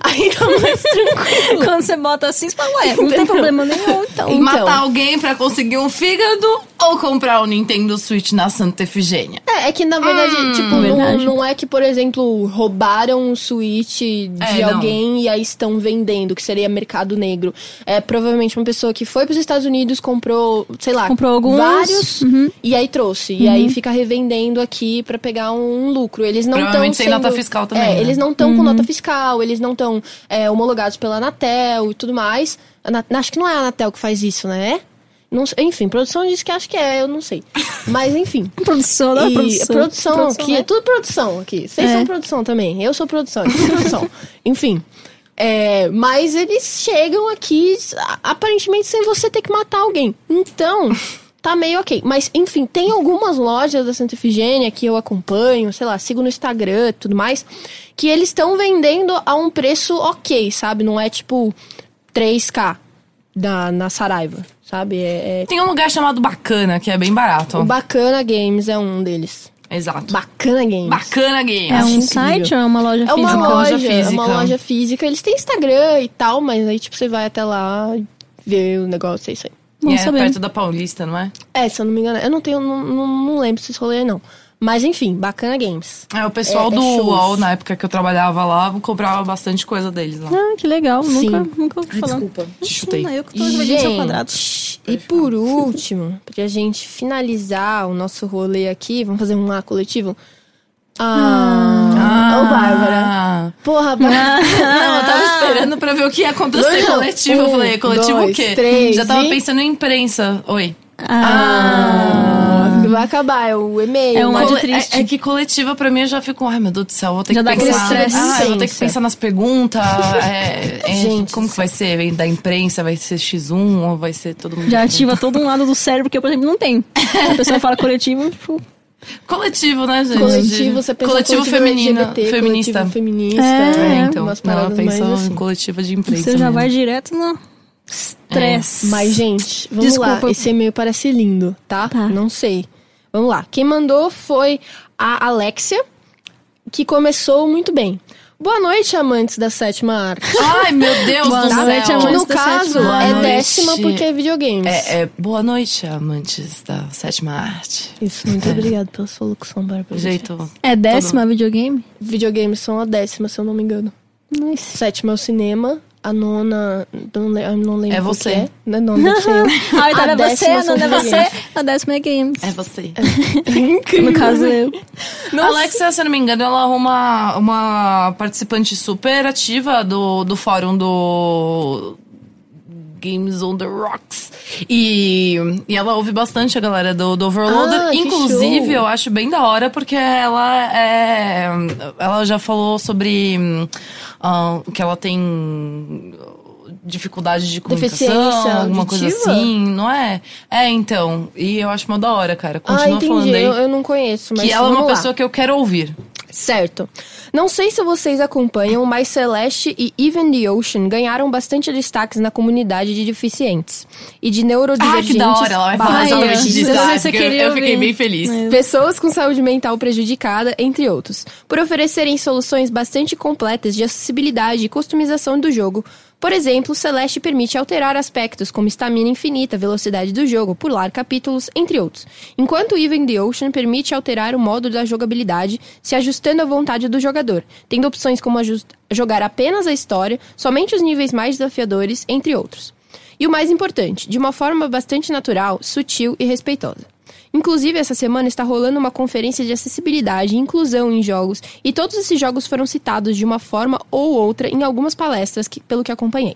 Aí tá mais tranquilo. Quando você bota assim, você fala, ué, não tem problema nenhum, então. Então. Matar alguém pra conseguir um fígado ou comprar o Nintendo Switch na Santa Efigênia? É, é que na verdade, tipo, não, verdade. não é que, por exemplo, roubaram um Switch de É, não. alguém e aí estão vendendo, que seria mercado negro. É provavelmente uma pessoa que foi pros Estados Unidos, comprou, sei lá, Comprou alguns, vários uhum. e aí trouxe. E aí fica revendendo aqui pra pegar um lucro. Eles não estão sendo... nota fiscal também, É, né? eles não estão com nota fiscal, eles não estão homologados pela Anatel e tudo mais. Ana- Acho que não é a Anatel que faz isso, né? Não enfim, produção diz que acho que é, eu não sei. Mas enfim. Produção, não é produção. produção, aqui, né? é tudo produção aqui. Vocês É. são produção também. Eu sou produção, eu sou produção. Enfim. É, mas eles chegam aqui aparentemente sem você ter que matar alguém. Então, tá meio ok. Mas, enfim, tem algumas lojas da Santa Efigênia que eu acompanho, sei lá, sigo no Instagram e tudo mais, que eles estão vendendo a um preço ok, sabe? Não é tipo 3K na, na Saraiva, sabe? É, é- Tem um lugar chamado Bacana, que é bem barato. O Bacana Games é um deles. Exato. Bacana Games. Bacana Games. É um incrível. site ou é uma loja É uma física? loja loja, é uma física. loja física. Eles têm Instagram e tal, mas aí, tipo, você vai até lá e vê o negócio, é isso aí. Bom é saber. perto da Paulista, não é? É, se eu não me engano, eu não tenho, não, não, não lembro se esse rolê não. Mas enfim, bacana games. É, o pessoal É- é do shows. UOL, na época que eu trabalhava lá, comprava bastante coisa deles lá. Ah, que legal. Sim. Nunca, nunca ouvi falar. Desculpa, te chutei. Não, eu que tô invadindo seu quadrado. Gente, e por último, pra gente finalizar o nosso rolê aqui, vamos fazer um A coletivo? Ah, ô Bárbara. Ah. Porra, Bárbara. Não, eu tava esperando pra ver o que ia acontecer Não, coletivo. eu um, falei, coletivo dois, o quê? três, Já tava e- pensando em imprensa. Oi. Ah, vai acabar, é o e-mail. É um ódio Cole- triste. É, é que coletiva pra mim eu já fico, ai meu Deus do céu, vou ter Já que pensar. Ah, eu vou ter que Pensa. pensar nas perguntas. é, é, Gente como que vai ser? Vem da imprensa, vai ser X1 ou vai ser todo mundo? Já ativa todo um lado do cérebro que eu, por exemplo, não tenho. A pessoa fala coletivo, tipo, Coletivo, né, gente? Coletivo, você pensa coletivo, coletivo feminino, LGBT, feminista. coletivo feminista. É, É, então. umas Não, ela pensou assim. em coletiva de imprensa. você já mesmo. vai direto no estresse. Mas, gente, vamos Desculpa. lá. Esse e-mail parece lindo, tá? Tá. Não sei. Vamos lá. Quem mandou foi a Alexia, que começou muito bem. Boa noite, amantes da sétima arte. Ai, meu Deus Boa do noite, céu. amor. no da caso, sétima é décima porque é videogames. É, é, boa noite, amantes da sétima arte. Isso, muito obrigado pela sua locução, Bárbara. Jeito. É décima videogame? Videogames são a décima, se eu não me engano. Nice. Sétima é o cinema, a nona. Não, le- eu não lembro É você. que é. Não, não, deve ser eu. A oitava A é você, a nona é você, a décima é games. É você. No caso, eu. A Alexia, se eu não me engano, ela é uma, uma participante super ativa do, do fórum do Games on the Rocks. E, e ela ouve bastante a galera do, do Overloader. Ah, Inclusive, eu acho bem da hora, porque ela é. Ela já falou sobre ah, que ela tem dificuldade de Deficiência comunicação, alguma coisa assim, não é? É, então. E eu acho uma da hora, cara. Ah, Continua falando entendi. aí. Eu, eu não conheço, mas que ela é uma lá. pessoa que eu quero ouvir. Certo. Não sei se vocês acompanham, mas Celeste e Even the Ocean ganharam bastante destaques na comunidade de deficientes e de Ah, neurodivergentes. que da hora, ela vai falar exatamente disso. ah, você porque eu- queria eu fiquei bem feliz. É. Pessoas com saúde mental prejudicada, entre outros, por oferecerem soluções bastante completas de acessibilidade e customização do jogo. Por exemplo, Celeste permite alterar aspectos como estamina infinita, velocidade do jogo, pular capítulos, entre outros. Enquanto Even the Ocean permite alterar o modo da jogabilidade, se ajustando à vontade do jogador, tendo opções como jogar apenas a história, somente os níveis mais desafiadores, entre outros. E o mais importante, de uma forma bastante natural, sutil e respeitosa. Inclusive, essa semana está rolando uma conferência de acessibilidade e inclusão em jogos, e todos esses jogos foram citados de uma forma ou outra em algumas palestras, que- pelo que acompanhei.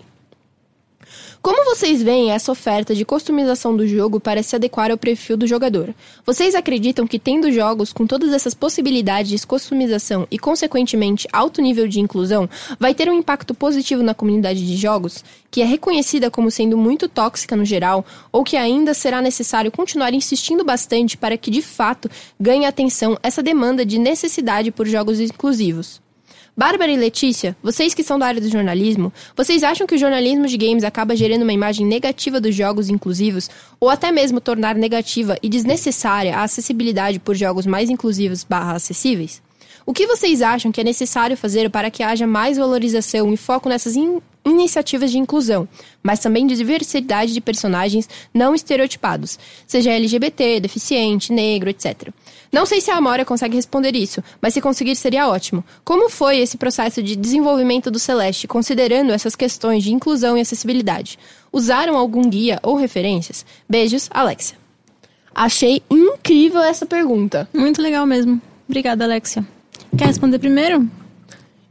Como vocês veem essa oferta de customização do jogo para se adequar ao perfil do jogador? Vocês acreditam que tendo jogos com todas essas possibilidades de customização e, consequentemente, alto nível de inclusão, vai ter um impacto positivo na comunidade de jogos, que é reconhecida como sendo muito tóxica no geral, ou que ainda será necessário continuar insistindo bastante para que, de fato, ganhe atenção essa demanda de necessidade por jogos inclusivos? Bárbara e Letícia, vocês que são da área do jornalismo, vocês acham que o jornalismo de games acaba gerando uma imagem negativa dos jogos inclusivos ou até mesmo tornar negativa e desnecessária a acessibilidade por jogos mais inclusivos barra acessíveis? O que vocês acham que é necessário fazer para que haja mais valorização e foco nessas in- iniciativas de inclusão, mas também de diversidade de personagens não estereotipados, seja LGBT, deficiente, negro, etc. Não sei se a Amora consegue responder isso, mas se conseguir seria ótimo. Como foi esse processo de desenvolvimento do Celeste, considerando essas questões de inclusão e acessibilidade? Usaram algum guia ou referências? Beijos, Alexia. Achei incrível essa pergunta. Muito legal mesmo. Obrigada, Alexia. Quer responder primeiro?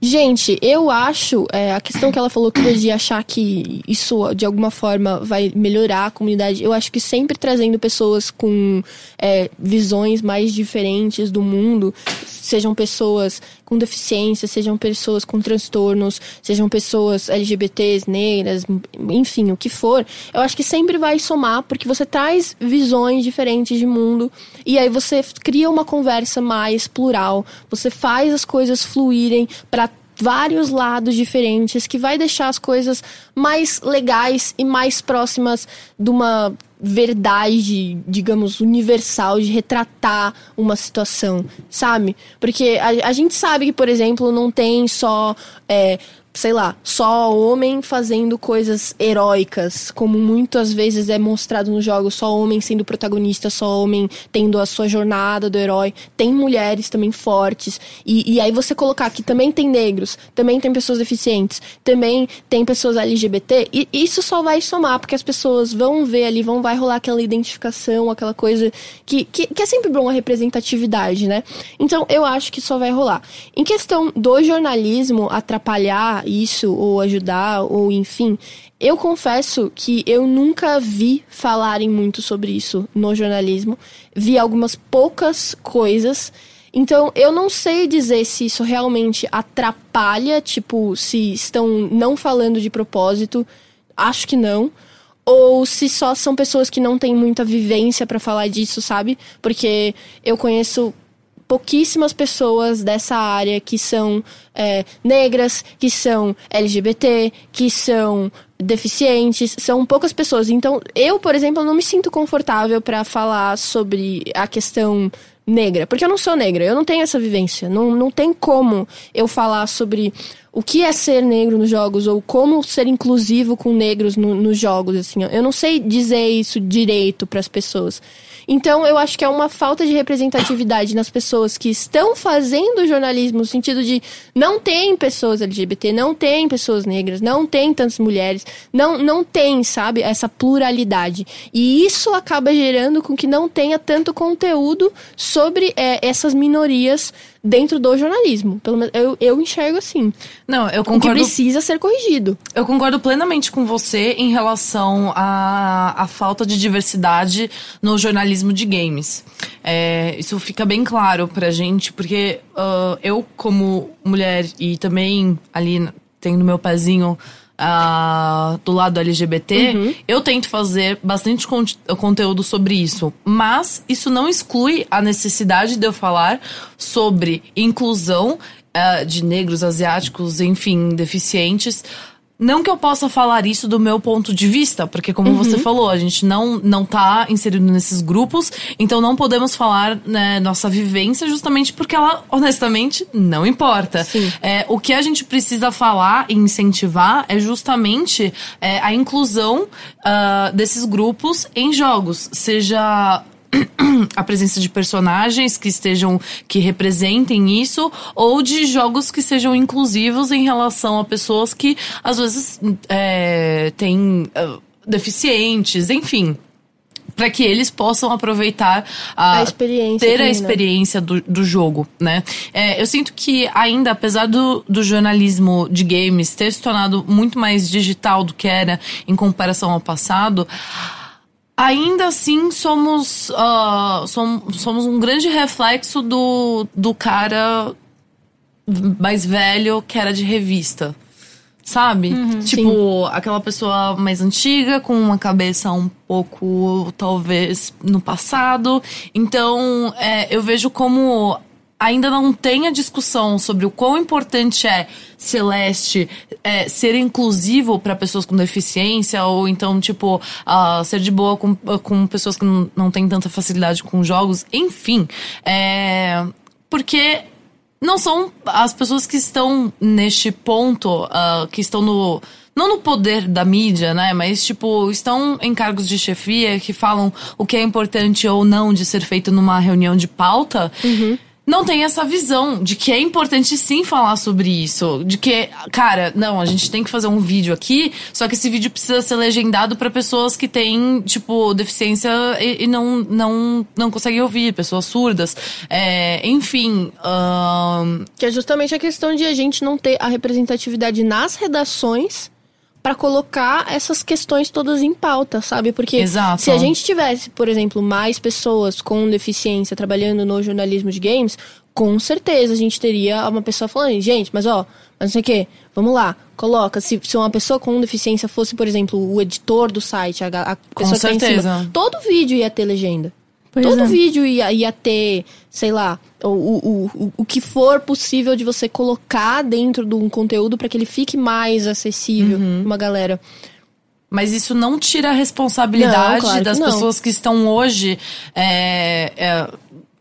Gente, eu acho, é, a questão que ela falou que de achar que isso de alguma forma vai melhorar a comunidade, eu acho que sempre trazendo pessoas com é, visões mais diferentes do mundo, sejam pessoas com deficiência, sejam pessoas com transtornos, sejam pessoas LGBTs, negras, enfim, o que for, eu acho que sempre vai somar, porque você traz visões diferentes de mundo e aí você cria uma conversa mais plural, você faz as coisas fluírem para vários lados diferentes que vai deixar as coisas mais legais e mais próximas de uma verdade, digamos, universal de retratar uma situação, sabe? Porque a, a gente sabe que, por exemplo, não tem só. É, sei lá, só homem fazendo coisas heróicas, como muitas vezes é mostrado nos jogos, só homem sendo protagonista, só homem tendo a sua jornada do herói. Tem mulheres também fortes. E, e aí você colocar que também tem negros, também tem pessoas deficientes, também tem pessoas LGBT, e isso só vai somar, porque as pessoas vão ver ali, vão vai rolar aquela identificação, aquela coisa que, que, que é sempre bom a representatividade, né? Então eu acho que só vai rolar. Em questão do jornalismo atrapalhar isso, ou ajudar, ou enfim, eu confesso que eu nunca vi falarem muito sobre isso no jornalismo. Vi algumas poucas coisas. Então, eu não sei dizer se isso realmente atrapalha, tipo, se estão não falando de propósito. Acho que não. Ou se só são pessoas que não têm muita vivência pra falar disso, sabe? Porque eu conheço pouquíssimas pessoas dessa área que são é, negras, que são LGBT, que são deficientes, são poucas pessoas. Então, eu, por exemplo, não me sinto confortável pra falar sobre a questão negra, porque eu não sou negra, eu não tenho essa vivência. Não, não tem como eu falar sobre o que é ser negro nos jogos ou como ser inclusivo com negros no- nos jogos, assim. Eu não sei dizer isso direito pras pessoas. Então, eu acho que é uma falta de representatividade nas pessoas que estão fazendo jornalismo, no sentido de não tem pessoas LGBT, não tem pessoas negras, não tem tantas mulheres, não, não tem, sabe, essa pluralidade. E isso acaba gerando com que não tenha tanto conteúdo sobre é, essas minorias dentro do jornalismo. Pelo menos eu, eu enxergo assim. Não, eu O que concordo. precisa ser corrigido. Eu concordo plenamente com você em relação à, à falta de diversidade no jornalismo de games. É, isso fica bem claro pra gente, porque ah, eu, como mulher e também ali tendo meu pezinho ah, do lado LGBT, eu tento fazer bastante conte- conteúdo sobre isso. Mas isso não exclui a necessidade de eu falar sobre inclusão ah, de negros, asiáticos, enfim, deficientes. Não que eu possa falar isso do meu ponto de vista, porque como você falou, a gente não, não tá inserido nesses grupos, então não podemos falar né, nossa vivência justamente porque ela, honestamente, não importa. É, o que a gente precisa falar e incentivar é justamente é, a inclusão ah, desses grupos em jogos, seja a presença de personagens que estejam que representem isso ou de jogos que sejam inclusivos em relação a pessoas que às vezes é, têm ah, deficientes, enfim. Para que eles possam aproveitar a, A experiência ter a né? experiência do, do jogo, né? É, eu sinto que ainda, apesar do, do jornalismo de games ter se tornado muito mais digital do que era em comparação ao passado, ainda assim somos, ah, som- somos um grande reflexo do, do cara mais velho que era de revista. Sabe? tipo, aquela pessoa mais antiga, com uma cabeça um pouco, talvez, no passado. Então, é, eu vejo como ainda não tem a discussão sobre o quão importante é Celeste é, ser inclusivo para pessoas com deficiência, ou então, tipo, ah, ser de boa com, com pessoas que não, não têm tanta facilidade com jogos. Enfim, é, porque não são as pessoas que estão neste ponto, ah, que estão no. Não no poder da mídia, né? Mas, tipo, estão em cargos de chefia que falam o que é importante ou não de ser feito numa reunião de pauta. Não tem essa visão de que é importante sim falar sobre isso. De que, cara, não, a gente tem que fazer um vídeo aqui, só que esse vídeo precisa ser legendado para pessoas que têm, tipo, deficiência e, e não, não, não conseguem ouvir, pessoas surdas. É, enfim. ahn, Que é justamente a questão de a gente não ter a representatividade nas redações pra colocar essas questões todas em pauta, sabe? Porque Exato. se a gente tivesse, por exemplo, mais pessoas com deficiência trabalhando no jornalismo de games, com certeza a gente teria uma pessoa falando, gente, mas ó, mas não sei o quê, vamos lá, coloca. Se, se uma pessoa com deficiência fosse, por exemplo, o editor do site, a, a pessoa que tá em cima, certeza. todo vídeo ia ter legenda. Pois Todo é. vídeo ia, ia ter, sei lá, o, o, o, o que for possível de você colocar dentro de um conteúdo para que ele fique mais acessível Uhum. pra uma galera. Mas isso não tira a responsabilidade Não, claro das pessoas que estão hoje. é, é,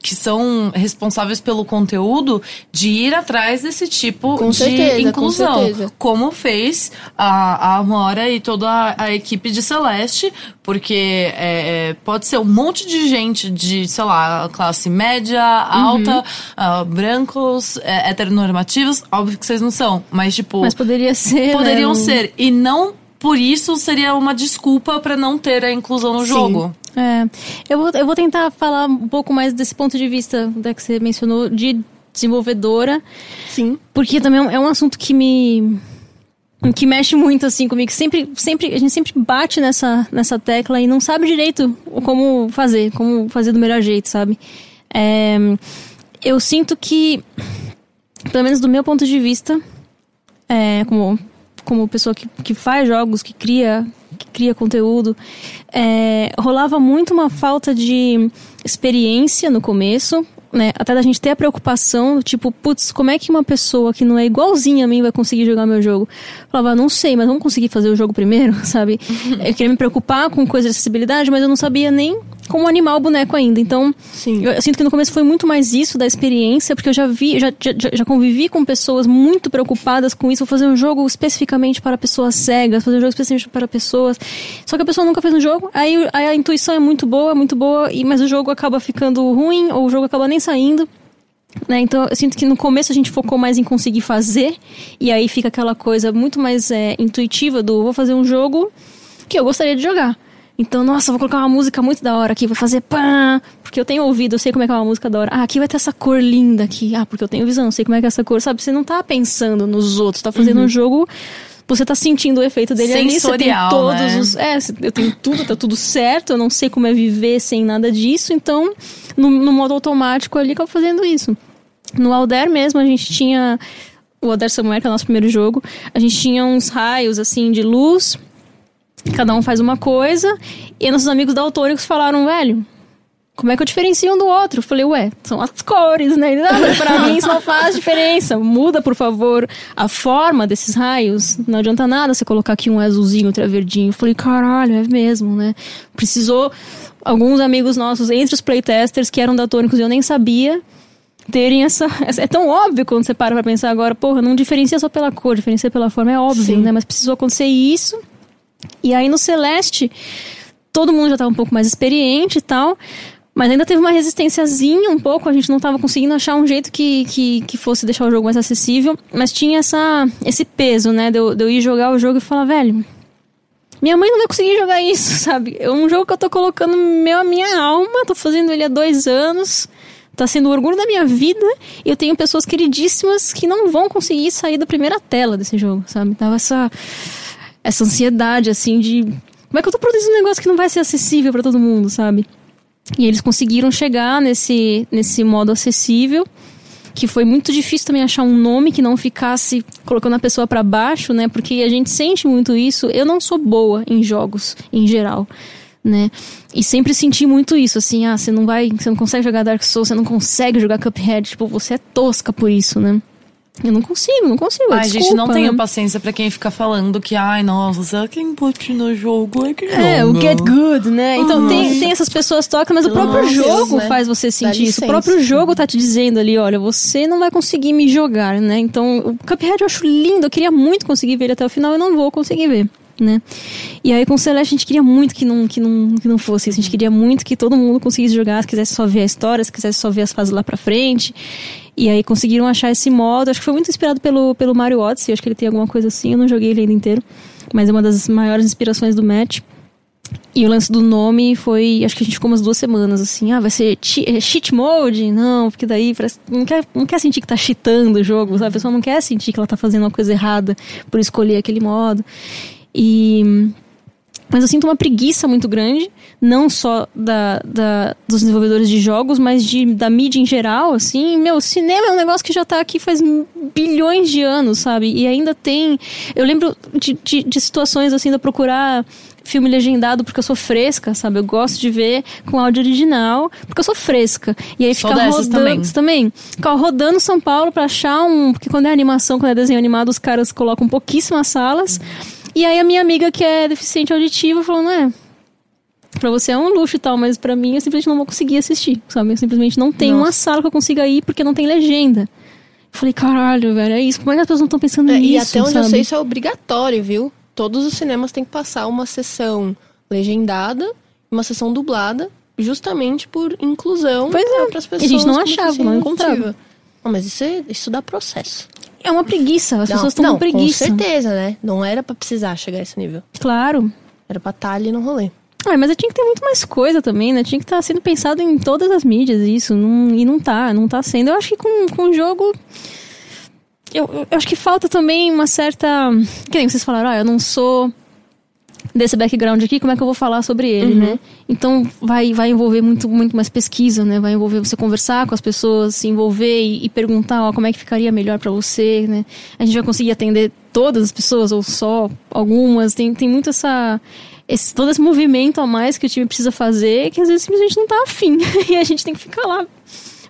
que são responsáveis pelo conteúdo de ir atrás desse tipo Com de certeza, com inclusão. certeza. Como fez a, a Amora e toda a, a equipe de Celeste, porque é, é, pode ser um monte de gente de, sei lá, classe média, alta, ah, brancos, é, heteronormativos. Óbvio que vocês não são, mas tipo. Mas poderia ser. Poderiam né? ser. E não por isso seria uma desculpa pra não ter a inclusão no Sim. jogo. É, eu vou, eu vou tentar falar um pouco mais desse ponto de vista da que você mencionou de desenvolvedora, Sim. porque também é um- é um assunto que me que mexe muito assim comigo. Sempre, sempre a gente sempre bate nessa nessa tecla e não sabe direito como fazer, como fazer do melhor jeito, sabe? É, eu sinto que, pelo menos do meu ponto de vista, é, como, como pessoa que, que faz jogos, que cria, que cria conteúdo, é, rolava muito uma falta de experiência no começo, né? Até da gente ter a preocupação, tipo, putz, como é que uma pessoa que não é igualzinha a mim vai conseguir jogar meu jogo? Eu falava, não sei, mas vamos conseguir fazer o jogo primeiro, sabe? Eu queria me preocupar com coisas de acessibilidade, mas eu não sabia nem como animar o boneco ainda. Então, Sim. eu, eu sinto que no começo foi muito mais isso da experiência, porque eu já vi, já, já, já convivi com pessoas muito preocupadas com isso. Vou fazer um jogo especificamente para pessoas cegas, fazer um jogo especificamente para pessoas. Só que a pessoa nunca fez um jogo, aí, aí a intuição é muito boa, muito boa, e, mas o jogo acaba ficando ruim, ou o jogo acaba nem saindo. Né? Então, eu sinto que no começo a gente focou mais em conseguir fazer, e aí fica aquela coisa muito mais é, intuitiva do vou fazer um jogo que eu gostaria de jogar. Então, nossa, vou colocar uma música muito da hora aqui, vou fazer pã, porque eu tenho ouvido, eu sei como é que é uma música da hora. Ah, aqui vai ter essa cor linda aqui. Ah, porque eu tenho visão, eu sei como é que é essa cor, sabe? Você não tá pensando nos outros, tá fazendo um jogo, você tá sentindo o efeito dele ali, você tem todos né? os é, eu tenho tudo, tá tudo certo, eu não sei como é viver sem nada disso, então no, no modo automático ali que eu fazendo isso. No Alder mesmo, a gente tinha. O Alder Samuel, que é o nosso primeiro jogo, a gente tinha uns raios assim de luz, cada um faz uma coisa, e nossos amigos daltônicos falaram, velho. Como é que eu diferencio um do outro? Eu falei, ué, são as cores, né? Não, mas pra mim isso não faz diferença. Muda, por favor, a forma desses raios. Não adianta nada você colocar aqui um azulzinho, outro é verdinho. Eu falei, caralho, é mesmo, né? Precisou alguns amigos nossos, entre os playtesters, que eram daltônicos e eu nem sabia, terem essa, essa- É tão óbvio quando você para pra pensar agora, porra, não diferencia só pela cor, diferencia pela forma, é óbvio, Sim. né? Mas precisou acontecer isso. E aí no Celeste, todo mundo já tava um pouco mais experiente e tal. Mas ainda teve uma resistênciazinha um pouco, a gente não tava conseguindo achar um jeito que, que, que fosse deixar o jogo mais acessível. Mas tinha essa, esse peso, né? De eu, de eu ir jogar o jogo e falar, velho, minha mãe não vai conseguir jogar isso, sabe? É um jogo que eu tô colocando meu, a minha alma, tô fazendo ele há dois anos, tá sendo o orgulho da minha vida, e eu tenho pessoas queridíssimas que não vão conseguir sair da primeira tela desse jogo, sabe? Tava essa, essa ansiedade, assim, de. Como é que eu tô produzindo um negócio que não vai ser acessível pra todo mundo, sabe? E eles conseguiram chegar nesse, nesse modo acessível que foi muito difícil também achar um nome que não ficasse colocando a pessoa pra baixo, né? Porque a gente sente muito isso. Eu não sou boa em jogos em geral, né? E sempre senti muito isso, assim, ah, você não vai, você não consegue jogar Dark Souls, você não consegue jogar Cuphead, tipo, você é tosca por isso, né? Eu não consigo, não consigo. Ai, gente, desculpa, não tenho né? paciência pra quem fica falando que, ai, nossa, quem platina o jogo é que É, o Get Good, né? Então tem, tem essas pessoas tocam, mas o próprio jogo né? faz você sentir isso. O próprio jogo tá te dizendo ali, olha, você não vai conseguir me jogar, né? Então, o Cuphead eu acho lindo, eu queria muito conseguir ver ele até o final, eu não vou conseguir ver. né? E aí com o Celeste a gente queria muito que não, que não, que não fosse isso. A gente queria muito que todo mundo conseguisse jogar, se quisesse só ver a história, se quisesse só ver as fases lá pra frente. E aí conseguiram achar esse modo. Acho que foi muito inspirado pelo, pelo Mario Odyssey. Acho que ele tem alguma coisa assim. Eu não joguei ele ainda inteiro. Mas é uma das maiores inspirações do match. E o lance do nome foi. Acho que a gente ficou umas duas semanas assim. Ah, vai ser é, cheat mode? Não, porque daí parece, não, quer, não quer sentir que tá cheatando o jogo, sabe? A pessoa não quer sentir que ela tá fazendo uma coisa errada por escolher aquele modo. E. Mas eu sinto uma preguiça muito grande, não só da, da- dos desenvolvedores de jogos, mas de, da mídia em geral, assim. Meu, cinema é um negócio que já tá aqui faz bilhões de anos, sabe? E ainda tem... Eu lembro de, de, de situações, assim, de eu procurar filme legendado porque eu sou fresca, sabe? Eu gosto de ver com áudio original, porque eu sou fresca. E aí ficar rodando... também. Também? Ficar rodando São Paulo pra achar um... Porque quando é animação, quando é desenho animado, os caras colocam pouquíssimas salas. E aí a minha amiga que é deficiente auditiva falou, não é... Pra você é um luxo e tal, mas pra mim eu simplesmente não vou conseguir assistir, sabe? Eu simplesmente não tenho uma sala que eu consiga ir porque não tem legenda. Eu falei, caralho, velho, é isso. Como é que as pessoas não estão pensando É, nisso? e até onde eu sabe? sei, isso é obrigatório, viu? Todos os cinemas têm que passar uma sessão legendada e uma sessão dublada, justamente por inclusão Pois é. para as E pessoas. a gente não achava, não encontrava. Não, mas isso, é, isso dá processo. É uma preguiça, as não, pessoas estão com preguiça. Com certeza, né? Não era pra precisar chegar a esse nível. Claro. Era pra estar ali no rolê. Ah, mas tinha que ter muito mais coisa também, né? Tinha que estar sendo pensado em todas as mídias, isso. Não, e não tá, não tá sendo. Eu acho que com, com o jogo. Eu, eu acho que falta também uma certa. Que nem vocês falaram, ah, eu não sou desse background aqui, como é que eu vou falar sobre ele, né? Então vai, vai envolver muito, muito mais pesquisa, né? Vai envolver você conversar com as pessoas, se envolver e, e perguntar ó, como é que ficaria melhor pra você, né? A gente vai conseguir atender todas as pessoas ou só algumas. Tem, tem muito essa. Esse, todo esse movimento a mais que o time precisa fazer que às vezes simplesmente não tá afim. e a gente tem que ficar lá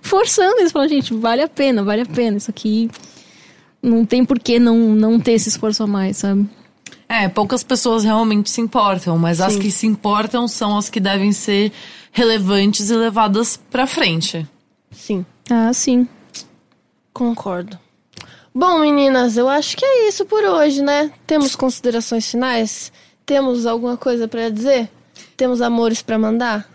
forçando eles. Falar, gente, vale a pena, vale a pena. Isso aqui não tem por que não, não ter esse esforço a mais, sabe? É, poucas pessoas realmente se importam, mas as Sim. que se importam são as que devem ser relevantes e levadas pra frente. Sim, Ah, sim. concordo. Bom, meninas, eu acho que é isso por hoje, né? Temos considerações finais? Temos alguma coisa pra dizer? Temos amores pra mandar?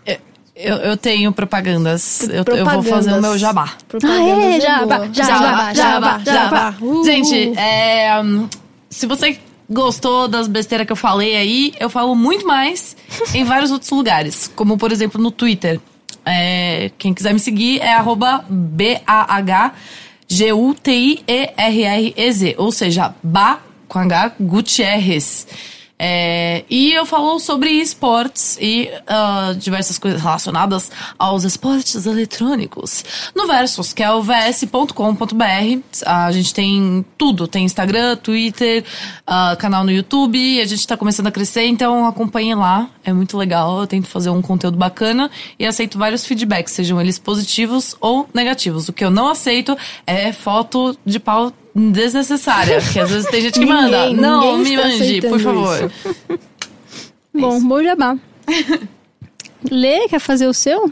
Eu, eu tenho propagandas. Eu, eu vou Propagandas. fazer o meu jabá. Propagandas Ah, é, é jabá, boa. jabá, jabá, jabá. Uh. Gente, é, hum, se você gostou das besteiras que eu falei aí, eu falo muito mais em vários outros lugares. Como, por exemplo, no Twitter. É, quem quiser me seguir é arroba B-A-H-G-U-T-I-E-R-R-E-Z. Ou seja, Ba com H Gutierrez. É, e eu falo sobre esportes e ah, diversas coisas relacionadas aos esportes eletrônicos no Versus, que é o vs.com.br. A gente tem tudo, tem Instagram, Twitter, ah, canal no YouTube, a gente tá começando a crescer, então acompanhem lá, é muito legal, eu tento fazer um conteúdo bacana e aceito vários feedbacks, sejam eles positivos ou negativos. O que eu não aceito é foto de pau desnecessária, que às vezes tem gente que manda. Ninguém- Não, ninguém me mande, por favor. Bom, bom jabá. Lê, quer fazer o seu?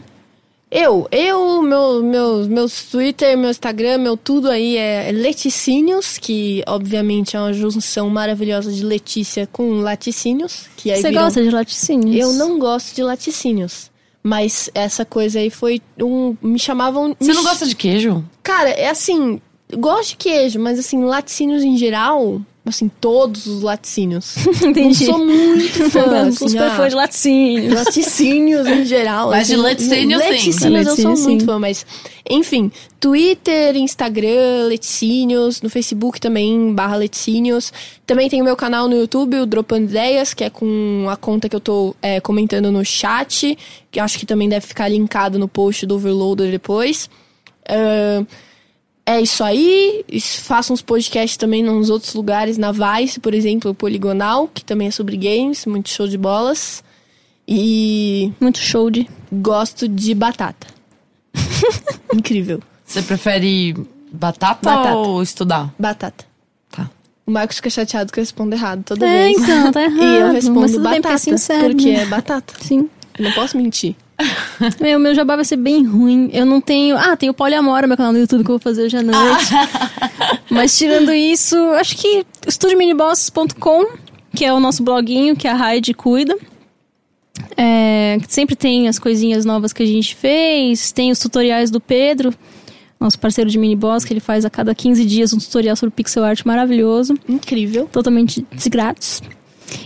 Eu, eu, meu, meu, meus Twitter, meu Instagram, meu tudo aí é Leticínios, que obviamente é uma junção maravilhosa de Letícia com laticínios. Que aí Você viram- gosta de laticínios? Eu não gosto de laticínios. Mas essa coisa aí foi um. Me chamavam. Você me não gosta de queijo? Cara, é assim. Gosto de queijo, mas assim, laticínios em geral. Assim, todos os laticínios. Não Entendi. sou muito fã. Não, assim, super ah, fã de laticínios. Laticínios em geral. Mas de assim, laticínios, sim. Laticínios eu sou Laticínios, muito sim. fã, mas... Enfim, Twitter, Instagram, Laticínios. No Facebook também, barra Laticínios. Também tem o meu canal no YouTube, o Dropando Ideias, que é com a conta que eu tô é, comentando no chat. Que eu acho que também deve ficar linkado no post do Overloader depois. Ahn, é isso aí. Faço uns podcasts também nos outros lugares, na Vice, por exemplo, o Poligonal, que também é sobre games, muito show de bolas. E Muito show de. gosto de batata. Incrível. Você prefere batata, Batata. ou estudar? Batata. Tá. O Marcos fica chateado que eu respondo errado toda É, vez. então, tá errado. E eu respondo Mas tudo bem, porque batata. é sincero, porque né? é batata. Sim. Eu não posso mentir. Meu, meu jabá vai ser bem ruim. Eu não tenho. Ah, tem o Poliamora, meu canal no YouTube que eu vou fazer hoje à noite. Mas tirando isso, acho que estudiominiboss.com que é o nosso bloguinho que a Raid cuida. É, sempre tem as coisinhas novas que a gente fez, tem os tutoriais do Pedro, nosso parceiro de mini boss, que ele faz a cada 15 dias um tutorial sobre pixel art maravilhoso, Incrível. totalmente de grátis.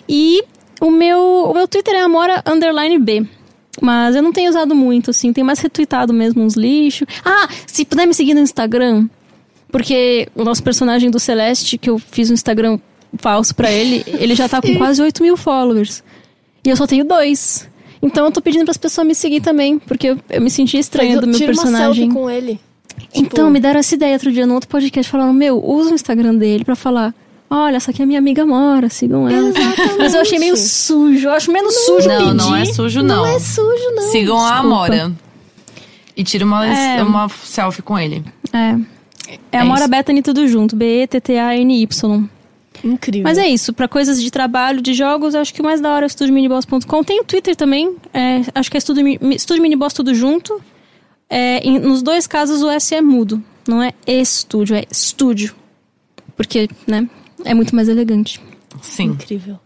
E o meu, o meu Twitter é Amora underline B. Mas eu não tenho usado muito, assim, tenho mais retweetado mesmo uns lixos. Ah, se puder me seguir no Instagram, porque o nosso personagem do Celeste, que eu fiz um Instagram falso pra ele, ele já tá com quase 8 mil followers. E eu só tenho dois. Então eu tô pedindo pras pessoas me seguir também, porque eu, eu me senti estranha do meu tira uma personagem. selfie com ele. Então, me deram essa ideia outro dia no outro podcast, falando, meu, usa o Instagram dele pra falar, olha, essa aqui é minha amiga Mora, sigam ela. Mas eu achei meio sujo, eu acho menos sujo Não, pedir. não é sujo, não. Não é sujo, não. Sigam a desculpa. Amora. E tira uma, É. uma selfie com ele. É. É a É Mora isso. Bethany tudo junto, B-E-T-T-A-N-Y. Incrível. Mas é isso, pra coisas de trabalho, de jogos, acho que o mais da hora é o estudiominiboss.com. Tem o Twitter também, é, acho que é Estúdio Miniboss tudo junto. É, em- nos dois casos o S é mudo, não é estúdio, é estúdio. Porque, né, é muito mais elegante. Sim. Incrível.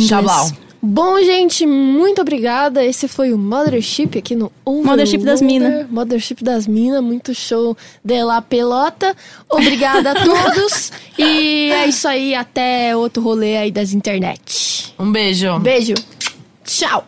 Xablau. Bom, gente, muito obrigada. Esse foi o Mothership aqui no Overloader. Mothership das Mina. Mothership das Minas, muito show de la pelota. Obrigada a todos. e é isso aí, até outro rolê aí das internet. Um beijo. Beijo. Tchau.